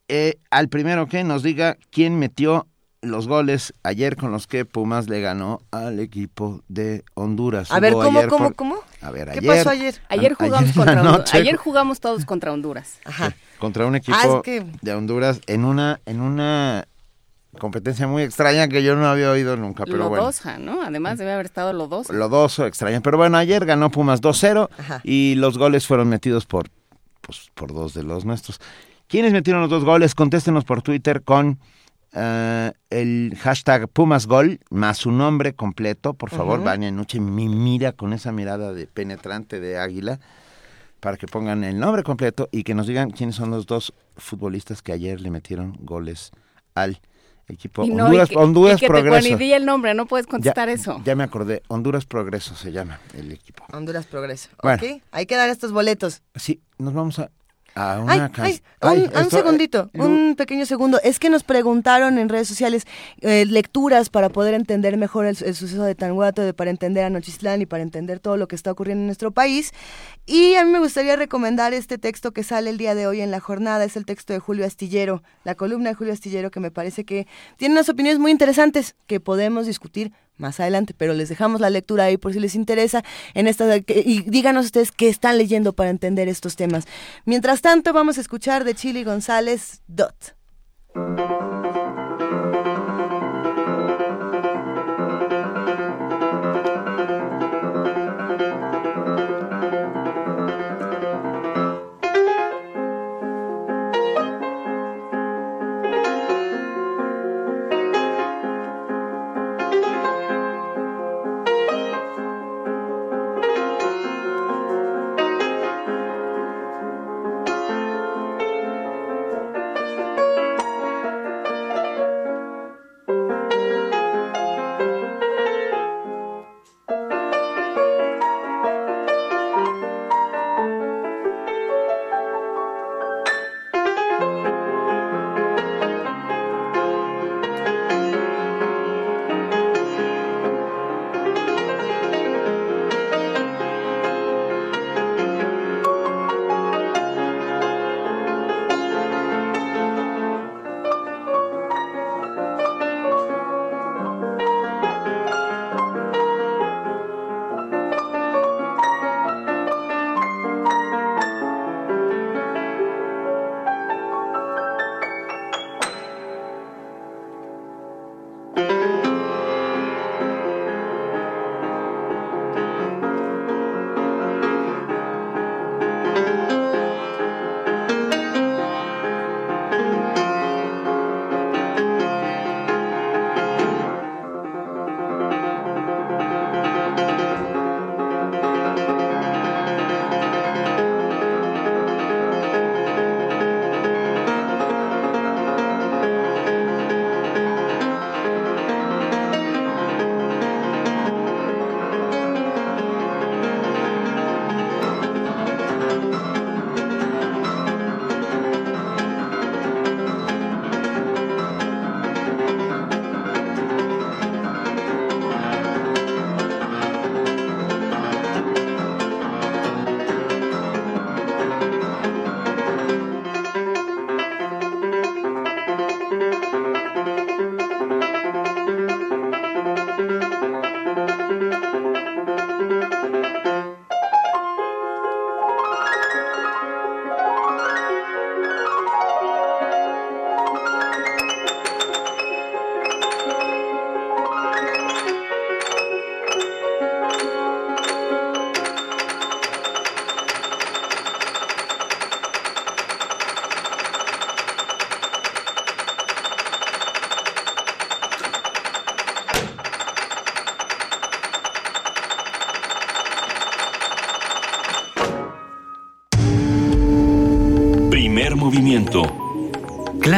eh, al primero que nos diga quién metió los goles ayer con los que Pumas le ganó al equipo de Honduras. A ver, Hubo ¿cómo, cómo, por- cómo? A ver, ¿Qué ayer, pasó ayer? Ayer jugamos ayer contra Honduras. Ayer jugamos todos contra Honduras. Ajá. contra un equipo Ah, es que- de Honduras en una en una competencia muy extraña que yo no había oído nunca, pero bueno. Lodosa, ¿no? Además debe haber estado Lodosa. Lodoso, extraña. Pero bueno, ayer ganó Pumas 2-0 y los goles fueron metidos por, pues, por dos de los nuestros. ¿Quiénes metieron los dos goles? Contéstenos por Twitter con eh, el hashtag Pumasgol más su nombre completo. Por favor, Ujú. Vania Nuche me mira con esa mirada de penetrante de águila para que pongan el nombre completo y que nos digan quiénes son los dos futbolistas que ayer le metieron goles al equipo Y no, Honduras, y que, Honduras y que te Progreso. bueno, y di el nombre, no puedes contestar Ya- eso. Ya me acordé, Honduras Progreso se llama el equipo. Honduras Progreso. Bueno. Ok, hay que dar estos boletos. Sí, nos vamos a, a una Ay, ay, Ay, un, un esto, segundito, eh, un pequeño segundo. Es que nos preguntaron en redes sociales eh, lecturas para poder entender mejor el, el suceso de Tanguato, de, para entender a Nochistlán y para entender todo lo que está ocurriendo en nuestro país. Y a mí me gustaría recomendar este texto que sale el día de hoy en la jornada. Es el texto de Julio Astillero, la columna de Julio Astillero, que me parece que tiene unas opiniones muy interesantes que podemos discutir más adelante, pero les dejamos la lectura ahí por si les interesa en esta y díganos ustedes qué están leyendo para entender estos temas. Mientras tanto, vamos a escuchar de Chili González Dot.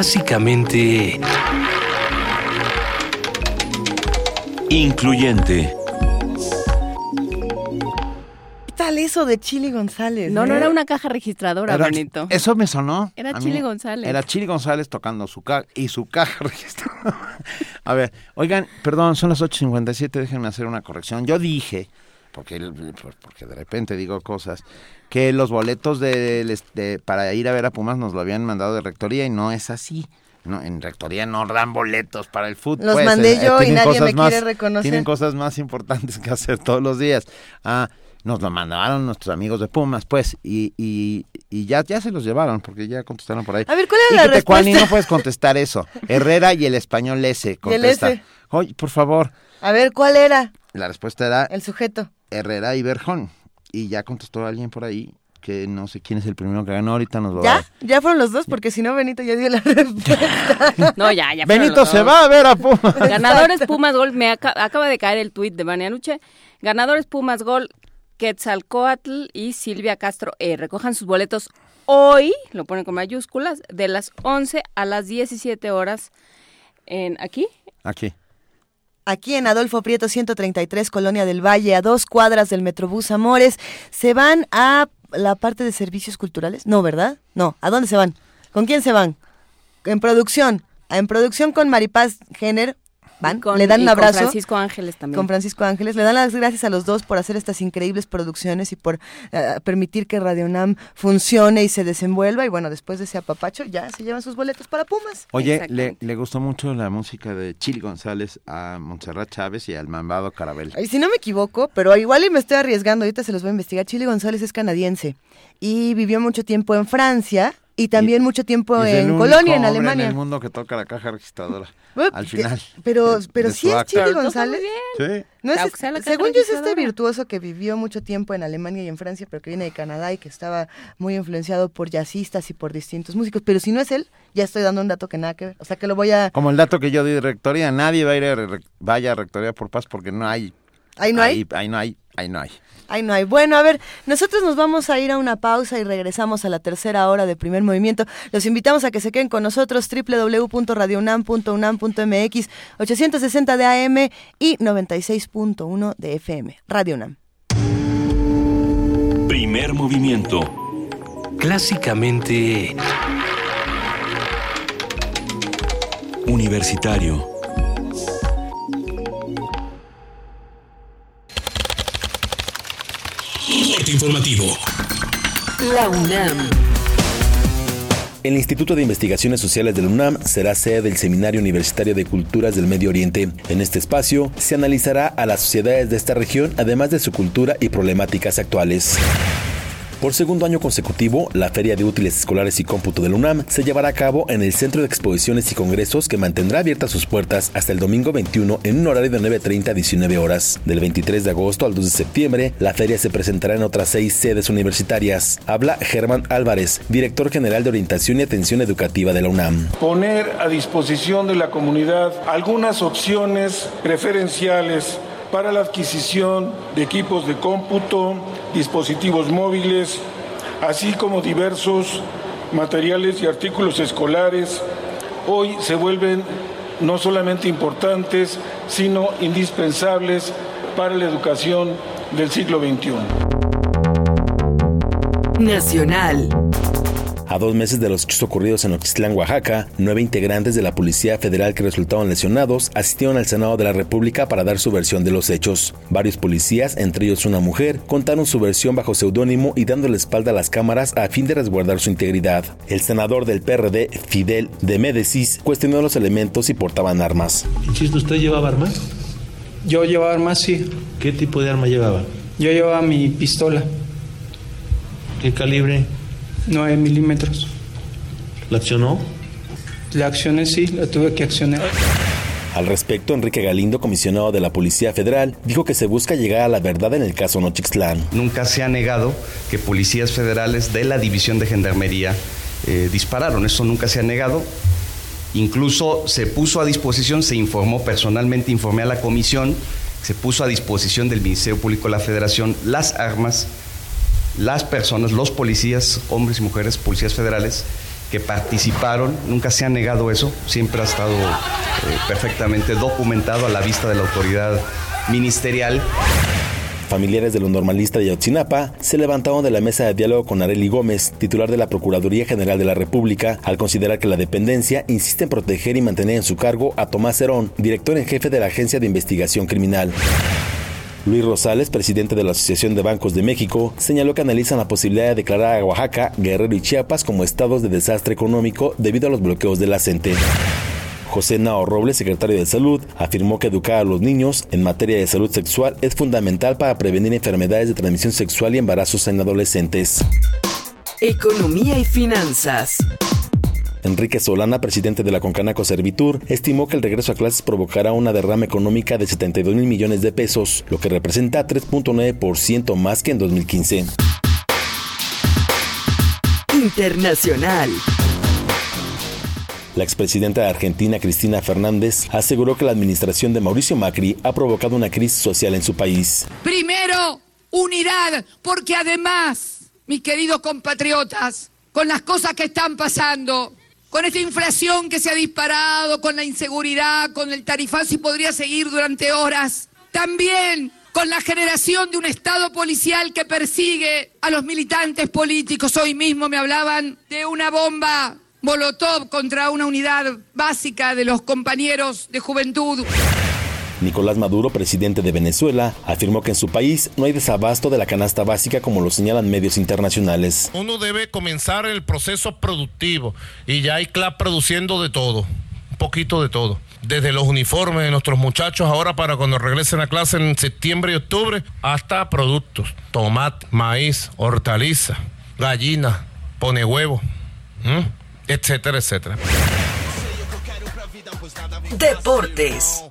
Clásicamente... Incluyente. ¿Qué tal eso de Chili González? No, no eh? era una caja registradora, Era- Benito. Eso me sonó. Era a mí. Chili González. Era Chili González tocando su caja y su caja registradora. a ver, oigan, perdón, son las 8.57, déjenme hacer una corrección. Yo dije, porque, el- por- porque de repente digo cosas, que los boletos est- de- para ir a ver a Pumas nos lo habían mandado de rectoría y no es así. No, en rectoría no dan boletos para el fútbol. Los mandé yo y nadie me quiere reconocer. Tienen cosas más importantes que hacer todos los días. Ah, nos lo mandaron nuestros amigos de Pumas, pues, y, y, y ya, ya se los llevaron, porque ya contestaron por ahí. A ver, ¿cuál Y era la que respuesta? no puedes contestar eso. Herrera y el español S Y el contesta. S. Oye, por favor. A ver, ¿cuál era La respuesta era el sujeto? Herrera y Berjón. Y ya contestó alguien por ahí que no sé quién es el primero que ganó, ahorita nos va a ¿Ya? dar. ¿Ya fueron los dos? Porque si no, Benito ya dio la respuesta. No, ya, ya. fueron Benito los se dos. va a ver a Pumas. Ganadores Pumas Gol, me aca- acaba de caer el tuit de Banianuche. Ganadores Pumas Gol, Quetzalcoatl y Silvia Castro E. Recojan sus boletos hoy, lo ponen con mayúsculas, de las 11 a las 17 horas en aquí. Aquí. Aquí en Adolfo Prieto 133, Colonia del Valle, a dos cuadras del Metrobús Amores, se van a la parte de servicios culturales. No, ¿verdad? No. ¿A dónde se van? ¿Con quién se van? En producción. En producción con Maripaz Jenner. Van, Con- le dan un con abrazo. Francisco Ángeles también. Con Francisco Ángeles. Le dan las gracias a los dos por hacer estas increíbles producciones y por eh, permitir que Radio UNAM funcione y se desenvuelva. Y bueno, después de ese apapacho, ya se llevan sus boletos para Pumas. Oye, le, le gustó mucho la música de Chili González a Montserrat Chávez y al Mambado Carabel. Y si no me equivoco, pero igual y me estoy arriesgando, ahorita se los voy a investigar. Chile González es canadiense y vivió mucho tiempo en Francia y también mucho tiempo en Colonia, en Alemania. en el mundo que toca la caja registradora. Al final. Pero, de- pero sí es. Chile González. Sí. No es- según yo es este virtuoso que vivió mucho tiempo en Alemania y en Francia, pero que viene de Canadá y que estaba muy influenciado por jazzistas y por distintos músicos. Pero si no es él, ya estoy dando un dato que nada que ver. O sea que lo voy a... Como el dato que yo di de rectoría, nadie va a ir a re- vaya a rectoría por paz porque no hay. Ahí no hay. Ahí, ahí no hay, ahí no hay. Ay, no hay. Bueno, a ver, nosotros nos vamos a ir a una pausa y regresamos a la tercera hora de primer movimiento. Los invitamos a que se queden con nosotros www.radiounam.unam.mx 860 de AM y 96.1 de FM. Radio UNAM. Primer movimiento. Clásicamente... Universitario. Corte informativo. La UNAM. El Instituto de Investigaciones Sociales del UNAM será sede del Seminario Universitario de Culturas del Medio Oriente. En este espacio se analizará a las sociedades de esta región, además de su cultura y problemáticas actuales. Por segundo año consecutivo, la Feria de Útiles Escolares y Cómputo del UNAM se llevará a cabo en el Centro de Exposiciones y Congresos que mantendrá abiertas sus puertas hasta el domingo 21 en un horario de 9.30 a 19 horas. Del 23 de agosto al 2 de septiembre, la feria se presentará en otras seis sedes universitarias. Habla Germán Álvarez, director general de Orientación y Atención Educativa de la UNAM. poner a disposición de la comunidad algunas opciones preferenciales para la adquisición de equipos de cómputo, dispositivos móviles, así como diversos materiales y artículos escolares, hoy se vuelven no solamente importantes, sino indispensables para la educación del siglo XXI. Nacional. A dos meses de los hechos ocurridos en Oxtlán, Oaxaca, nueve integrantes de la Policía Federal que resultaron lesionados asistieron al Senado de la República para dar su versión de los hechos. Varios policías, entre ellos una mujer, contaron su versión bajo seudónimo y dando la espalda a las cámaras a fin de resguardar su integridad. El senador del PRD, Fidel de Médesis, cuestionó los elementos si portaban armas. Insisto, ¿usted llevaba armas? Yo llevaba armas, sí. ¿Qué tipo de arma llevaba? Yo llevaba mi pistola, ¿Qué calibre? 9 milímetros. ¿La accionó? La accioné, sí, la tuve que accionar. Al respecto, Enrique Galindo, comisionado de la Policía Federal, dijo que se busca llegar a la verdad en el caso Nochixtlán. Nunca se ha negado que policías federales de la División de Gendarmería eh, dispararon. Eso nunca se ha negado. Incluso se puso a disposición, se informó personalmente, informé a la comisión, se puso a disposición del Ministerio Público de la Federación las armas, las personas, los policías, hombres y mujeres, policías federales, que participaron, nunca se ha negado eso, siempre ha estado eh, perfectamente documentado a la vista de la autoridad ministerial. Familiares de los normalistas de Ayotzinapa se levantaron de la mesa de diálogo con Areli Gómez, titular de la Procuraduría General de la República, al considerar que la dependencia insiste en proteger y mantener en su cargo a Tomás Herón, director en jefe de la Agencia de Investigación Criminal. Luis Rosales, presidente de la Asociación de Bancos de México, señaló que analizan la posibilidad de declarar a Oaxaca, Guerrero y Chiapas como estados de desastre económico debido a los bloqueos de la. José Nao Robles, secretario de Salud, afirmó que educar a los niños en materia de salud sexual es fundamental para prevenir enfermedades de transmisión sexual y embarazos en adolescentes. Economía y finanzas. Enrique Solana, presidente de la Concanaco Servitur, estimó que el regreso a clases provocará una derrama económica de 72 mil millones de pesos, lo que representa 3.9% más que en 2015. Internacional. La expresidenta de Argentina, Cristina Fernández, aseguró que la administración de Mauricio Macri ha provocado una crisis social en su país. Primero, unidad, porque además, mis queridos compatriotas, con las cosas que están pasando, con esta inflación que se ha disparado, con la inseguridad, con el tarifazo y podría seguir durante horas, también con la generación de un Estado policial que persigue a los militantes políticos. Hoy mismo me hablaban de una bomba Molotov contra una unidad básica de los compañeros de juventud. Nicolás Maduro, presidente de Venezuela, afirmó que en su país no hay desabasto de la canasta básica como lo señalan medios internacionales. Uno debe comenzar el proceso productivo y ya hay CLAP produciendo de todo, un poquito de todo. Desde los uniformes de nuestros muchachos ahora para cuando regresen a clase en septiembre y octubre, hasta productos, tomate, maíz, hortaliza, gallina, pone huevo, etcétera, etcétera. Deportes.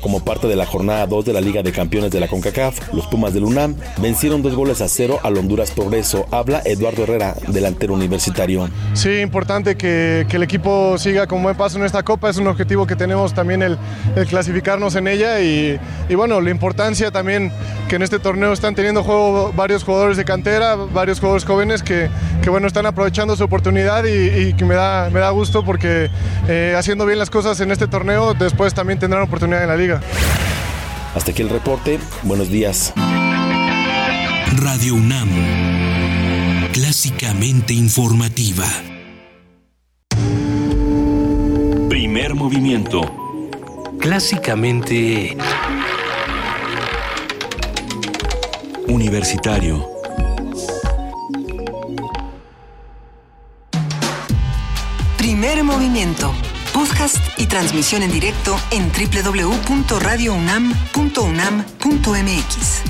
Como parte de la jornada 2 de la Liga de Campeones de la CONCACAF, los Pumas del UNAM vencieron dos goles a cero al Honduras Progreso. Habla Eduardo Herrera, delantero universitario. Sí, importante que, el equipo siga con buen paso en esta copa. Es un objetivo que tenemos también el, clasificarnos en ella. Y, bueno, la importancia también que en este torneo están teniendo juego varios jugadores de cantera, varios jugadores jóvenes que, bueno, están aprovechando su oportunidad y, y que me da, me da gusto porque eh, haciendo bien las cosas en este torneo, después también tendrán oportunidad en la liga. Hasta aquí el reporte. Buenos días. Radio UNAM. Clásicamente informativa. Primer movimiento. Clásicamente... Universitario. Primer movimiento podcast y transmisión en directo en www.radiounam.unam.mx.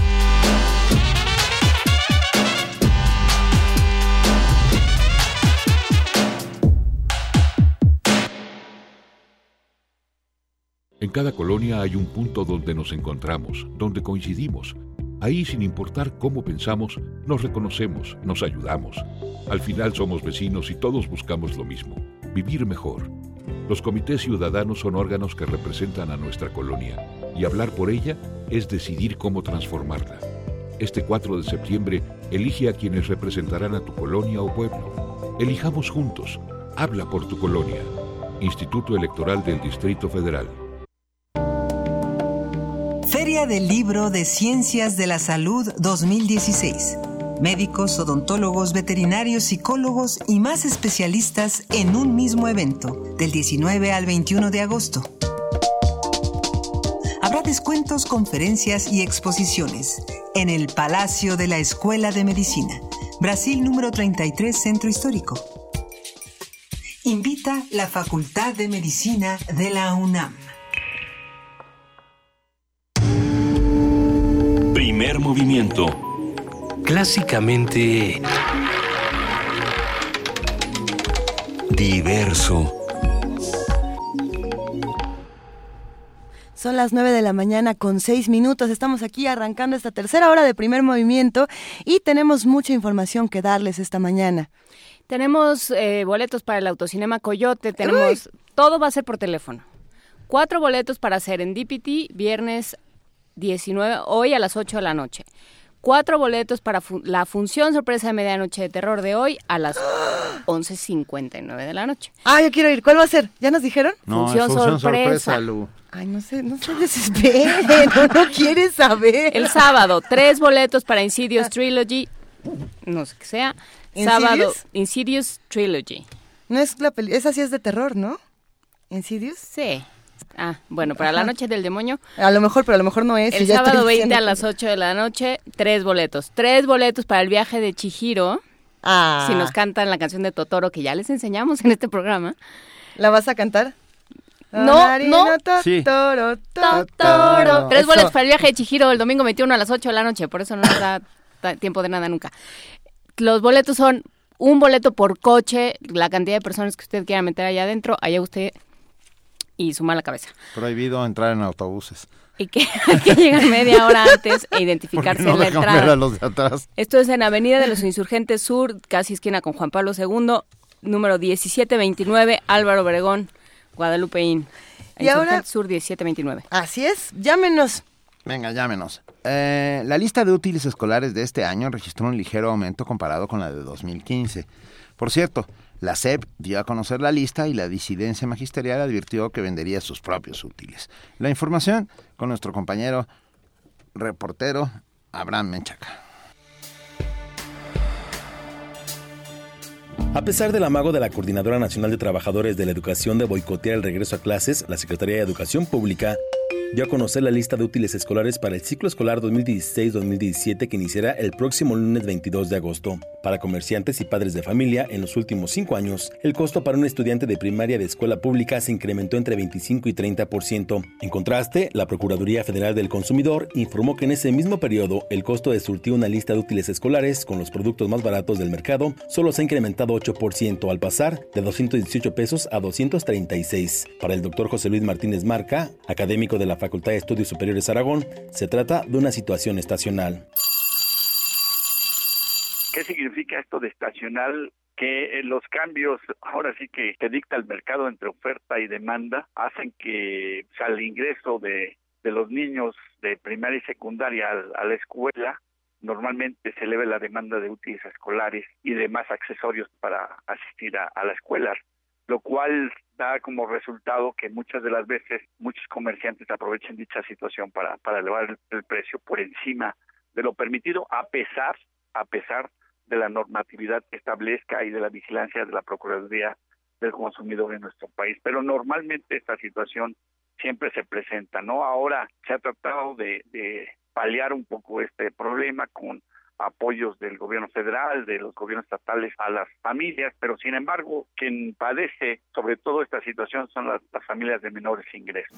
En cada colonia hay un punto donde nos encontramos, donde coincidimos. Ahí, sin importar cómo pensamos, nos reconocemos, nos ayudamos. Al final somos vecinos y todos buscamos lo mismo, vivir mejor. Los comités ciudadanos son órganos que representan a nuestra colonia y hablar por ella es decidir cómo transformarla. Este 4 de septiembre elige a quienes representarán a tu colonia o pueblo. Elijamos juntos. Habla por tu colonia. Instituto Electoral del Distrito Federal. Feria del Libro de Ciencias de la Salud 2016 médicos, odontólogos, veterinarios, psicólogos y más especialistas en un mismo evento, del 19 al 21 de agosto. Habrá descuentos, conferencias y exposiciones en el Palacio de la Escuela de Medicina, Brasil número 33, Centro Histórico. Invita la Facultad de Medicina de la UNAM. Primer movimiento clásicamente diverso. Son las 9 de la mañana con 6 minutos. Estamos aquí arrancando esta tercera hora de primer movimiento y tenemos mucha información que darles esta mañana. Tenemos eh, boletos para el autocinema Coyote, tenemos... Uy. Todo va a ser por teléfono. Cuatro boletos para Serendipity, viernes 19, hoy a las 8 de la noche cuatro boletos para fu- la función sorpresa de medianoche de terror de hoy a las 11.59 de la noche. Ah, yo quiero ir. ¿Cuál va a ser? ¿Ya nos dijeron? No, Función es función sorpresa. sorpresa, Lu. Ay, no sé, no se desesperen, no, no quiere saber. El sábado, tres boletos para Insidious Trilogy, no sé qué sea. ¿Insidious? Sábado, Insidious Trilogy. No es la peli, esa sí es de terror, ¿no? ¿Insidious? Sí. Ah, bueno, para la noche del demonio. A lo mejor, pero a lo mejor no es. El sábado 20 diciendo a las 8 de la noche, tres boletos. Tres boletos para el viaje de Chihiro. Ah. Si nos cantan la canción de Totoro que ya les enseñamos en este programa. ¿La vas a cantar? No, no. Sí. Totoro, Totoro. Tres Eso. boletos para el viaje de Chihiro el domingo 21 a las 8 de la noche. Por eso no nos da tiempo de nada nunca. Los boletos son un boleto por coche, la cantidad de personas que usted quiera meter allá adentro, allá usted y su mala cabeza. Prohibido entrar en autobuses. Y que hay que llegar media hora antes e identificarse no en la dejan ver entrada. a los de atrás. Esto es en Avenida de los Insurgentes Sur, casi esquina con Juan Pablo II, número 1729, Álvaro Obregón, Guadalupeín. Y ahora- Insurgentes Sur 1729. Así es, llámenos. Venga, llámenos. Eh, la lista de útiles escolares de este año registró un ligero aumento comparado con la de 2015. Por cierto, la SEP dio a conocer la lista y la disidencia magisterial advirtió que vendería sus propios útiles. La información con nuestro compañero reportero Abraham Menchaca. A pesar del amago de la Coordinadora Nacional de Trabajadores de la Educación de boicotear el regreso a clases, la Secretaría de Educación Pública dio a conocer la lista de útiles escolares para el ciclo escolar 2016-2017 que iniciará el próximo lunes 22 de agosto. Para comerciantes y padres de familia, en los últimos cinco años, el costo para un estudiante de primaria de escuela pública se incrementó entre 25 y 30%. En contraste, la Procuraduría Federal del Consumidor informó que en ese mismo periodo el costo de surtir una lista de útiles escolares con los productos más baratos del mercado solo se ha incrementado 8% al pasar de 218 pesos a 236. Para el doctor José Luis Martínez Marca, académico de la Facultad de Estudios Superiores Aragón, se trata de una situación estacional. ¿Qué significa esto de estacional? Que eh, los cambios, ahora sí que, dicta el mercado entre oferta y demanda, hacen que o sea, el ingreso de, de los niños de primaria y secundaria a, la escuela normalmente se eleve la demanda de útiles escolares y demás accesorios para asistir a, a la escuela, lo cual da como resultado que muchas de las veces muchos comerciantes aprovechen dicha situación para, para elevar el, precio por encima de lo permitido, a pesar, a pesar de la normatividad que establezca y de la vigilancia de la Procuraduría del Consumidor en nuestro país. Pero normalmente esta situación siempre se presenta, ¿no? Ahora se ha tratado de, de paliar un poco este problema con apoyos del gobierno federal, de los gobiernos estatales a las familias, pero sin embargo, quien padece sobre todo esta situación son las, las familias de menores ingresos.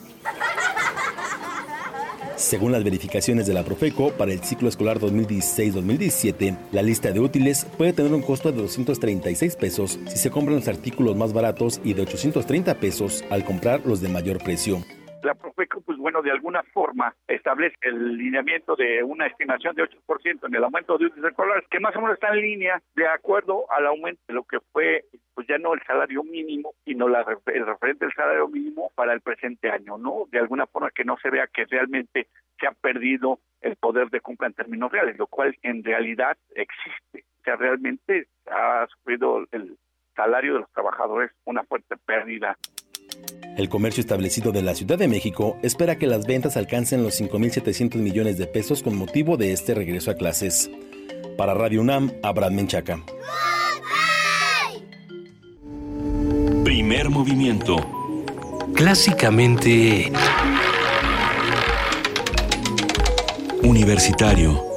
Según las verificaciones de la Profeco, para el ciclo escolar 2016-2017, la lista de útiles puede tener un costo de 236 pesos si se compran los artículos más baratos y de 830 pesos al comprar los de mayor precio. La Profeco, pues bueno, de alguna forma establece el lineamiento de una estimación de 8% en el aumento de útiles escolares, que más o menos está en línea de acuerdo al aumento de lo que fue, pues ya no el salario mínimo, sino la, el referente del salario mínimo para el presente año, ¿no? De alguna forma que no se vea que realmente se ha perdido el poder de compra en términos reales, lo cual en realidad existe. O sea, realmente ha sufrido el salario de los trabajadores una fuerte pérdida El comercio establecido de la Ciudad de México espera que las ventas alcancen los 5.700 millones de pesos con motivo de este regreso a clases. Para Radio UNAM, Abraham Menchaca. Primer movimiento. Clásicamente... Universitario.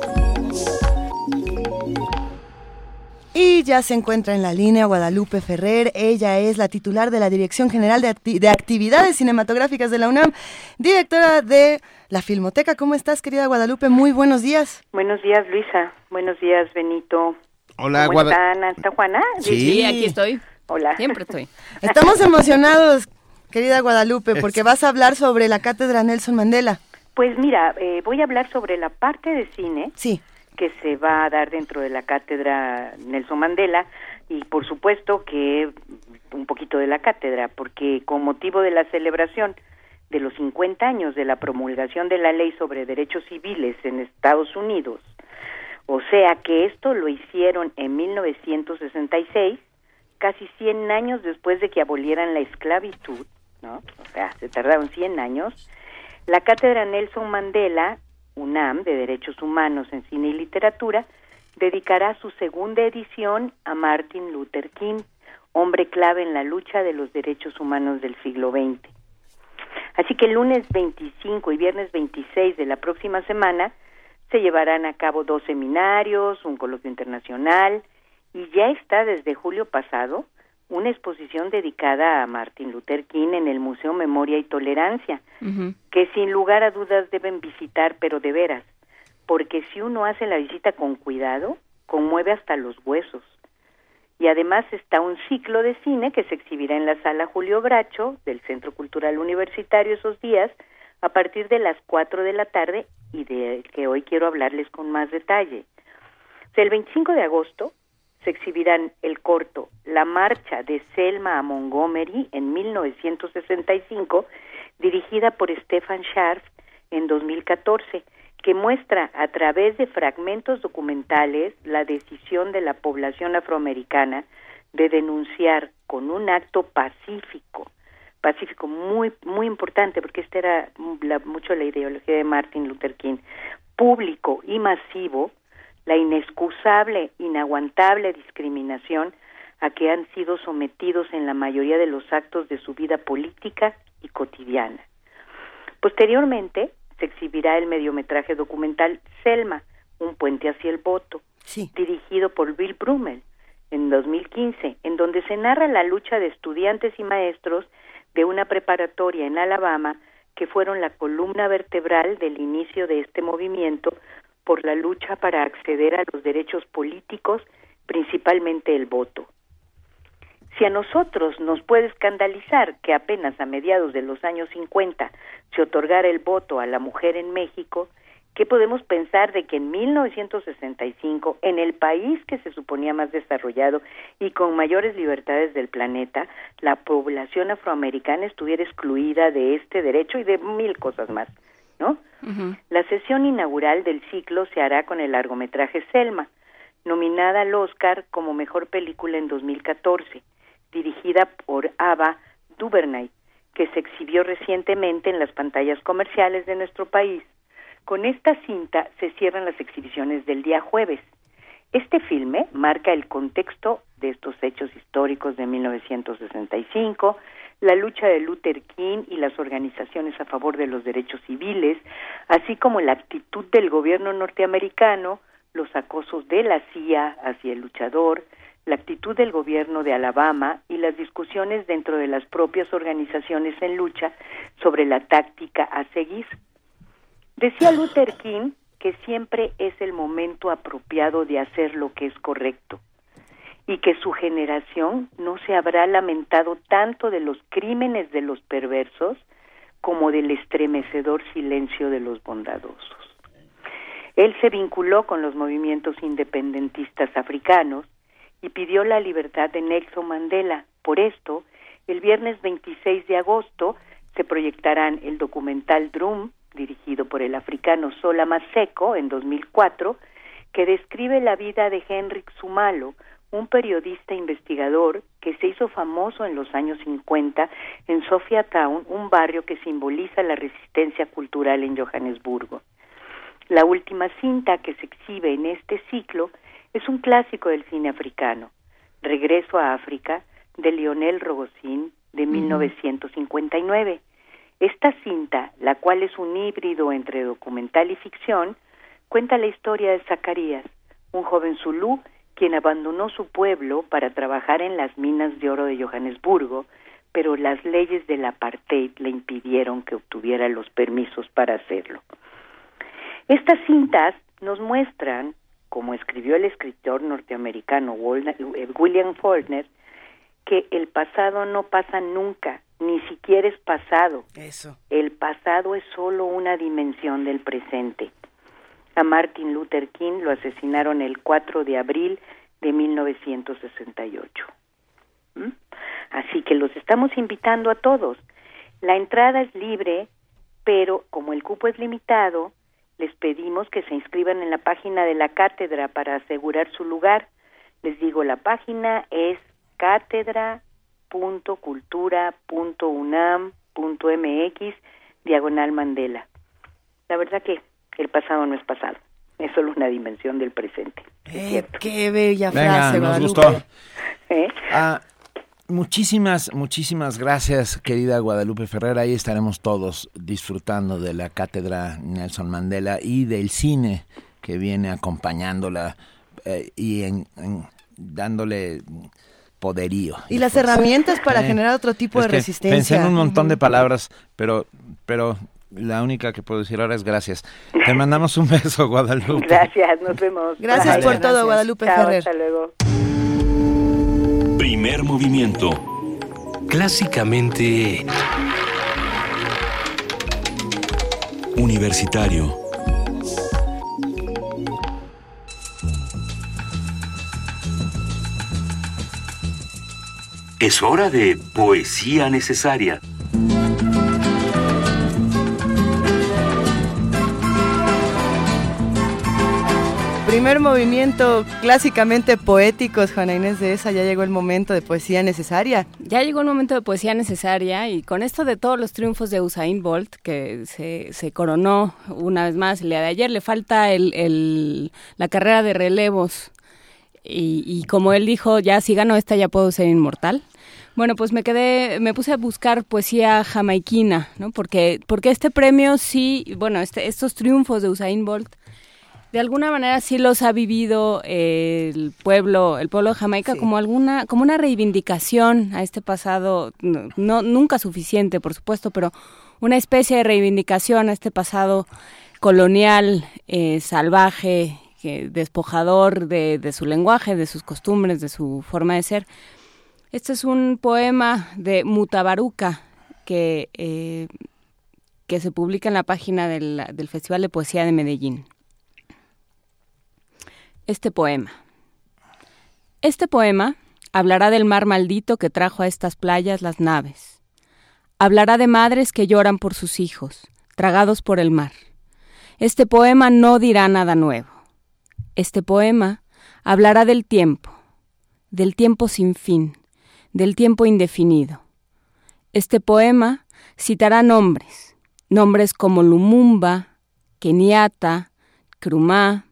Y ya se encuentra en la línea Guadalupe Ferrer. Ella es la titular de la Dirección General de, Acti- de Actividades Cinematográficas de la UNAM, directora de la Filmoteca. ¿Cómo estás, querida Guadalupe? Muy buenos días. Buenos días, Luisa. Buenos días, Benito. Hola, ¿Cómo Guada- están? ¿Está Juana? Sí, aquí estoy. Hola. Siempre estoy. Estamos emocionados, querida Guadalupe, porque vas a hablar sobre la cátedra Nelson Mandela. Pues mira, eh, voy a hablar sobre la parte de cine Sí. Que se va a dar dentro de la cátedra Nelson Mandela y por supuesto que un poquito de la cátedra, porque con motivo de la celebración de los 50 años de la promulgación de la ley sobre derechos civiles en Estados Unidos, O sea que esto lo hicieron en 1966, casi 100 años después de que abolieran la esclavitud, ¿no? O sea, se tardaron 100 años. La cátedra Nelson Mandela, UNAM, de Derechos Humanos en Cine y Literatura, dedicará su segunda edición a Martin Luther King, hombre clave en la lucha de los derechos humanos del siglo XX. Así que el lunes 25 y viernes 26 de la próxima semana se llevarán a cabo dos seminarios, un coloquio internacional y ya está desde julio pasado una exposición dedicada a Martin Luther King en el Museo Memoria y Tolerancia, que sin lugar a dudas deben visitar, pero de veras, porque si uno hace la visita con cuidado, conmueve hasta los huesos. Y además está un ciclo de cine que se exhibirá en la sala Julio Bracho del Centro Cultural Universitario esos días a partir de las 4 de la tarde y de que hoy quiero hablarles con más detalle. el 25 de agosto se exhibirán el corto La marcha de Selma a Montgomery en 1965, dirigida por Stefan Scharf en 2014, que muestra a través de fragmentos documentales la decisión de la población afroamericana de denunciar con un acto pacífico, pacífico muy muy importante porque esta era mucho la ideología de Martin Luther King, público y masivo la inexcusable, inaguantable discriminación a que han sido sometidos en la mayoría de los actos de su vida política y cotidiana. Posteriormente, se exhibirá el mediometraje documental Selma, un puente hacia el voto, dirigido por Bill Brummel en 2015, en donde se narra la lucha de estudiantes y maestros de una preparatoria en Alabama que fueron la columna vertebral del inicio de este movimiento por la lucha para acceder a los derechos políticos, principalmente el voto. Si a nosotros nos puede escandalizar que apenas a mediados de los años 50 se otorgara el voto a la mujer en México, ¿qué podemos pensar de que en 1965, en el país que se suponía más desarrollado y con mayores libertades del planeta, la población afroamericana estuviera excluida de este derecho y de mil cosas más? ¿No? La sesión inaugural del ciclo se hará con el largometraje Selma, nominada al Oscar como mejor película en 2014, dirigida por Ava DuVernay, que se exhibió recientemente en las pantallas comerciales de nuestro país. Con esta cinta se cierran las exhibiciones del día jueves. Este filme marca el contexto de estos hechos históricos de 1965, la lucha de Luther King y las organizaciones a favor de los derechos civiles, así como la actitud del gobierno norteamericano, los acosos de la CIA hacia el luchador, la actitud del gobierno de Alabama y las discusiones dentro de las propias organizaciones en lucha sobre la táctica a seguir. Decía Luther King que siempre es el momento apropiado de hacer lo que es correcto y que su generación no se habrá lamentado tanto de los crímenes de los perversos como del estremecedor silencio de los bondadosos. Él se vinculó con los movimientos independentistas africanos y pidió la libertad de Nelson Mandela. Por esto, el viernes 26 de agosto se proyectarán el documental Drum, dirigido por el africano Sola Maseko en 2004, que describe la vida de Henrik Sumalo, un periodista investigador que se hizo famoso en los años 50 en Town, un barrio que simboliza la resistencia cultural en Johannesburgo. La última cinta que se exhibe en este ciclo es un clásico del cine africano, Regreso a África, de Lionel Rogozin, de 1959. Esta cinta, la cual es un híbrido entre documental y ficción, cuenta la historia de Zacarías, un joven zulú quien abandonó su pueblo para trabajar en las minas de oro de Johannesburgo, pero las leyes del apartheid le impidieron que obtuviera los permisos para hacerlo. Estas cintas nos muestran, como escribió el escritor norteamericano eh, William Faulkner, que el pasado no pasa nunca, ni siquiera es pasado. Eso. El pasado es solo una dimensión del presente. A Martin Luther King lo asesinaron el 4 de abril de 1968. ¿Mm? Así que los estamos invitando a todos. La entrada es libre, pero como el cupo es limitado, les pedimos que se inscriban en la página de la cátedra para asegurar su lugar. Les digo, la página es cátedra.cultura.unam.mx diagonal Mandela. La verdad que el pasado no es pasado, es solo una dimensión del presente. es Eh, qué bella Venga, frase, nos Guadalupe. gustó. ¿Eh? Ah, muchísimas, muchísimas gracias, querida Guadalupe Ferrer. Ahí estaremos todos disfrutando de la cátedra Nelson Mandela y del cine que viene acompañándola eh, y en- en- dándole poderío. Y las herramientas para Eh, generar otro tipo de resistencia. Pensé en un montón de palabras, pero, pero la única que puedo decir ahora es gracias. Te mandamos un beso, Guadalupe. Gracias, nos vemos. Gracias Bye. por todo, Guadalupe Chao, Ferrer. Hasta luego. Primer movimiento. Clásicamente Universitario. es hora de poesía necesaria. Primer movimiento clásicamente poéticos, Juana Inés de esa, ya llegó el momento de poesía necesaria. Ya llegó el momento de poesía necesaria y con esto de todos los triunfos de Usain Bolt, que se, se coronó una vez más el día de ayer, le falta el, el- la carrera de relevos. Y, como él dijo, ya si gano esta ya puedo ser inmortal. Bueno, pues me quedé, me puse a buscar poesía jamaiquina, ¿no? Porque, porque este premio sí, bueno, este, estos triunfos de Usain Bolt de alguna manera sí los ha vivido eh, el pueblo, el pueblo de Jamaica como alguna, como una reivindicación a este pasado, no, no- nunca suficiente, por supuesto, pero una especie de reivindicación a este pasado colonial, eh, salvaje, que- despojador de, de su lenguaje, de sus costumbres, de su forma de ser. Este es un poema de Mutabaruca que, eh, que se publica en la página del, del Festival de Poesía de Medellín este poema. Este poema hablará del mar maldito que trajo a estas playas las naves. Hablará de madres que lloran por sus hijos, tragados por el mar. Este poema no dirá nada nuevo. Este poema hablará del tiempo, del tiempo sin fin, del tiempo indefinido. Este poema citará nombres, nombres como Lumumba, Kenyatta, Krumah,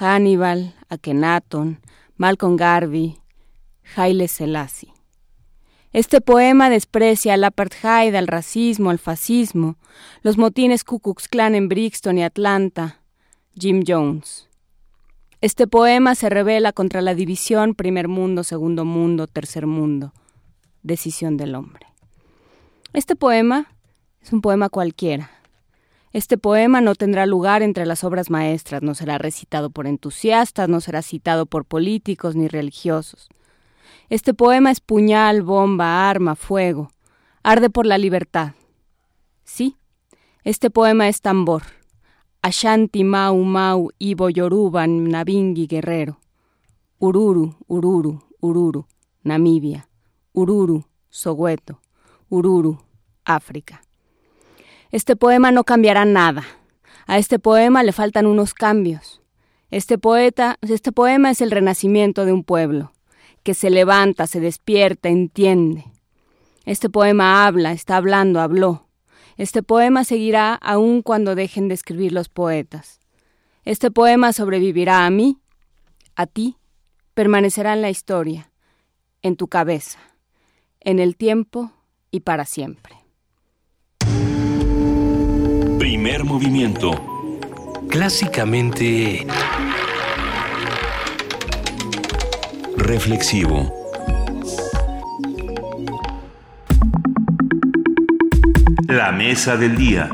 Hannibal, Akhenaton, Malcolm Garvey, Haile Selassie. Este poema desprecia al apartheid, al racismo, al fascismo, los motines Ku Klux Klan en Brixton y Atlanta, Jim Jones. Este poema se revela contra la división primer mundo, segundo mundo, tercer mundo, decisión del hombre. Este poema es un poema cualquiera, este poema no tendrá lugar entre las obras maestras, no será recitado por entusiastas, no será citado por políticos ni religiosos. Este poema es puñal, bomba, arma, fuego, arde por la libertad. Sí, este poema es tambor. Ashanti, Mau, Mau, Ibo, Yoruba, Nabingi, Guerrero. Ururu, Ururu, Ururu, Namibia. Ururu, Soweto. Ururu, África. Este poema no cambiará nada. A este poema le faltan unos cambios. Este poeta, este poema es el renacimiento de un pueblo que se levanta, se despierta, entiende. Este poema habla, está hablando, habló. Este poema seguirá aun cuando dejen de escribir los poetas. Este poema sobrevivirá a mí, a ti, permanecerá en la historia, en tu cabeza, en el tiempo y para siempre. Primer movimiento. Clásicamente Reflexivo. La mesa del día.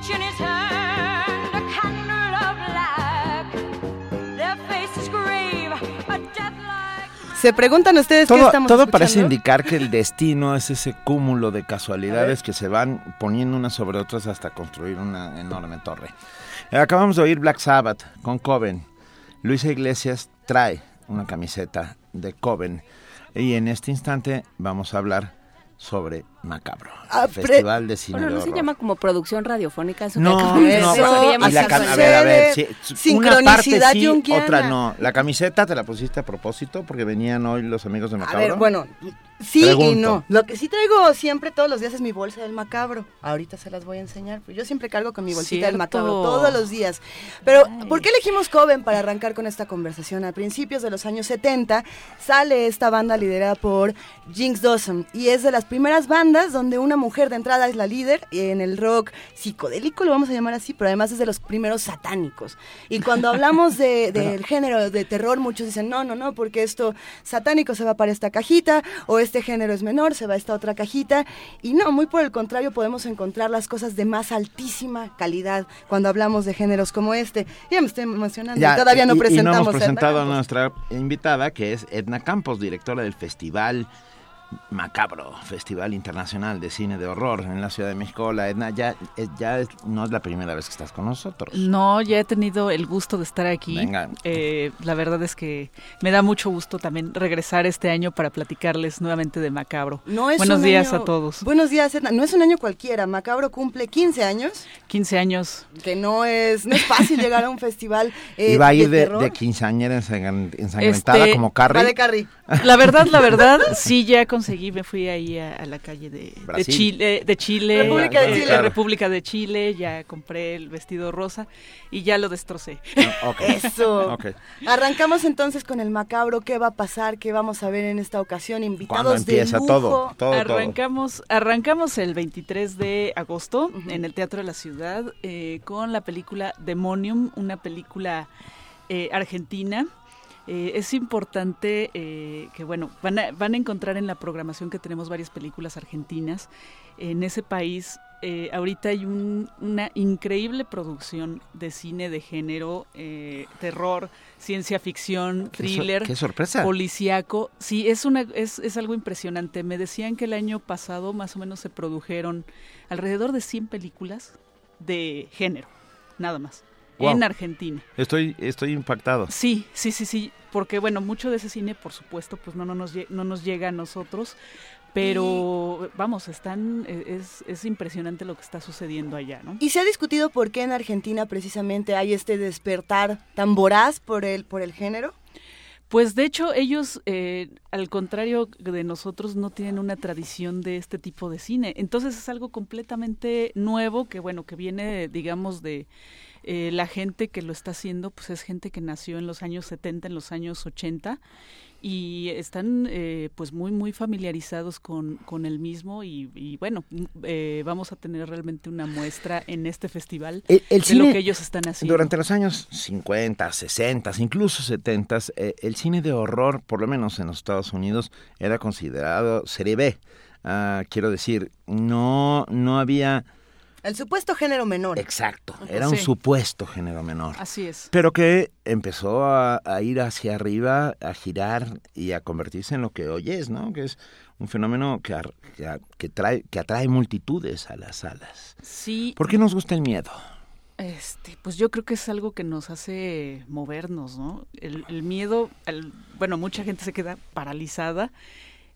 Each in his hand a candle of black, their faces grave, a deathlike. Se preguntan ustedes qué Todo, estamos todo escuchando? parece indicar que el destino es ese cúmulo de casualidades que se van poniendo unas sobre otras hasta construir una enorme torre. Acabamos de oír Black Sabbath con Coven. Luisa Iglesias trae una camiseta de Coven. Y en este instante vamos a hablar sobre Macabro, Ah, el Festival de Cine Bueno, de no se Horror. llama como producción radiofónica eso. que No, de no, pero- y la a ver, a ver, sí, una parte sí, otra no. La camiseta te la pusiste a propósito porque venían hoy los amigos de A Macabro. ver, bueno, sí y Pregunto. no. Lo que sí traigo siempre todos los días es mi bolsa del macabro. Ahorita se las voy a enseñar. Yo siempre cargo con mi bolsita del Cierto. macabro todos los días. Pero, ¿por qué elegimos Coven para arrancar con esta conversación? A principios de los años 70 sale esta banda liderada por Jinx Dawson y es de las primeras bandas donde una mujer de entrada es la líder en el rock psicodélico, lo vamos a llamar así, pero además es de los primeros satánicos. Y cuando hablamos de- del género de terror, muchos dicen, no, no, no, porque esto satánico se va para esta cajita, o este género es menor, se va a esta otra cajita. Y no, muy por el contrario, podemos encontrar las cosas de más altísima calidad cuando hablamos de géneros como este. Ya me estoy emocionando, Ya, todavía no y- y presentamos hemos presentado a nuestra invitada, que es Edna Campos, directora del Festival Macabro, Festival Internacional de Cine de Horror en la Ciudad de México. Hola, Edna, ya, eh, ya no es la primera vez que estás con nosotros. No, ya he tenido el gusto de estar aquí. Venga. Eh, la verdad es que me da mucho gusto también regresar este año para platicarles nuevamente de Macabro. No es Buenos días año- a todos. Buenos días, Edna. No es un año cualquiera. Macabro cumple 15 años. 15 años. Que no es, no es fácil llegar a un festival. eh, y va a ir de, quinceañera ensangren- ensangrentada Este, como Carrie. Va de Carrie. La verdad, la verdad, sí ya conseguí, me fui ahí a, a la calle de. Chile, de Chile, República de eh, Chile. República de Chile, ya compré el vestido rosa y ya lo destrocé. Ok. Eso. Arrancamos entonces con el macabro. ¿Qué va a pasar? ¿Qué vamos a ver en esta ocasión? Invitados ¿Cuándo empieza de lujo. todo? Todo, todo. arrancamos, arrancamos el 23 de agosto en el Teatro de la Ciudad eh, con la película Demonium, una película eh, argentina. Eh, es importante eh, que, bueno, van a, van a encontrar en la programación que tenemos varias películas argentinas. En ese país eh, ahorita hay un- una increíble producción de cine de género, eh, terror, ciencia ficción, Qué thriller, qué sorpresa. policíaco. Sí, es, una, es, es algo impresionante. Me decían que el año pasado más o menos se produjeron alrededor de 100 películas de género, nada más, Wow. en Argentina. Estoy, estoy impactado. Sí, sí, sí, sí, porque bueno, mucho de ese cine, por supuesto, pues no, no, nos, no nos llega a nosotros, pero vamos, están, eh, es, es impresionante lo que está sucediendo allá, ¿no? Y se ha discutido por qué en Argentina precisamente hay este despertar tan voraz por el, por el género. Pues de hecho ellos, eh, al contrario de nosotros, no tienen una tradición de este tipo de cine. Entonces es algo completamente nuevo que, bueno, que viene, digamos, de eh, la gente que lo está haciendo, pues es gente que nació en los años 70, en los años 80 y están eh, pues muy muy familiarizados con, con el mismo y, y, bueno m- eh, vamos a tener realmente una muestra en este festival El, el de cine, lo que ellos están haciendo Durante los años 50, 60, incluso 70, eh, el cine de horror, por lo menos en los Estados Unidos, era considerado serie B. Ah, quiero decir, no, no había... El supuesto género menor. Exacto, era un supuesto género menor. así es Pero que empezó a, a ir hacia arriba, a girar y a convertirse en lo que hoy es, ¿no? Que es un fenómeno que, que, a- que trae, que atrae multitudes a las salas. sí ¿Por qué nos gusta el miedo? Este, pues yo creo que es algo que nos hace movernos, ¿no? El, el miedo, bueno, mucha gente se queda paralizada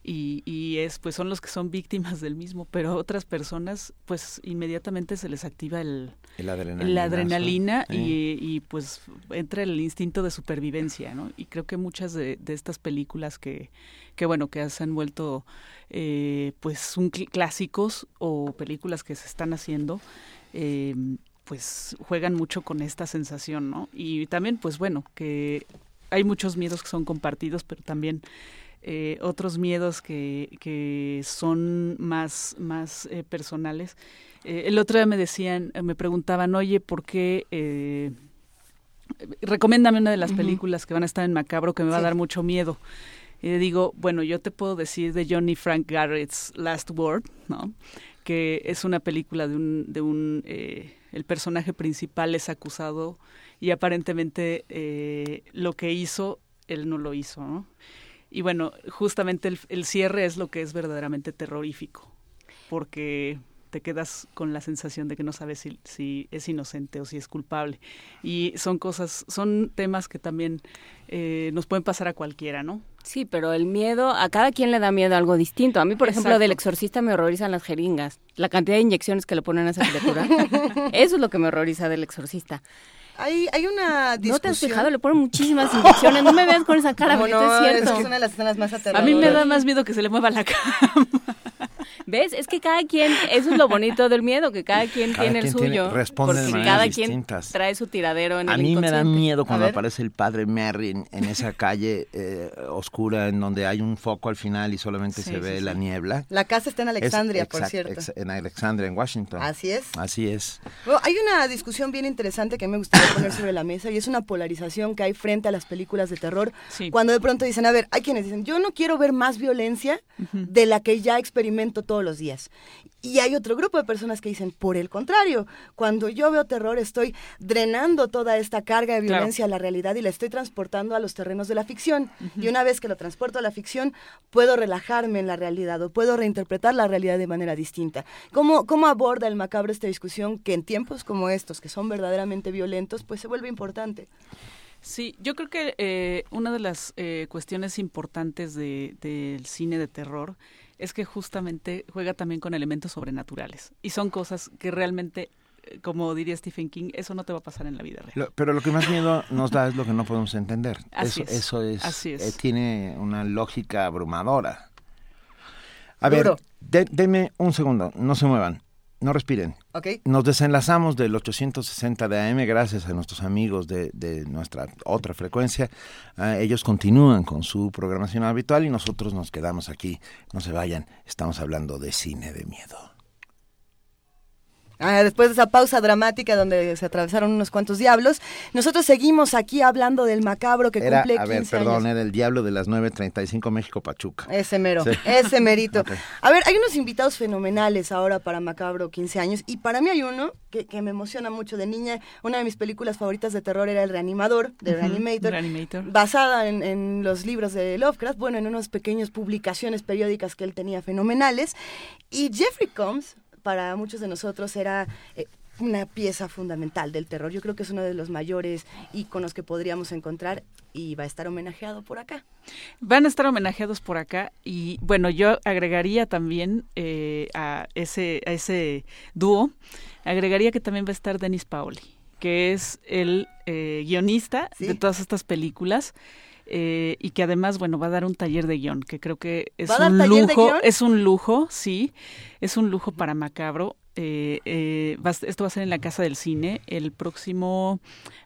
y, y es, pues son los que son víctimas del mismo, pero a otras personas, pues inmediatamente se les activa el, El adrenalina. la adrenalina y, y, pues entra el instinto de supervivencia, ¿no? Y creo que muchas de, de estas películas que, que bueno, que se han vuelto eh, pues un cl- clásicos o películas que se están haciendo, eh, pues juegan mucho con esta sensación, ¿no? Y también, pues bueno, que hay muchos miedos que son compartidos, pero también eh, otros miedos que, que son más, más eh, personales. Eh, el otro día me decían, eh, me preguntaban, oye, ¿por qué? Eh, recomiéndame una de las películas que van a estar en Macabro que me va a dar mucho miedo. Y le digo, bueno, yo te puedo decir de Johnny Frank Garrett's Last Word, ¿no? Que es una película de un, de un, el personaje principal es acusado y aparentemente lo que hizo él no lo hizo, ¿no? Y bueno, justamente el, cierre es lo que es verdaderamente terrorífico, porque te quedas con la sensación de que no sabes si, si es inocente o si es culpable. Y son cosas, son temas que también eh, nos pueden pasar a cualquiera, ¿no? Sí, pero el miedo, a cada quien le da miedo algo distinto. A mí, por ejemplo, del exorcista me horrorizan las jeringas. La cantidad de inyecciones que le ponen a esa criatura. Eso es lo que me horroriza del exorcista. Hay, hay una discusión. ¿No te has fijado? Le ponen muchísimas inyecciones. No me veas con esa cara, No, porque no, es cierto. que es una de las escenas más A aterradoras. mí me da más miedo que se le mueva la cara. ¿Ves? Es que cada quien, eso es lo bonito del miedo, que cada quien Cada tiene el quien tiene- suyo. responde de porque maneras cada distintas. quien trae su tiradero en A el mí me da miedo A cuando aparece el padre Merry en, en esa calle eh, oscura en donde hay un foco al final y solamente Sí, se ve sí, la sí. niebla. La casa está en Es- Alexandria, por exact- cierto. ex- en Alexandria, en Washington. Así es. Así es. Bueno, hay una discusión bien interesante que me gustaría poner sobre la mesa y es una polarización que hay frente a las películas de terror. Cuando de pronto dicen, a ver, hay quienes dicen, yo no quiero ver más violencia de la que ya experimento todos los días. Y hay otro grupo de personas que dicen, por el contrario, cuando yo veo terror estoy drenando toda esta carga de Claro. violencia a la realidad y la estoy transportando a los terrenos de la ficción. Y una vez que lo transporto a la ficción, puedo relajarme en la realidad o puedo reinterpretar la realidad de manera distinta. ¿Cómo, cómo aborda el macabro esta discusión que en tiempos como estos, que son verdaderamente violentos, pues se vuelve importante? Sí, yo creo que eh, una de las eh, cuestiones importantes de- del cine de terror es que justamente juega también con elementos sobrenaturales y son cosas que realmente, eh, como diría Stephen King, eso no te va a pasar en la vida real. Lo- pero lo que más miedo nos da es lo que no podemos entender. Así eso, es, eso es, así es. eh, tiene una lógica abrumadora. A Duro. ver, de- denme un segundo, no se muevan, no respiren. ¿Ok? Nos desenlazamos del 860 de AM gracias a nuestros amigos de, de nuestra otra frecuencia. Ah, ellos continúan con su programación habitual y nosotros nos quedamos aquí. No se vayan, estamos hablando de cine de miedo. Ah, después de esa pausa dramática donde se atravesaron unos cuantos diablos, nosotros seguimos aquí hablando del macabro que Era, cumple a 15 ver, perdón, años. era el diablo de las 9.35 México Pachuca. Ese mero, Sí. ese merito. Ok. A ver, hay unos invitados fenomenales ahora para Macabro 15 años y para mí hay uno que, que me emociona mucho de niña. Una de mis películas favoritas de terror era El Reanimador, de Ujú, Reanimator, Reanimator. basada en, en los libros de Lovecraft, bueno, en unas pequeñas publicaciones periódicas que él tenía fenomenales. Y Jeffrey Combs, para muchos de nosotros, era... eh, una pieza fundamental del terror. Yo creo que es uno de los mayores íconos que podríamos encontrar y va a estar homenajeado por acá. Van a estar homenajeados por acá y bueno, yo agregaría también eh, a ese a ese dúo, agregaría que también va a estar Denis Paoli, que es el eh, guionista de todas estas películas. Eh, y que además, bueno, va a dar un taller de guion, que creo que es ¿Va a dar un lujo, es un lujo, sí, es un lujo para Macabro. Eh, eh, va esto va a ser en la Casa del Cine el próximo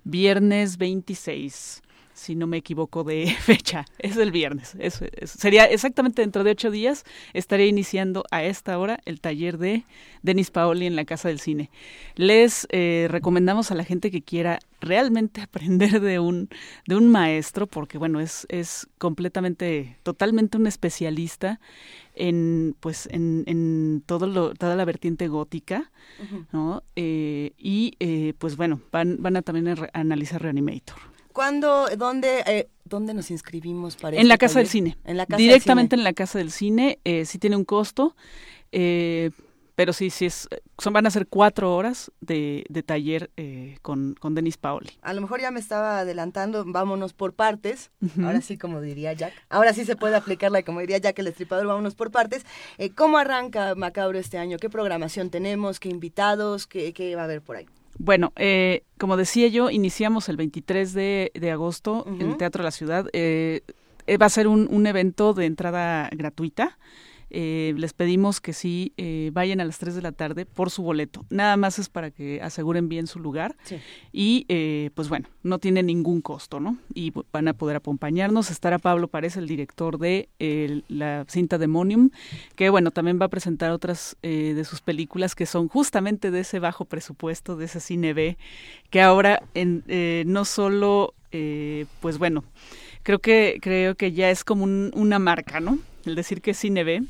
viernes 26 si no me equivoco de fecha. Es el viernes. Es- es- sería exactamente dentro de ocho días. Estaré iniciando a esta hora el taller de Denis Paoli en la Casa del Cine. Les eh, recomendamos a la gente que quiera realmente aprender de un, de un maestro, porque bueno, es, es completamente, totalmente un especialista en pues en, en todo lo, toda la vertiente gótica, ¿no? Eh, y eh, pues bueno, van, van a también a re- a analizar Reanimator. ¿Cuándo, dónde, eh, dónde nos inscribimos para En la este Casa del? Cine. En la Casa Directamente del en la Casa del Cine. Eh, sí tiene un costo, eh, pero sí, sí es, son, van a ser cuatro horas de, de taller eh, con, con Denis Paoli. A lo mejor ya me estaba adelantando, vámonos por partes. Ahora sí, como diría Jack. Ahora sí se puede aplicarla, como diría Jack el estripador, vámonos por partes. Eh, ¿Cómo arranca Macabro este año? ¿Qué programación tenemos? ¿Qué invitados? ¿Qué, qué va a haber por ahí? Bueno, eh, como decía yo, iniciamos el 23 de, de agosto en el Teatro de la Ciudad. Eh, eh, va a ser un, un evento de entrada gratuita. Eh, les pedimos que sí eh, vayan a las 3 de la tarde por su boleto. Nada más es para que aseguren bien su lugar. Sí. Y eh, pues bueno, no tiene ningún costo, ¿no? Y van a poder acompañarnos. Estará Pablo Párez, el director de la cinta Demonium, que bueno, también va a presentar otras de sus películas que son justamente de ese bajo presupuesto, de ese cine B, que ahora en, eh, no solo, pues bueno, creo que, creo que ya es como un- una marca, ¿no? El decir que es cine B.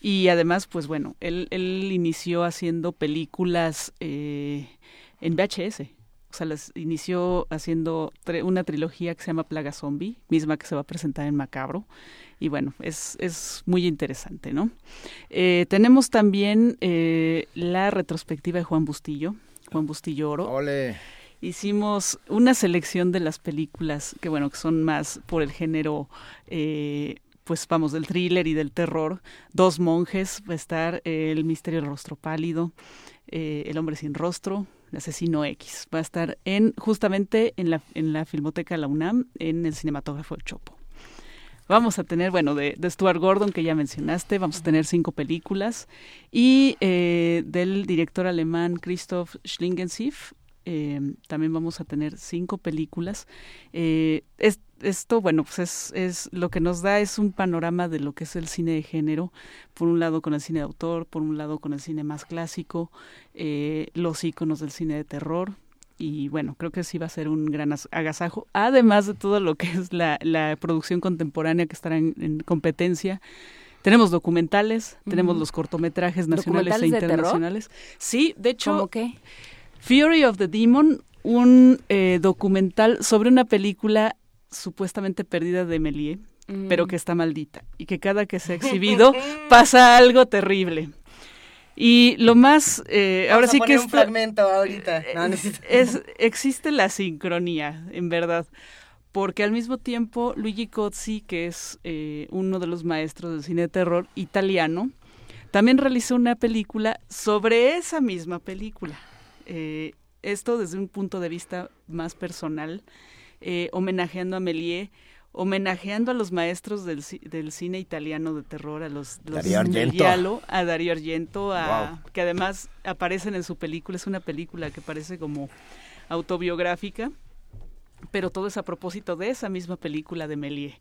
Y además, pues bueno, él, él inició haciendo películas eh, en VHS. O sea, las inició haciendo una trilogía que se llama Plaga Zombie, misma que se va a presentar en Macabro. Y bueno, es, es muy interesante, ¿no? Eh, tenemos también eh, la retrospectiva de Juan Bustillo, Juan Bustillo Oro. Ole. Hicimos una selección de las películas que, bueno, que son más por el género, eh, pues vamos, del thriller y del terror. Dos monjes, va a estar eh, El misterio del rostro pálido, eh, El hombre sin rostro, El asesino X. Va a estar en justamente en la, en la Filmoteca la UNAM, en el cinematógrafo del Chopo. Vamos a tener, bueno, de, Stuart Gordon, que ya mencionaste, vamos a tener cinco películas. Y del director alemán Christoph Schlingensief, eh, también vamos a tener cinco películas. Eh, es- esto, bueno, pues es, es lo que nos da es un panorama de lo que es el cine de género, por un lado con el cine de autor, por un lado con el cine más clásico, eh, los íconos del cine de terror, y bueno, creo que sí va a ser un gran as- agasajo, además de todo lo que es la, la producción contemporánea que estará en, en competencia. Tenemos documentales, tenemos los cortometrajes nacionales e internacionales. Sí, de hecho, ¿Cómo qué? Fury of the Demon, un eh, documental sobre una película supuestamente perdida de Méliès, Mm. pero que está maldita y que cada que se ha exhibido pasa algo terrible. Y lo más, eh, ahora sí que poner un fragmento ahorita. No, necesito- es, existe la sincronía, en verdad. Porque al mismo tiempo, Luigi Cozzi, que es eh, uno de los maestros del cine de terror italiano, también realizó una película sobre esa misma película. Eh, esto desde un punto de vista más personal, eh, homenajeando a Méliès, homenajeando a los maestros del, del cine italiano de terror, a los, los Dario del Argento. giallo, a Dario Argento, a, Wow. que además aparecen en su película, es una película que parece como autobiográfica, pero todo es a propósito de esa misma película de Méliès.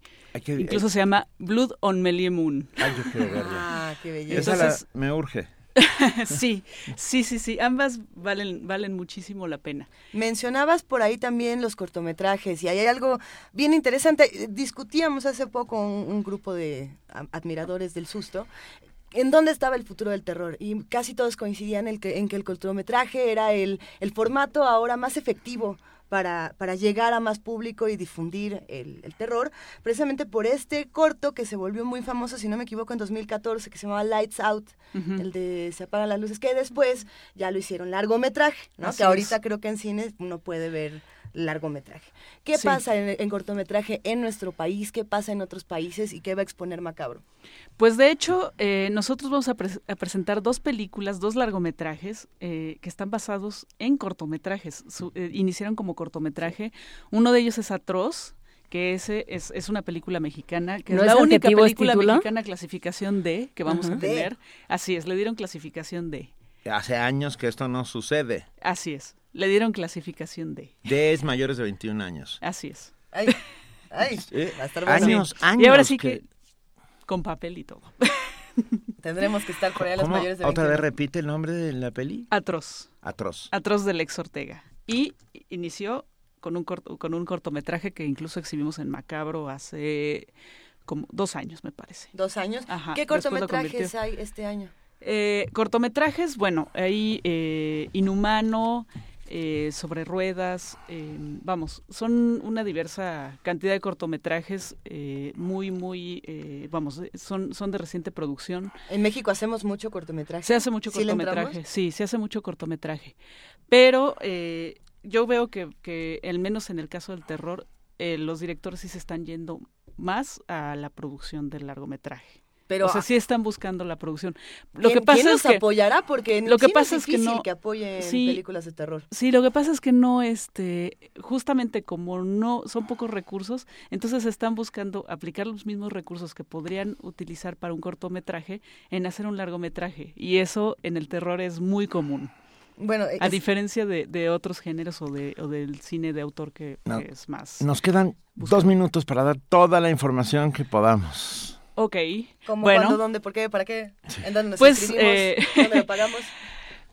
Que- Incluso hay- se llama Blood on Méliès Moon. Ay, yo quiero verla. Ah, qué belleza. Esa la- me urge. sí, sí, sí, sí, ambas valen, valen muchísimo la pena. Mencionabas por ahí también los cortometrajes y ahí hay algo bien interesante. Discutíamos hace poco un, un grupo de admiradores del susto. ¿En dónde estaba el futuro del terror? Y casi todos coincidían en que, en que el cortometraje era el, el formato ahora más efectivo para, para llegar a más público y difundir el, el terror, precisamente por este corto que se volvió muy famoso, si no me equivoco, en 2014, que se llamaba Lights Out, el de Se apagan las luces, que después ya lo hicieron largometraje, ¿no? Así que ahorita es. creo que en cine uno puede ver largometraje. ¿Qué Sí. pasa en, en cortometraje en nuestro país? ¿Qué pasa en otros países? ¿Y qué va a exponer Macabro? Pues de hecho, eh, nosotros vamos a, pres- a presentar dos películas, dos largometrajes eh, que están basados en cortometrajes. Su- eh, iniciaron como cortometraje. Uno de ellos es Atroz, que ese es, es una película mexicana, que ¿No es es la única película mexicana clasificación D que vamos Ajá. a tener. Así es, le dieron clasificación D. Hace años que esto no sucede. Así es, le dieron clasificación D. De es mayores de 21 años. Así es. Ay, ay, va a estar bueno. años, años. Y ahora sí que- que con papel y todo. Tendremos que estar por allá los ¿Cómo? mayores de ¿Otra 21. vez repite el nombre de la peli? Atroz. Atroz. Atroz del ex Ortega. Y inició con un, corto, con un cortometraje que incluso exhibimos en Macabro hace como dos años, me parece. Dos años. Ajá, ¿Qué cortometrajes hay este año? Eh, cortometrajes, bueno, hay eh, Inhumano, eh, Sobre Ruedas, eh, vamos, son una diversa cantidad de cortometrajes eh, muy, muy, eh, vamos, son, son de reciente producción. En México hacemos mucho cortometraje. Se hace mucho ¿Sí le cortometraje, sí, se hace mucho cortometraje. Pero eh, yo veo que, que, al menos en el caso del terror, eh, los directores sí se están yendo más a la producción del largometraje. Pero, o sea, sí están buscando la producción. Lo ¿Quién- que pasa quién es nos que apoyará? Porque en lo que cine pasa es es que no que apoyen sí, películas de terror. Sí, lo que pasa es que no, este, justamente como no son pocos recursos, entonces están buscando aplicar los mismos recursos que podrían utilizar para un cortometraje en hacer un largometraje. Y eso en el terror es muy común. Bueno, A es- diferencia de, de otros géneros o, de, o del cine de autor que, No. que es más. Nos quedan dos minutos para dar toda la información que podamos. Ok. ¿Cómo, bueno, cuándo, dónde, por qué, para qué? ¿En dónde nos Pues, inscribimos? eh, ¿Dónde lo pagamos?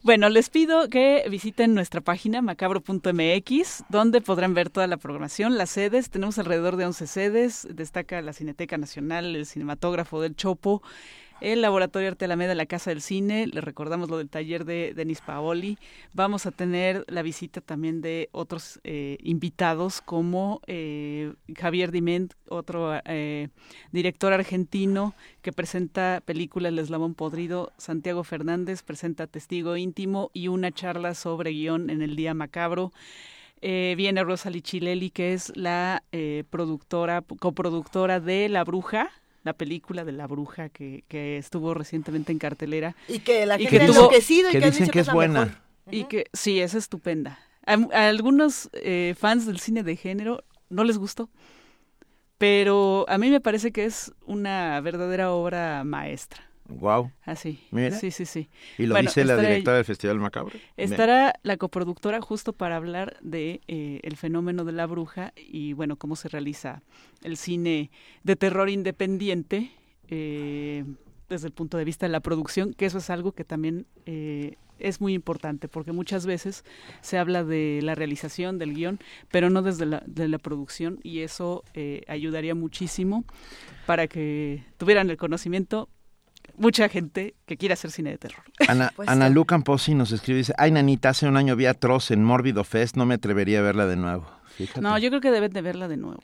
Bueno, les pido que visiten nuestra página macabro.mx, donde podrán ver toda la programación, las sedes. Tenemos alrededor de 11 sedes. Destaca la Cineteca Nacional, el Cinematógrafo del Chopo. El Laboratorio Arte Alameda, la Casa del Cine. Le recordamos lo del taller de Denis Paoli. Vamos a tener la visita también de otros eh, invitados como eh, Javier Diment, otro eh, director argentino que presenta película El Eslabón Podrido. Santiago Fernández presenta Testigo Íntimo y una charla sobre guion en el Día Macabro. Eh, viene Rosa Lichileli, que es la productora, coproductora de La Bruja, la película de La Bruja que, que estuvo recientemente en cartelera. Y que la Y gente que ha tuvo- enloquecido y que que, han dicen dicho que es buena. mejor. Y que sí, es estupenda. A, a algunos eh, fans del cine de género no les gustó, pero a mí me parece que es una verdadera obra maestra. Wow. Así. Mira. Sí, sí, sí. Y lo Bueno, dice la directora del Festival Macabro. Estará la coproductora justo para hablar de eh, el fenómeno de la bruja y bueno cómo se realiza el cine de terror independiente eh, desde el punto de vista de la producción, que eso es algo que también eh, es muy importante porque muchas veces se habla de la realización del guion, pero no desde la, de la producción y eso eh, ayudaría muchísimo para que tuvieran el conocimiento mucha gente que quiera hacer cine de terror. Ana, Pues Ana sí. Lu Camposi nos escribe, dice, ay nanita, hace un año vi atroz en Mórbido Fest, no me atrevería a verla de nuevo. Fíjate. No, yo creo que deben de verla de nuevo.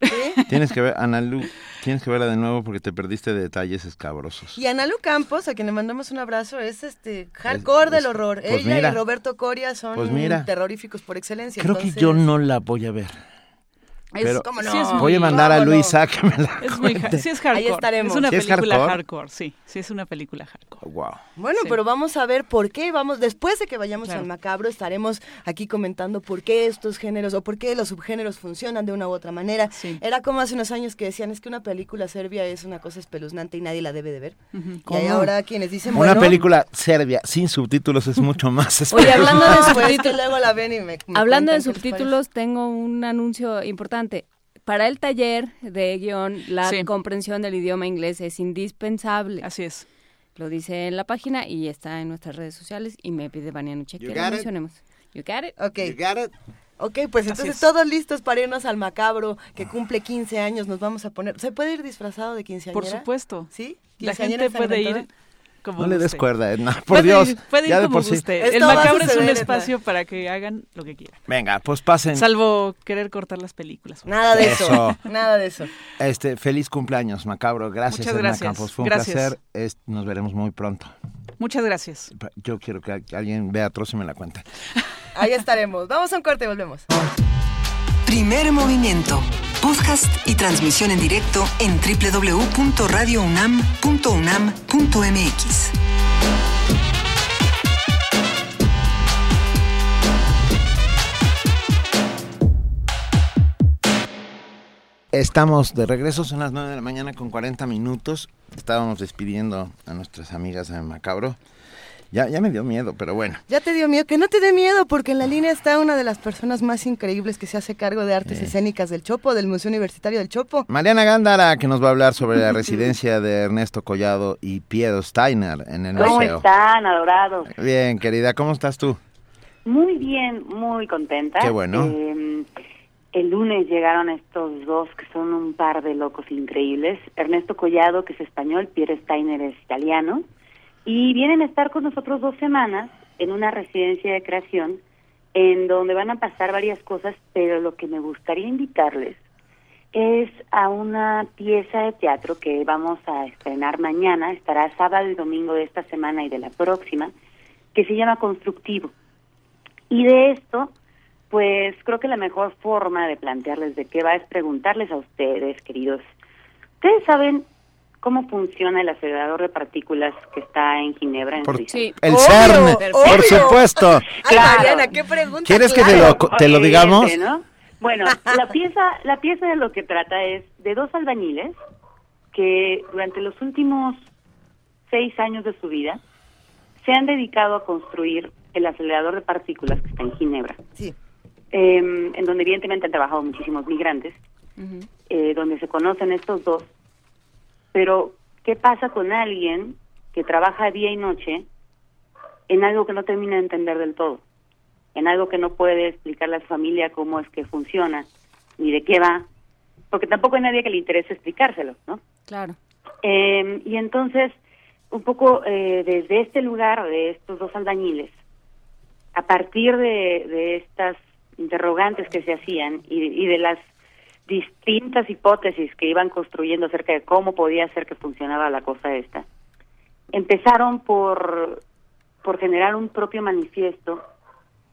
Tienes que ver, Ana Lu, tienes que verla de nuevo porque te perdiste de detalles escabrosos. Y Ana Lu Campos, a quien le mandamos un abrazo, es este hardcore Es- del horror. pues Ella mira. y Roberto Coria son Pues mira. terroríficos por excelencia. Creo que yo no la voy a ver. Es- Pero ¿cómo no? sí es voy a mandar a ¿cómo Luis no? a que me la Es muy, sí es hardcore. Ahí estaremos. Es una ¿Sí es película hardcore? hardcore? sí, sí es una película hardcore. Wow. Bueno, Sí. pero vamos a ver por qué vamos, después de que vayamos Claro. al macabro, estaremos aquí comentando por qué estos géneros o por qué los subgéneros funcionan de una u otra manera. Era como hace unos años que decían, es que una película serbia es una cosa espeluznante y nadie la debe de ver. Y hay ahora quienes dicen, Una bueno, película serbia sin subtítulos es mucho más Oye, hablando de espeluznante. subtítulos, que luego la ven y me, me hablando de subtítulos, tengo un anuncio importante. Para el taller de guion, la Sí. comprensión del idioma inglés es indispensable. Así es. Lo dice en la página y está en nuestras redes sociales y me pide Vania Nuche You que got lo it. mencionemos. You got it? Ok. Ok, pues entonces es. todos listos para irnos al macabro que cumple 15 años. Nos vamos a poner. ¿Se puede ir disfrazado de quinceañera? Por supuesto. ¿Sí? La ¿Quinceañera gente puede ir? Como No le des cuerda, Edna, por Puede Dios. ir- puede ir ya de como sí. guste. El macabro es un Edna. espacio para que hagan lo que quieran. Venga, pues pasen. Salvo querer cortar las películas. Nada de eso. Eso. Nada de eso. Este, feliz cumpleaños, Macabro. Gracias, Muchas Edna. Campos. Fue un Gracias. placer. Es- nos veremos muy pronto. Muchas gracias. Yo quiero que alguien vea atroz y me la cuente. Ahí estaremos. Vamos a un corte y volvemos. Primer movimiento. Podcast y transmisión en directo en www.radiounam.unam.mx. Estamos de regreso, son las 9 de la mañana con 40 minutos. Estábamos despidiendo a nuestras amigas de Macabro. Ya, ya me dio miedo, pero bueno. Ya te dio miedo, que no te dé miedo, porque en la línea está una de las personas más increíbles que se hace cargo de artes escénicas del Chopo, del Museo Universitario del Chopo. Mariana Gándara, que nos va a hablar sobre la residencia de Ernesto Collado y Piero Steiner en el ¿Cómo museo. están, adorados? Bien, querida, ¿cómo estás tú? Muy bien, muy contenta. Qué bueno. Eh, el lunes llegaron estos dos que son un par de locos increíbles. Ernesto Collado, que es español, Pierre Steiner es italiano. Y vienen a estar con nosotros dos semanas en una residencia de creación en donde van a pasar varias cosas, pero lo que me gustaría invitarles es a una pieza de teatro que vamos a estrenar mañana, estará sábado y domingo de esta semana y de la próxima, que se llama Constructivo. Y de esto, pues creo que la mejor forma de plantearles de qué va es preguntarles a ustedes, queridos. ¿Ustedes saben cómo funciona el acelerador de partículas que está en Ginebra? En Por- Suiza? El CERN, por supuesto. Ay, Mariana, qué pregunta. ¿Quieres que te lo, te lo digamos? Bueno, la pieza, la pieza de lo que trata es de dos albañiles que durante los últimos seis años de su vida se han dedicado a construir el acelerador de partículas que está en Ginebra. Sí. Eh, en donde evidentemente han trabajado muchísimos migrantes, eh, donde se conocen estos dos. Pero, ¿qué pasa con alguien que trabaja día y noche en algo que no termina de entender del todo? En algo que no puede explicarle a su familia cómo es que funciona, ni de qué va, porque tampoco hay nadie que le interese explicárselo, ¿no? Claro. Eh, y entonces un poco eh, desde este lugar, de estos dos albañiles, a partir de, de estas interrogantes que se hacían y, y de las distintas hipótesis que iban construyendo acerca de cómo podía ser que funcionaba la cosa esta, empezaron por, por generar un propio manifiesto,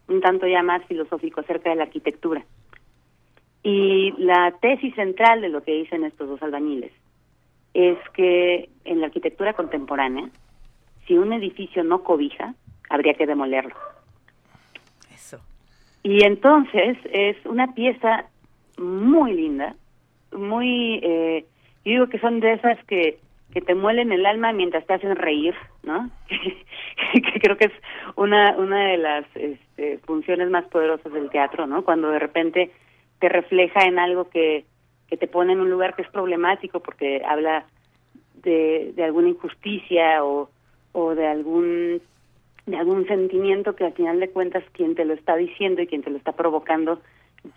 un tanto ya más filosófico acerca de la arquitectura. Y la tesis central de lo que dicen estos dos albañiles es que en la arquitectura contemporánea, si un edificio no cobija, habría que demolerlo. Eso. Y entonces es una pieza muy linda, muy, eh, yo digo que son de esas que, que te muelen el alma mientras te hacen reír, ¿no? que creo que es una, una de las este, funciones más poderosas del teatro, ¿no? Cuando de repente te refleja en algo que, que te pone en un lugar que es problemático porque habla de, de alguna injusticia o, o de algún de algún sentimiento que al final de cuentas quien te lo está diciendo y quien te lo está provocando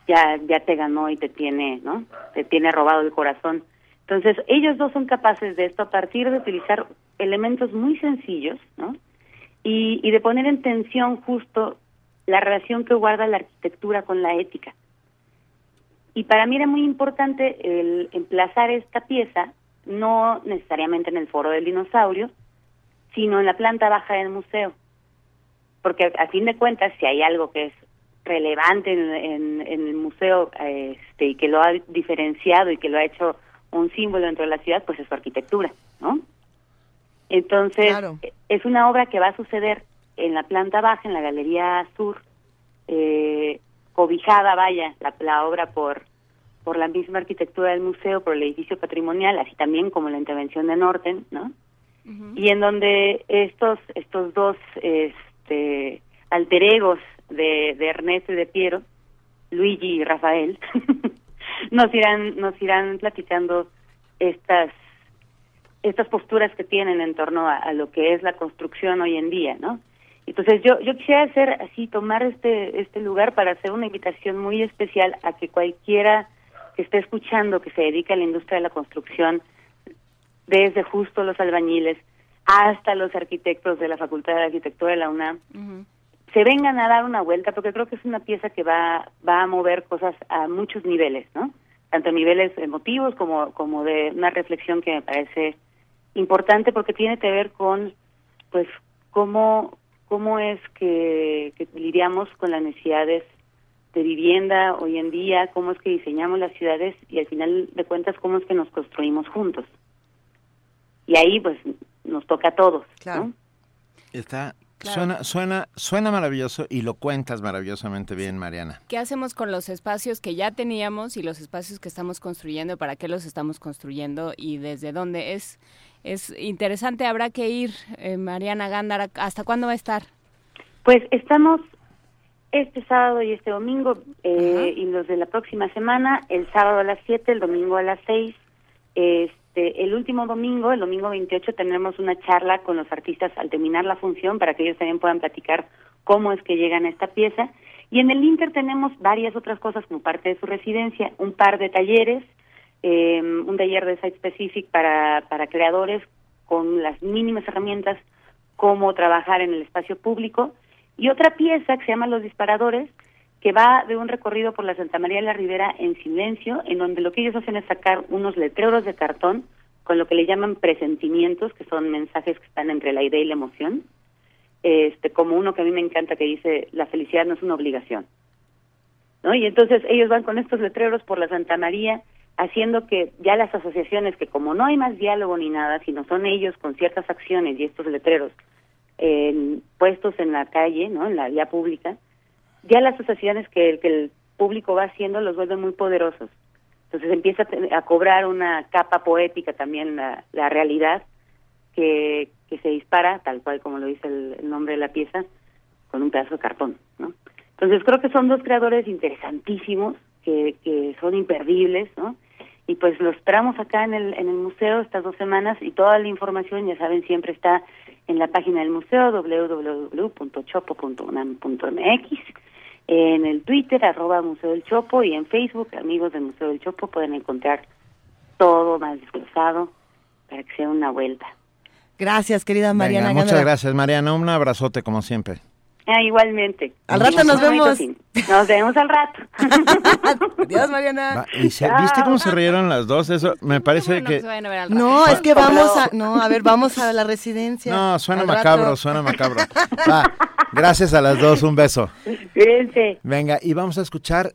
ya ya te ganó y te tiene, ¿no? Te tiene robado el corazón. Entonces, ellos dos son capaces de esto a partir de utilizar elementos muy sencillos, ¿no? Y, y de poner en tensión justo la relación que guarda la arquitectura con la ética. Y para mí era muy importante el emplazar esta pieza, no necesariamente en el foro del dinosaurio, sino en la planta baja del museo. Porque a fin de cuentas, si hay algo que es relevante en, en, en el museo este, y que lo ha diferenciado y que lo ha hecho un símbolo dentro de la ciudad, pues es su arquitectura, ¿no? Entonces, Claro. es una obra que va a suceder en la planta baja, en la Galería Sur, eh, cobijada, vaya, la, la obra por, por la misma arquitectura del museo, por el edificio patrimonial, así también como la intervención de Norten, ¿no? Y en donde estos, estos dos este, alter egos de, de Ernesto y de Piero, Luigi y Rafael, nos irán, nos irán platicando estas estas posturas que tienen en torno a, a lo que es la construcción hoy en día, ¿no? Entonces yo yo quisiera hacer así tomar este este lugar para hacer una invitación muy especial a que cualquiera que esté escuchando que se dedica a la industria de la construcción desde justo los albañiles hasta los arquitectos de la Facultad de Arquitectura de la UNAM se vengan a dar una vuelta porque creo que es una pieza que va va a mover cosas a muchos niveles, ¿no? Tanto a niveles emotivos como como de una reflexión que me parece importante porque tiene que ver con pues cómo cómo es que, que lidiamos con las necesidades de vivienda hoy en día, cómo es que diseñamos las ciudades y al final de cuentas cómo es que nos construimos juntos. Y ahí pues nos toca a todos, ¿no? Está, Claro. suena, suena, suena maravilloso y lo cuentas maravillosamente bien, Mariana. ¿Qué hacemos con los espacios que ya teníamos y los espacios que estamos construyendo? ¿Para qué los estamos construyendo y desde dónde? Es, es interesante, habrá que ir, eh, Mariana Gándara. ¿Hasta cuándo va a estar? Pues estamos este sábado y este domingo eh, y los de la próxima semana, el sábado a las 7, el domingo a las 6. Este, el último domingo, el domingo 28, tendremos una charla con los artistas al terminar la función para que ellos también puedan platicar cómo es que llegan a esta pieza. Y en el Inter tenemos varias otras cosas como parte de su residencia, un par de talleres, eh, un taller de Site Specific para, para creadores con las mínimas herramientas, cómo trabajar en el espacio público, y otra pieza que se llama Los Disparadores, que va de un recorrido por la Santa María de la Ribera en silencio, en donde lo que ellos hacen es sacar unos letreros de cartón con lo que le llaman presentimientos, que son mensajes que están entre la idea y la emoción, este, como uno que a mí me encanta que dice, la felicidad no es una obligación. ¿no? Y entonces ellos van con estos letreros por la Santa María, haciendo que ya las asociaciones, que como no hay más diálogo ni nada, sino son ellos con ciertas acciones y estos letreros eh, puestos en la calle, ¿no? en la vía pública, ya las asociaciones que, que el público va haciendo los vuelven muy poderosos. Entonces empieza a, a cobrar una capa poética también la, la realidad que, que se dispara, tal cual como lo dice el, el nombre de la pieza, con un pedazo de cartón. ¿no? Entonces creo que son dos creadores interesantísimos, que, que son imperdibles, ¿no? Y pues los esperamos acá en el, en el museo estas dos semanas y toda la información, ya saben, siempre está en la página del museo www.chopo.unam.mx, en el Twitter arroba Museo del Chopo y en Facebook, amigos del Museo del Chopo, pueden encontrar todo más desglosado para que sea una vuelta. Gracias, querida Mariana. Venga, muchas gracias, Mariana. Un abrazote como siempre. Ah, igualmente. Al rato nos vemos. Nos vemos al rato. Adiós, Mariana. Va, y se- ¿Viste cómo se rieron las dos? Eso me parece que... No, es que vamos a, no, a ver, vamos a la residencia. No, suena macabro, rato. suena macabro. Va, gracias a las dos, un beso. Cuídense. Venga, y vamos a escuchar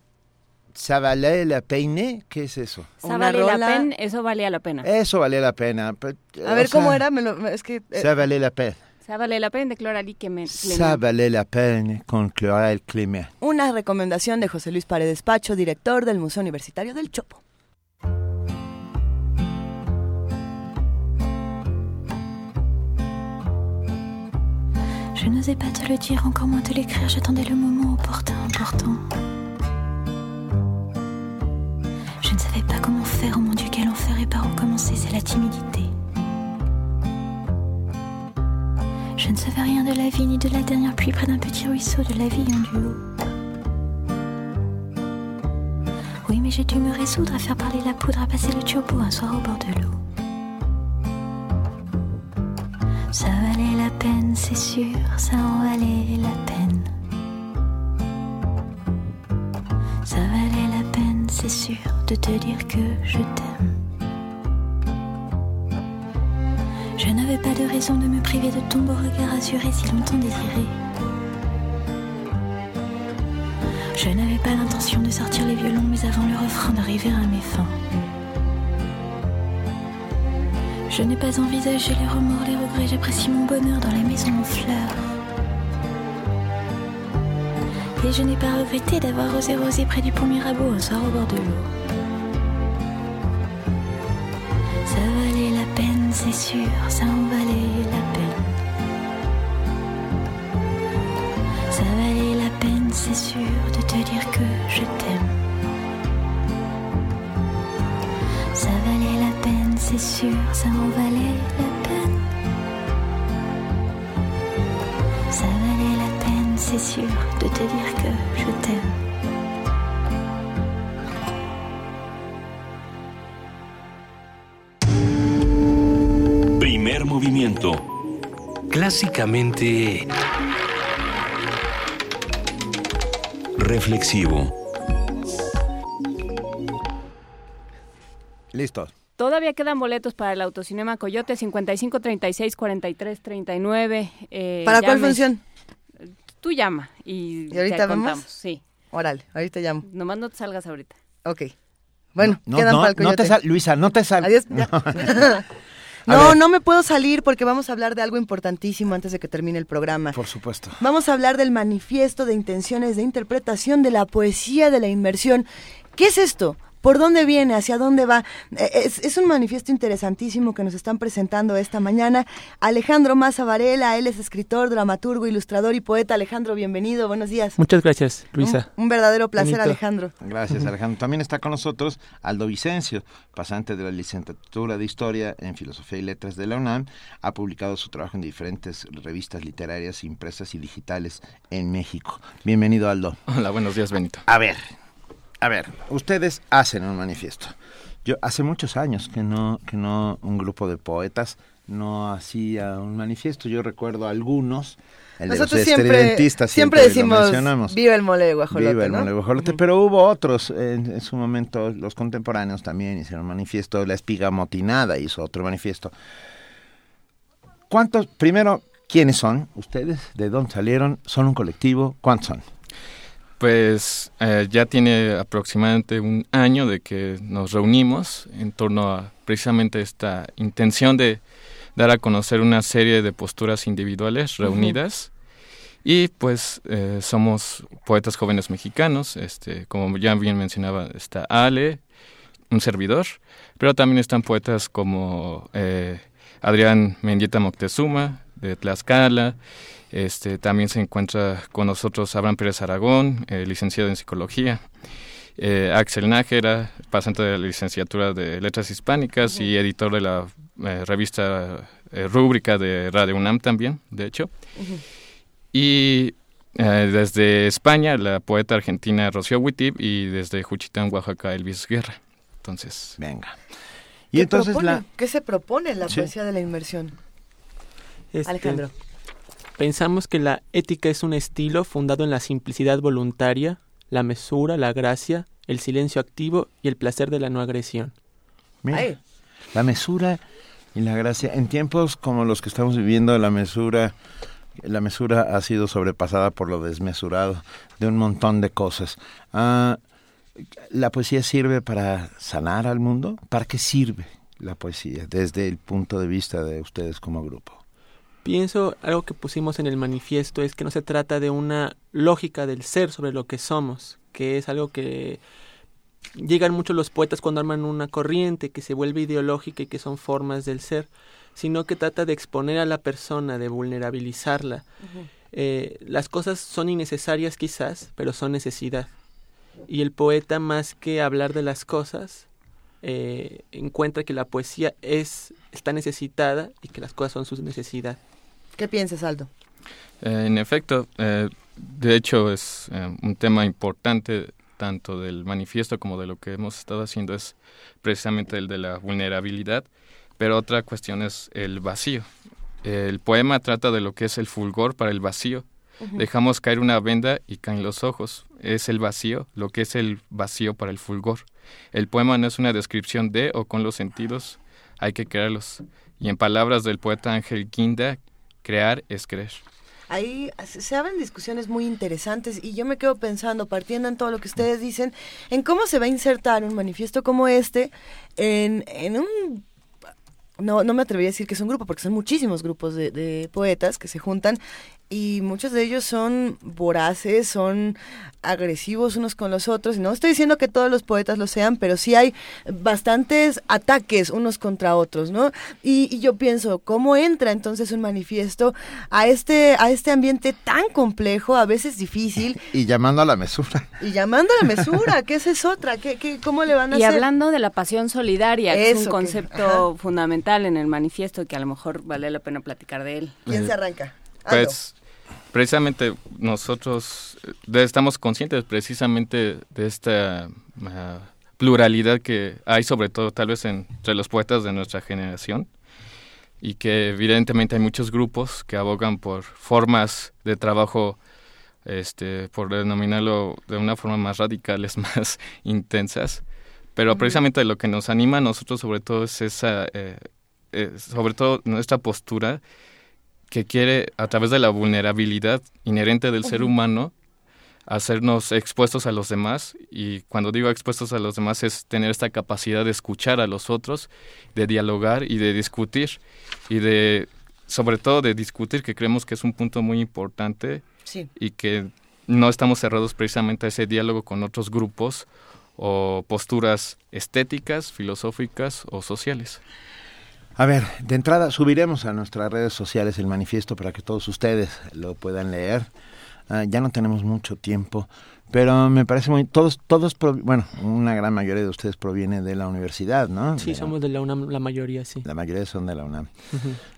valait la peine. ¿Qué es eso? Valait la peine, eso valía la pena. Eso valía la pena. pe- A ver, ¿cómo sea, era? Me lo- es que... eh, valait la peine. Ça valait la peine de Cloralie Clement. Ça valait la peine con Cloral Clément. Una recomendación de José Luis Paredes Pacho, director del Museo Universitario del Chopo. Je n'osais pas te le dire, encore moins te l'écrire, j'attendais le moment opportun, important. Je ne savais pas comment faire, oh mon Dieu, quel enfer et par où commencer, c'est la timidité. Je ne savais rien de la vie, ni de la dernière pluie près d'un petit ruisseau de la vie en duo. Oui, mais j'ai dû me résoudre à faire parler la poudre, à passer le turbo un soir au bord de l'eau. Ça valait la peine, c'est sûr, ça en valait la peine. Ça valait la peine, c'est sûr, de te dire que je t'aime. Je n'avais pas de raison de me priver de ton beau regard assuré si longtemps désiré. Je n'avais pas l'intention de sortir les violons, mais avant le refrain d'arriver à mes fins. Je n'ai pas envisagé les remords, les regrets, j'apprécie mon bonheur dans la maison en fleurs. Et je n'ai pas regretté d'avoir osé rosé près du pont Mirabeau un soir au bord de l'eau. C'est sûr, ça en valait la peine. Ça valait la peine, c'est sûr, de te dire que je t'aime. Ça valait la peine, c'est sûr, ça en valait la peine. Ça valait la peine, c'est sûr, de te dire que je t'aime. Movimiento. Clásicamente... Reflexivo. Listo. Todavía quedan boletos para el Autocinema Coyote 55 36 43 39. Eh, ¿Para cuál función? Tú llama y, ¿Y ahorita te contamos. Sí. Órale, ahorita llamo. Nomás no te salgas ahorita. Ok. Bueno, No, quedan no, para el no te coyote. sal, Luisa, no te sal. Adiós. No. A No, ver. no me puedo salir porque vamos a hablar de algo importantísimo antes de que termine el programa. Por supuesto. Vamos a hablar del manifiesto de intenciones de interpretación de la poesía de la inmersión. ¿Qué es esto? ¿Por dónde viene? ¿Hacia dónde va? Eh, Es, es un manifiesto interesantísimo que nos están presentando esta mañana. Alejandro Maza Varela, él es escritor, dramaturgo, ilustrador y poeta. Alejandro, bienvenido, buenos días. Muchas gracias, Luisa. Un, un verdadero placer, Bonito. Alejandro. Gracias, Alejandro. También está con nosotros Aldo Vicencio, pasante de la licenciatura de Historia en Filosofía y Letras de la UNAM. Ha publicado su trabajo en diferentes revistas literarias impresas y digitales en México. Bienvenido, Aldo. Hola, buenos días, Benito. A ver, a ver, ustedes hacen un manifiesto. Yo hace muchos años que no, que no un grupo de poetas no hacía un manifiesto. Yo recuerdo algunos. El de los Nosotros siempre, estridentistas, siempre decimos, viva el mole de guajolote, Viva el ¿no? mole de guajolote, pero hubo otros en, en su momento, los contemporáneos también hicieron un manifiesto, la espiga motinada hizo otro manifiesto. ¿Cuántos, primero, quiénes son ustedes? ¿De dónde salieron? ¿Son un colectivo? ¿Cuántos son? Pues eh, ya tiene aproximadamente un año de que nos reunimos en torno a precisamente esta intención de dar a conocer una serie de posturas individuales reunidas. Y pues eh, somos poetas jóvenes mexicanos, este, como ya bien mencionaba, está Ale, un servidor, pero también están poetas como eh, Adrián Mendieta Moctezuma, de Tlaxcala, este, también se encuentra con nosotros Abraham Pérez Aragón, eh, licenciado en Psicología, eh, Axel Nájera, pasante de la licenciatura de Letras Hispánicas y editor de la eh, revista eh, Rúbrica de Radio UNAM también, de hecho. Y eh, desde España, la poeta argentina Rocío Witib y desde Juchitán, Oaxaca, Elvis Guerra. Entonces, venga. ¿Qué propone? ¿Qué se propone en la Sí. poesía de la inmersión? Este, Alejandro. Pensamos que la ética es un estilo fundado en la simplicidad voluntaria, la mesura, la gracia, el silencio activo y el placer de la no agresión. Mira, la mesura y la gracia. En tiempos como los que estamos viviendo, la mesura, la mesura ha sido sobrepasada por lo desmesurado de un montón de cosas. Ah, ¿La poesía sirve para sanar al mundo? ¿Para qué sirve la poesía desde el punto de vista de ustedes como grupo? Pienso, algo que pusimos en el manifiesto es que no se trata de una lógica del ser sobre lo que somos, que es algo que llegan mucho los poetas cuando arman una corriente que se vuelve ideológica y que son formas del ser, sino que trata de exponer a la persona, de vulnerabilizarla. Eh, las cosas son innecesarias quizás, pero son necesidad. Y el poeta, más que hablar de las cosas, eh, encuentra que la poesía es está necesitada y que las cosas son su necesidad. ¿Qué piensas, Aldo? Eh, en efecto, eh, de hecho es eh, un tema importante tanto del manifiesto como de lo que hemos estado haciendo es precisamente el de la vulnerabilidad, pero otra cuestión es el vacío. El poema trata de lo que es el fulgor para el vacío. Dejamos caer una venda y caen los ojos. Es el vacío, lo que es el vacío para el fulgor. El poema no es una descripción de o con los sentidos, hay que crearlos. Y en palabras del poeta Ángel Guinda, crear es creer. Ahí se abren discusiones muy interesantes y yo me quedo pensando, partiendo en todo lo que ustedes dicen, en cómo se va a insertar un manifiesto como este en, en un... No, no me atrevería a decir que es un grupo, porque son muchísimos grupos de poetas que se juntan y muchos de ellos son voraces, son agresivos unos con los otros. Y no estoy diciendo que todos los poetas lo sean, pero sí hay bastantes ataques unos contra otros, ¿no? Y, y yo pienso, ¿cómo entra entonces un manifiesto a este, a este ambiente tan complejo, a veces difícil, Y llamando a la mesura. y llamando a la mesura? que esa es otra? ¿Qué, qué, ¿Cómo le van a Y hacer? hablando de la pasión solidaria, que es un que- concepto fundamental en el manifiesto que a lo mejor vale la pena platicar de él. ¿Quién se arranca? Pues precisamente nosotros estamos conscientes precisamente de esta ah, pluralidad que hay sobre todo tal vez entre los poetas de nuestra generación y que evidentemente hay muchos grupos que abogan por formas de trabajo este por denominarlo de una forma más radicales más intensas. Pero precisamente lo que nos anima a nosotros sobre todo es esa eh, eh, sobre todo nuestra postura que quiere, a través de la vulnerabilidad inherente del ser humano, hacernos expuestos a los demás. Y cuando digo expuestos a los demás es tener esta capacidad de escuchar a los otros, de dialogar y de discutir. Y de, sobre todo, de discutir, que creemos que es un punto muy importante Sí. y que no estamos cerrados precisamente a ese diálogo con otros grupos o posturas estéticas, filosóficas o sociales. A ver, de entrada subiremos a nuestras redes sociales el manifiesto para que todos ustedes lo puedan leer. Ah, ya no tenemos mucho tiempo, pero me parece muy todos todos pro- bueno, una gran mayoría de ustedes proviene de la universidad, ¿no? Sí, De- somos de la UNAM la mayoría, sí. La mayoría son de la UNAM.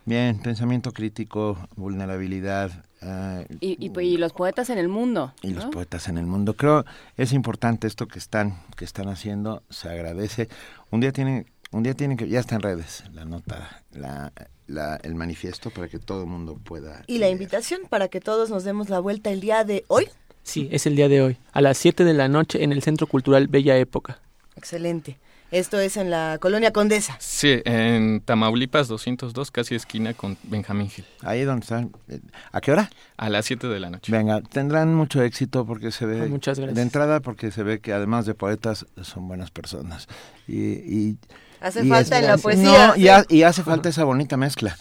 Bien, pensamiento crítico, vulnerabilidad ah, Y, y, y los poetas en el mundo. y los poetas en el mundo. Creo es importante esto que están que están haciendo, se agradece. Un día tienen un día tienen que ya está en redes la nota, la, la- el manifiesto para que todo el mundo pueda. Y la invitación para que todos nos demos la vuelta el día de hoy. Sí, es el día de hoy, a las 7 de la noche en el Centro Cultural Bella Época. Excelente. Esto es en la colonia Condesa. Sí, en Tamaulipas 202, casi esquina con Benjamín Gil. Ahí donde están. eh, ¿A qué hora? A las 7 de la noche. Venga, tendrán mucho éxito porque se ve. Ah, muchas gracias. De entrada, porque se ve que además de poetas son buenas personas. Y, y- Hace y falta en la es- poesía, No, y, ha- y hace falta esa bonita mezcla.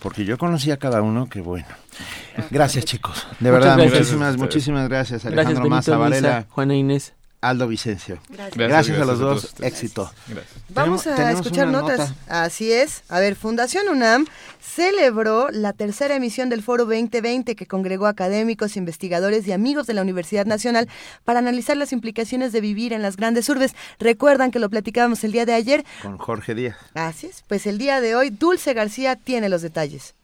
Porque yo conocí a cada uno, que bueno. Gracias, chicos. De Muchas verdad, gracias. muchísimas, Gracias a muchísimas gracias. Gracias, Alejandro Benito, Maza, Varela, Luisa, Juana Inés. Aldo Vicencio. Gracias. Gracias, Gracias, a los gracias a dos. todos ustedes. Éxito. Vamos a escuchar notas. nota. Así es. A ver, Fundación UNAM celebró la tercera emisión del Foro 2020 que congregó académicos, investigadores y amigos de la Universidad Nacional para analizar las implicaciones de vivir en las grandes urbes. Recuerdan que lo platicábamos el día de ayer. Con Jorge Díaz. Así es. Pues el día de hoy, Dulce García tiene los detalles.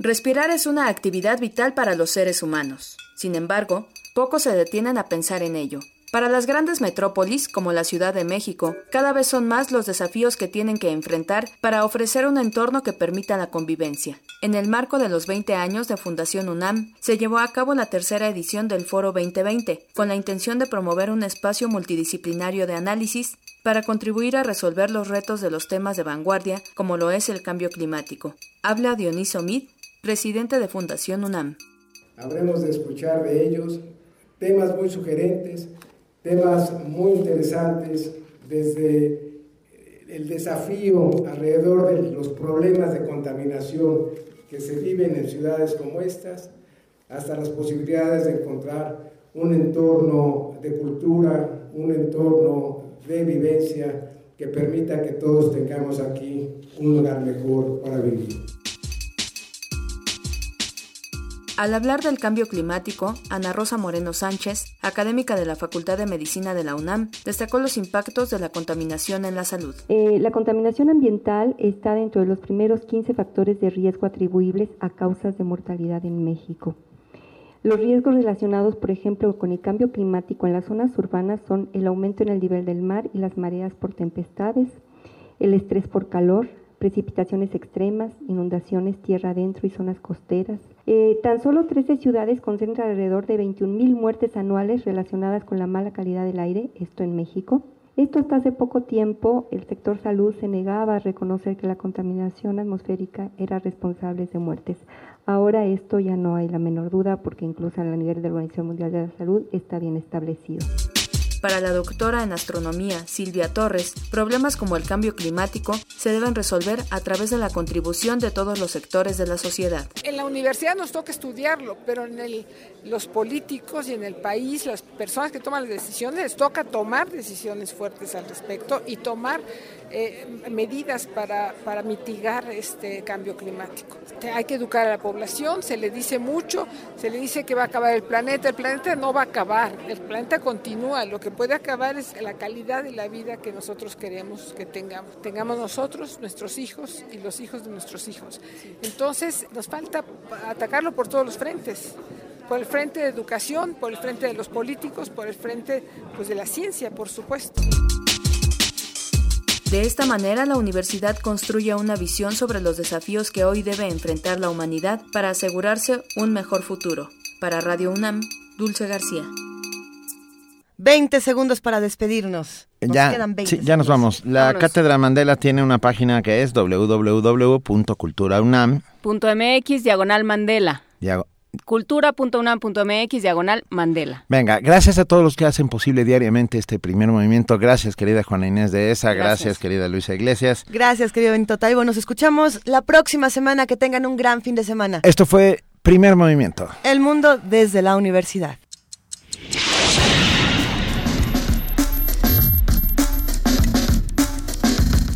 Respirar es una actividad vital para los seres humanos. Sin embargo, pocos se detienen a pensar en ello. Para las grandes metrópolis, como la Ciudad de México, cada vez son más los desafíos que tienen que enfrentar para ofrecer un entorno que permita la convivencia. En el marco de los 20 años de Fundación UNAM, se llevó a cabo la tercera edición del Foro 2020, con la intención de promover un espacio multidisciplinario de análisis para contribuir a resolver los retos de los temas de vanguardia, como lo es el cambio climático. Habla Dioniso Mid, presidente de Fundación UNAM. Habremos de escuchar de ellos temas muy sugerentes, temas muy interesantes, desde el desafío alrededor de los problemas de contaminación que se viven en ciudades como estas, hasta las posibilidades de encontrar un entorno de cultura, un entorno de vivencia que permita que todos tengamos aquí un lugar mejor para vivir. Al hablar del cambio climático, Ana Rosa Moreno Sánchez, académica de la Facultad de Medicina de la UNAM, destacó los impactos de la contaminación en la salud. Eh, la contaminación ambiental está dentro de los primeros 15 factores de riesgo atribuibles a causas de mortalidad en México. Los riesgos relacionados, por ejemplo, con el cambio climático en las zonas urbanas son el aumento en el nivel del mar y las mareas por tempestades, el estrés por calor, precipitaciones extremas, inundaciones tierra adentro y zonas costeras. Eh, tan solo 13 ciudades concentran alrededor de 21.000 muertes anuales relacionadas con la mala calidad del aire, esto en México. Esto hasta hace poco tiempo el sector salud se negaba a reconocer que la contaminación atmosférica era responsable de muertes. Ahora esto ya no hay la menor duda porque incluso a nivel de la Organización Mundial de la Salud está bien establecido. Para la doctora en astronomía Silvia Torres, problemas como el cambio climático se deben resolver a través de la contribución de todos los sectores de la sociedad. En la universidad nos toca estudiarlo, pero en los políticos y en el país, las personas que toman las decisiones, les toca tomar decisiones fuertes al respecto y tomar eh, medidas para, para mitigar este cambio climático. Hay que educar a la población, se le dice mucho, se le dice que va a acabar el planeta, el planeta no va a acabar, el planeta continúa, lo que puede acabar es la calidad de la vida que nosotros queremos que tengamos, tengamos nosotros, nuestros hijos y los hijos de nuestros hijos. Entonces nos falta atacarlo por todos los frentes por el frente de educación, por el frente de los políticos, por el frente pues, de la ciencia, por supuesto. De esta manera, la universidad construye una visión sobre los desafíos que hoy debe enfrentar la humanidad para asegurarse un mejor futuro. Para Radio UNAM, Dulce García. 20 segundos para despedirnos. Nos ya, quedan 20 sí, ya nos vamos. La Vámonos. Cátedra Mandela tiene una página que es www.culturaunam. Punto MX, diagonal Mandela. Diago- Cultura.unam.mx, diagonal Mandela. Venga, gracias a todos los que hacen posible diariamente este primer movimiento. Gracias, querida Juana Inés de ESA. Gracias, Gracias. querida Luisa Iglesias. Gracias, querido Benito Taibo. Nos escuchamos la próxima semana. Que tengan un gran fin de semana. Esto fue Primer Movimiento. El mundo desde la universidad.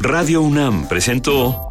Radio UNAM presentó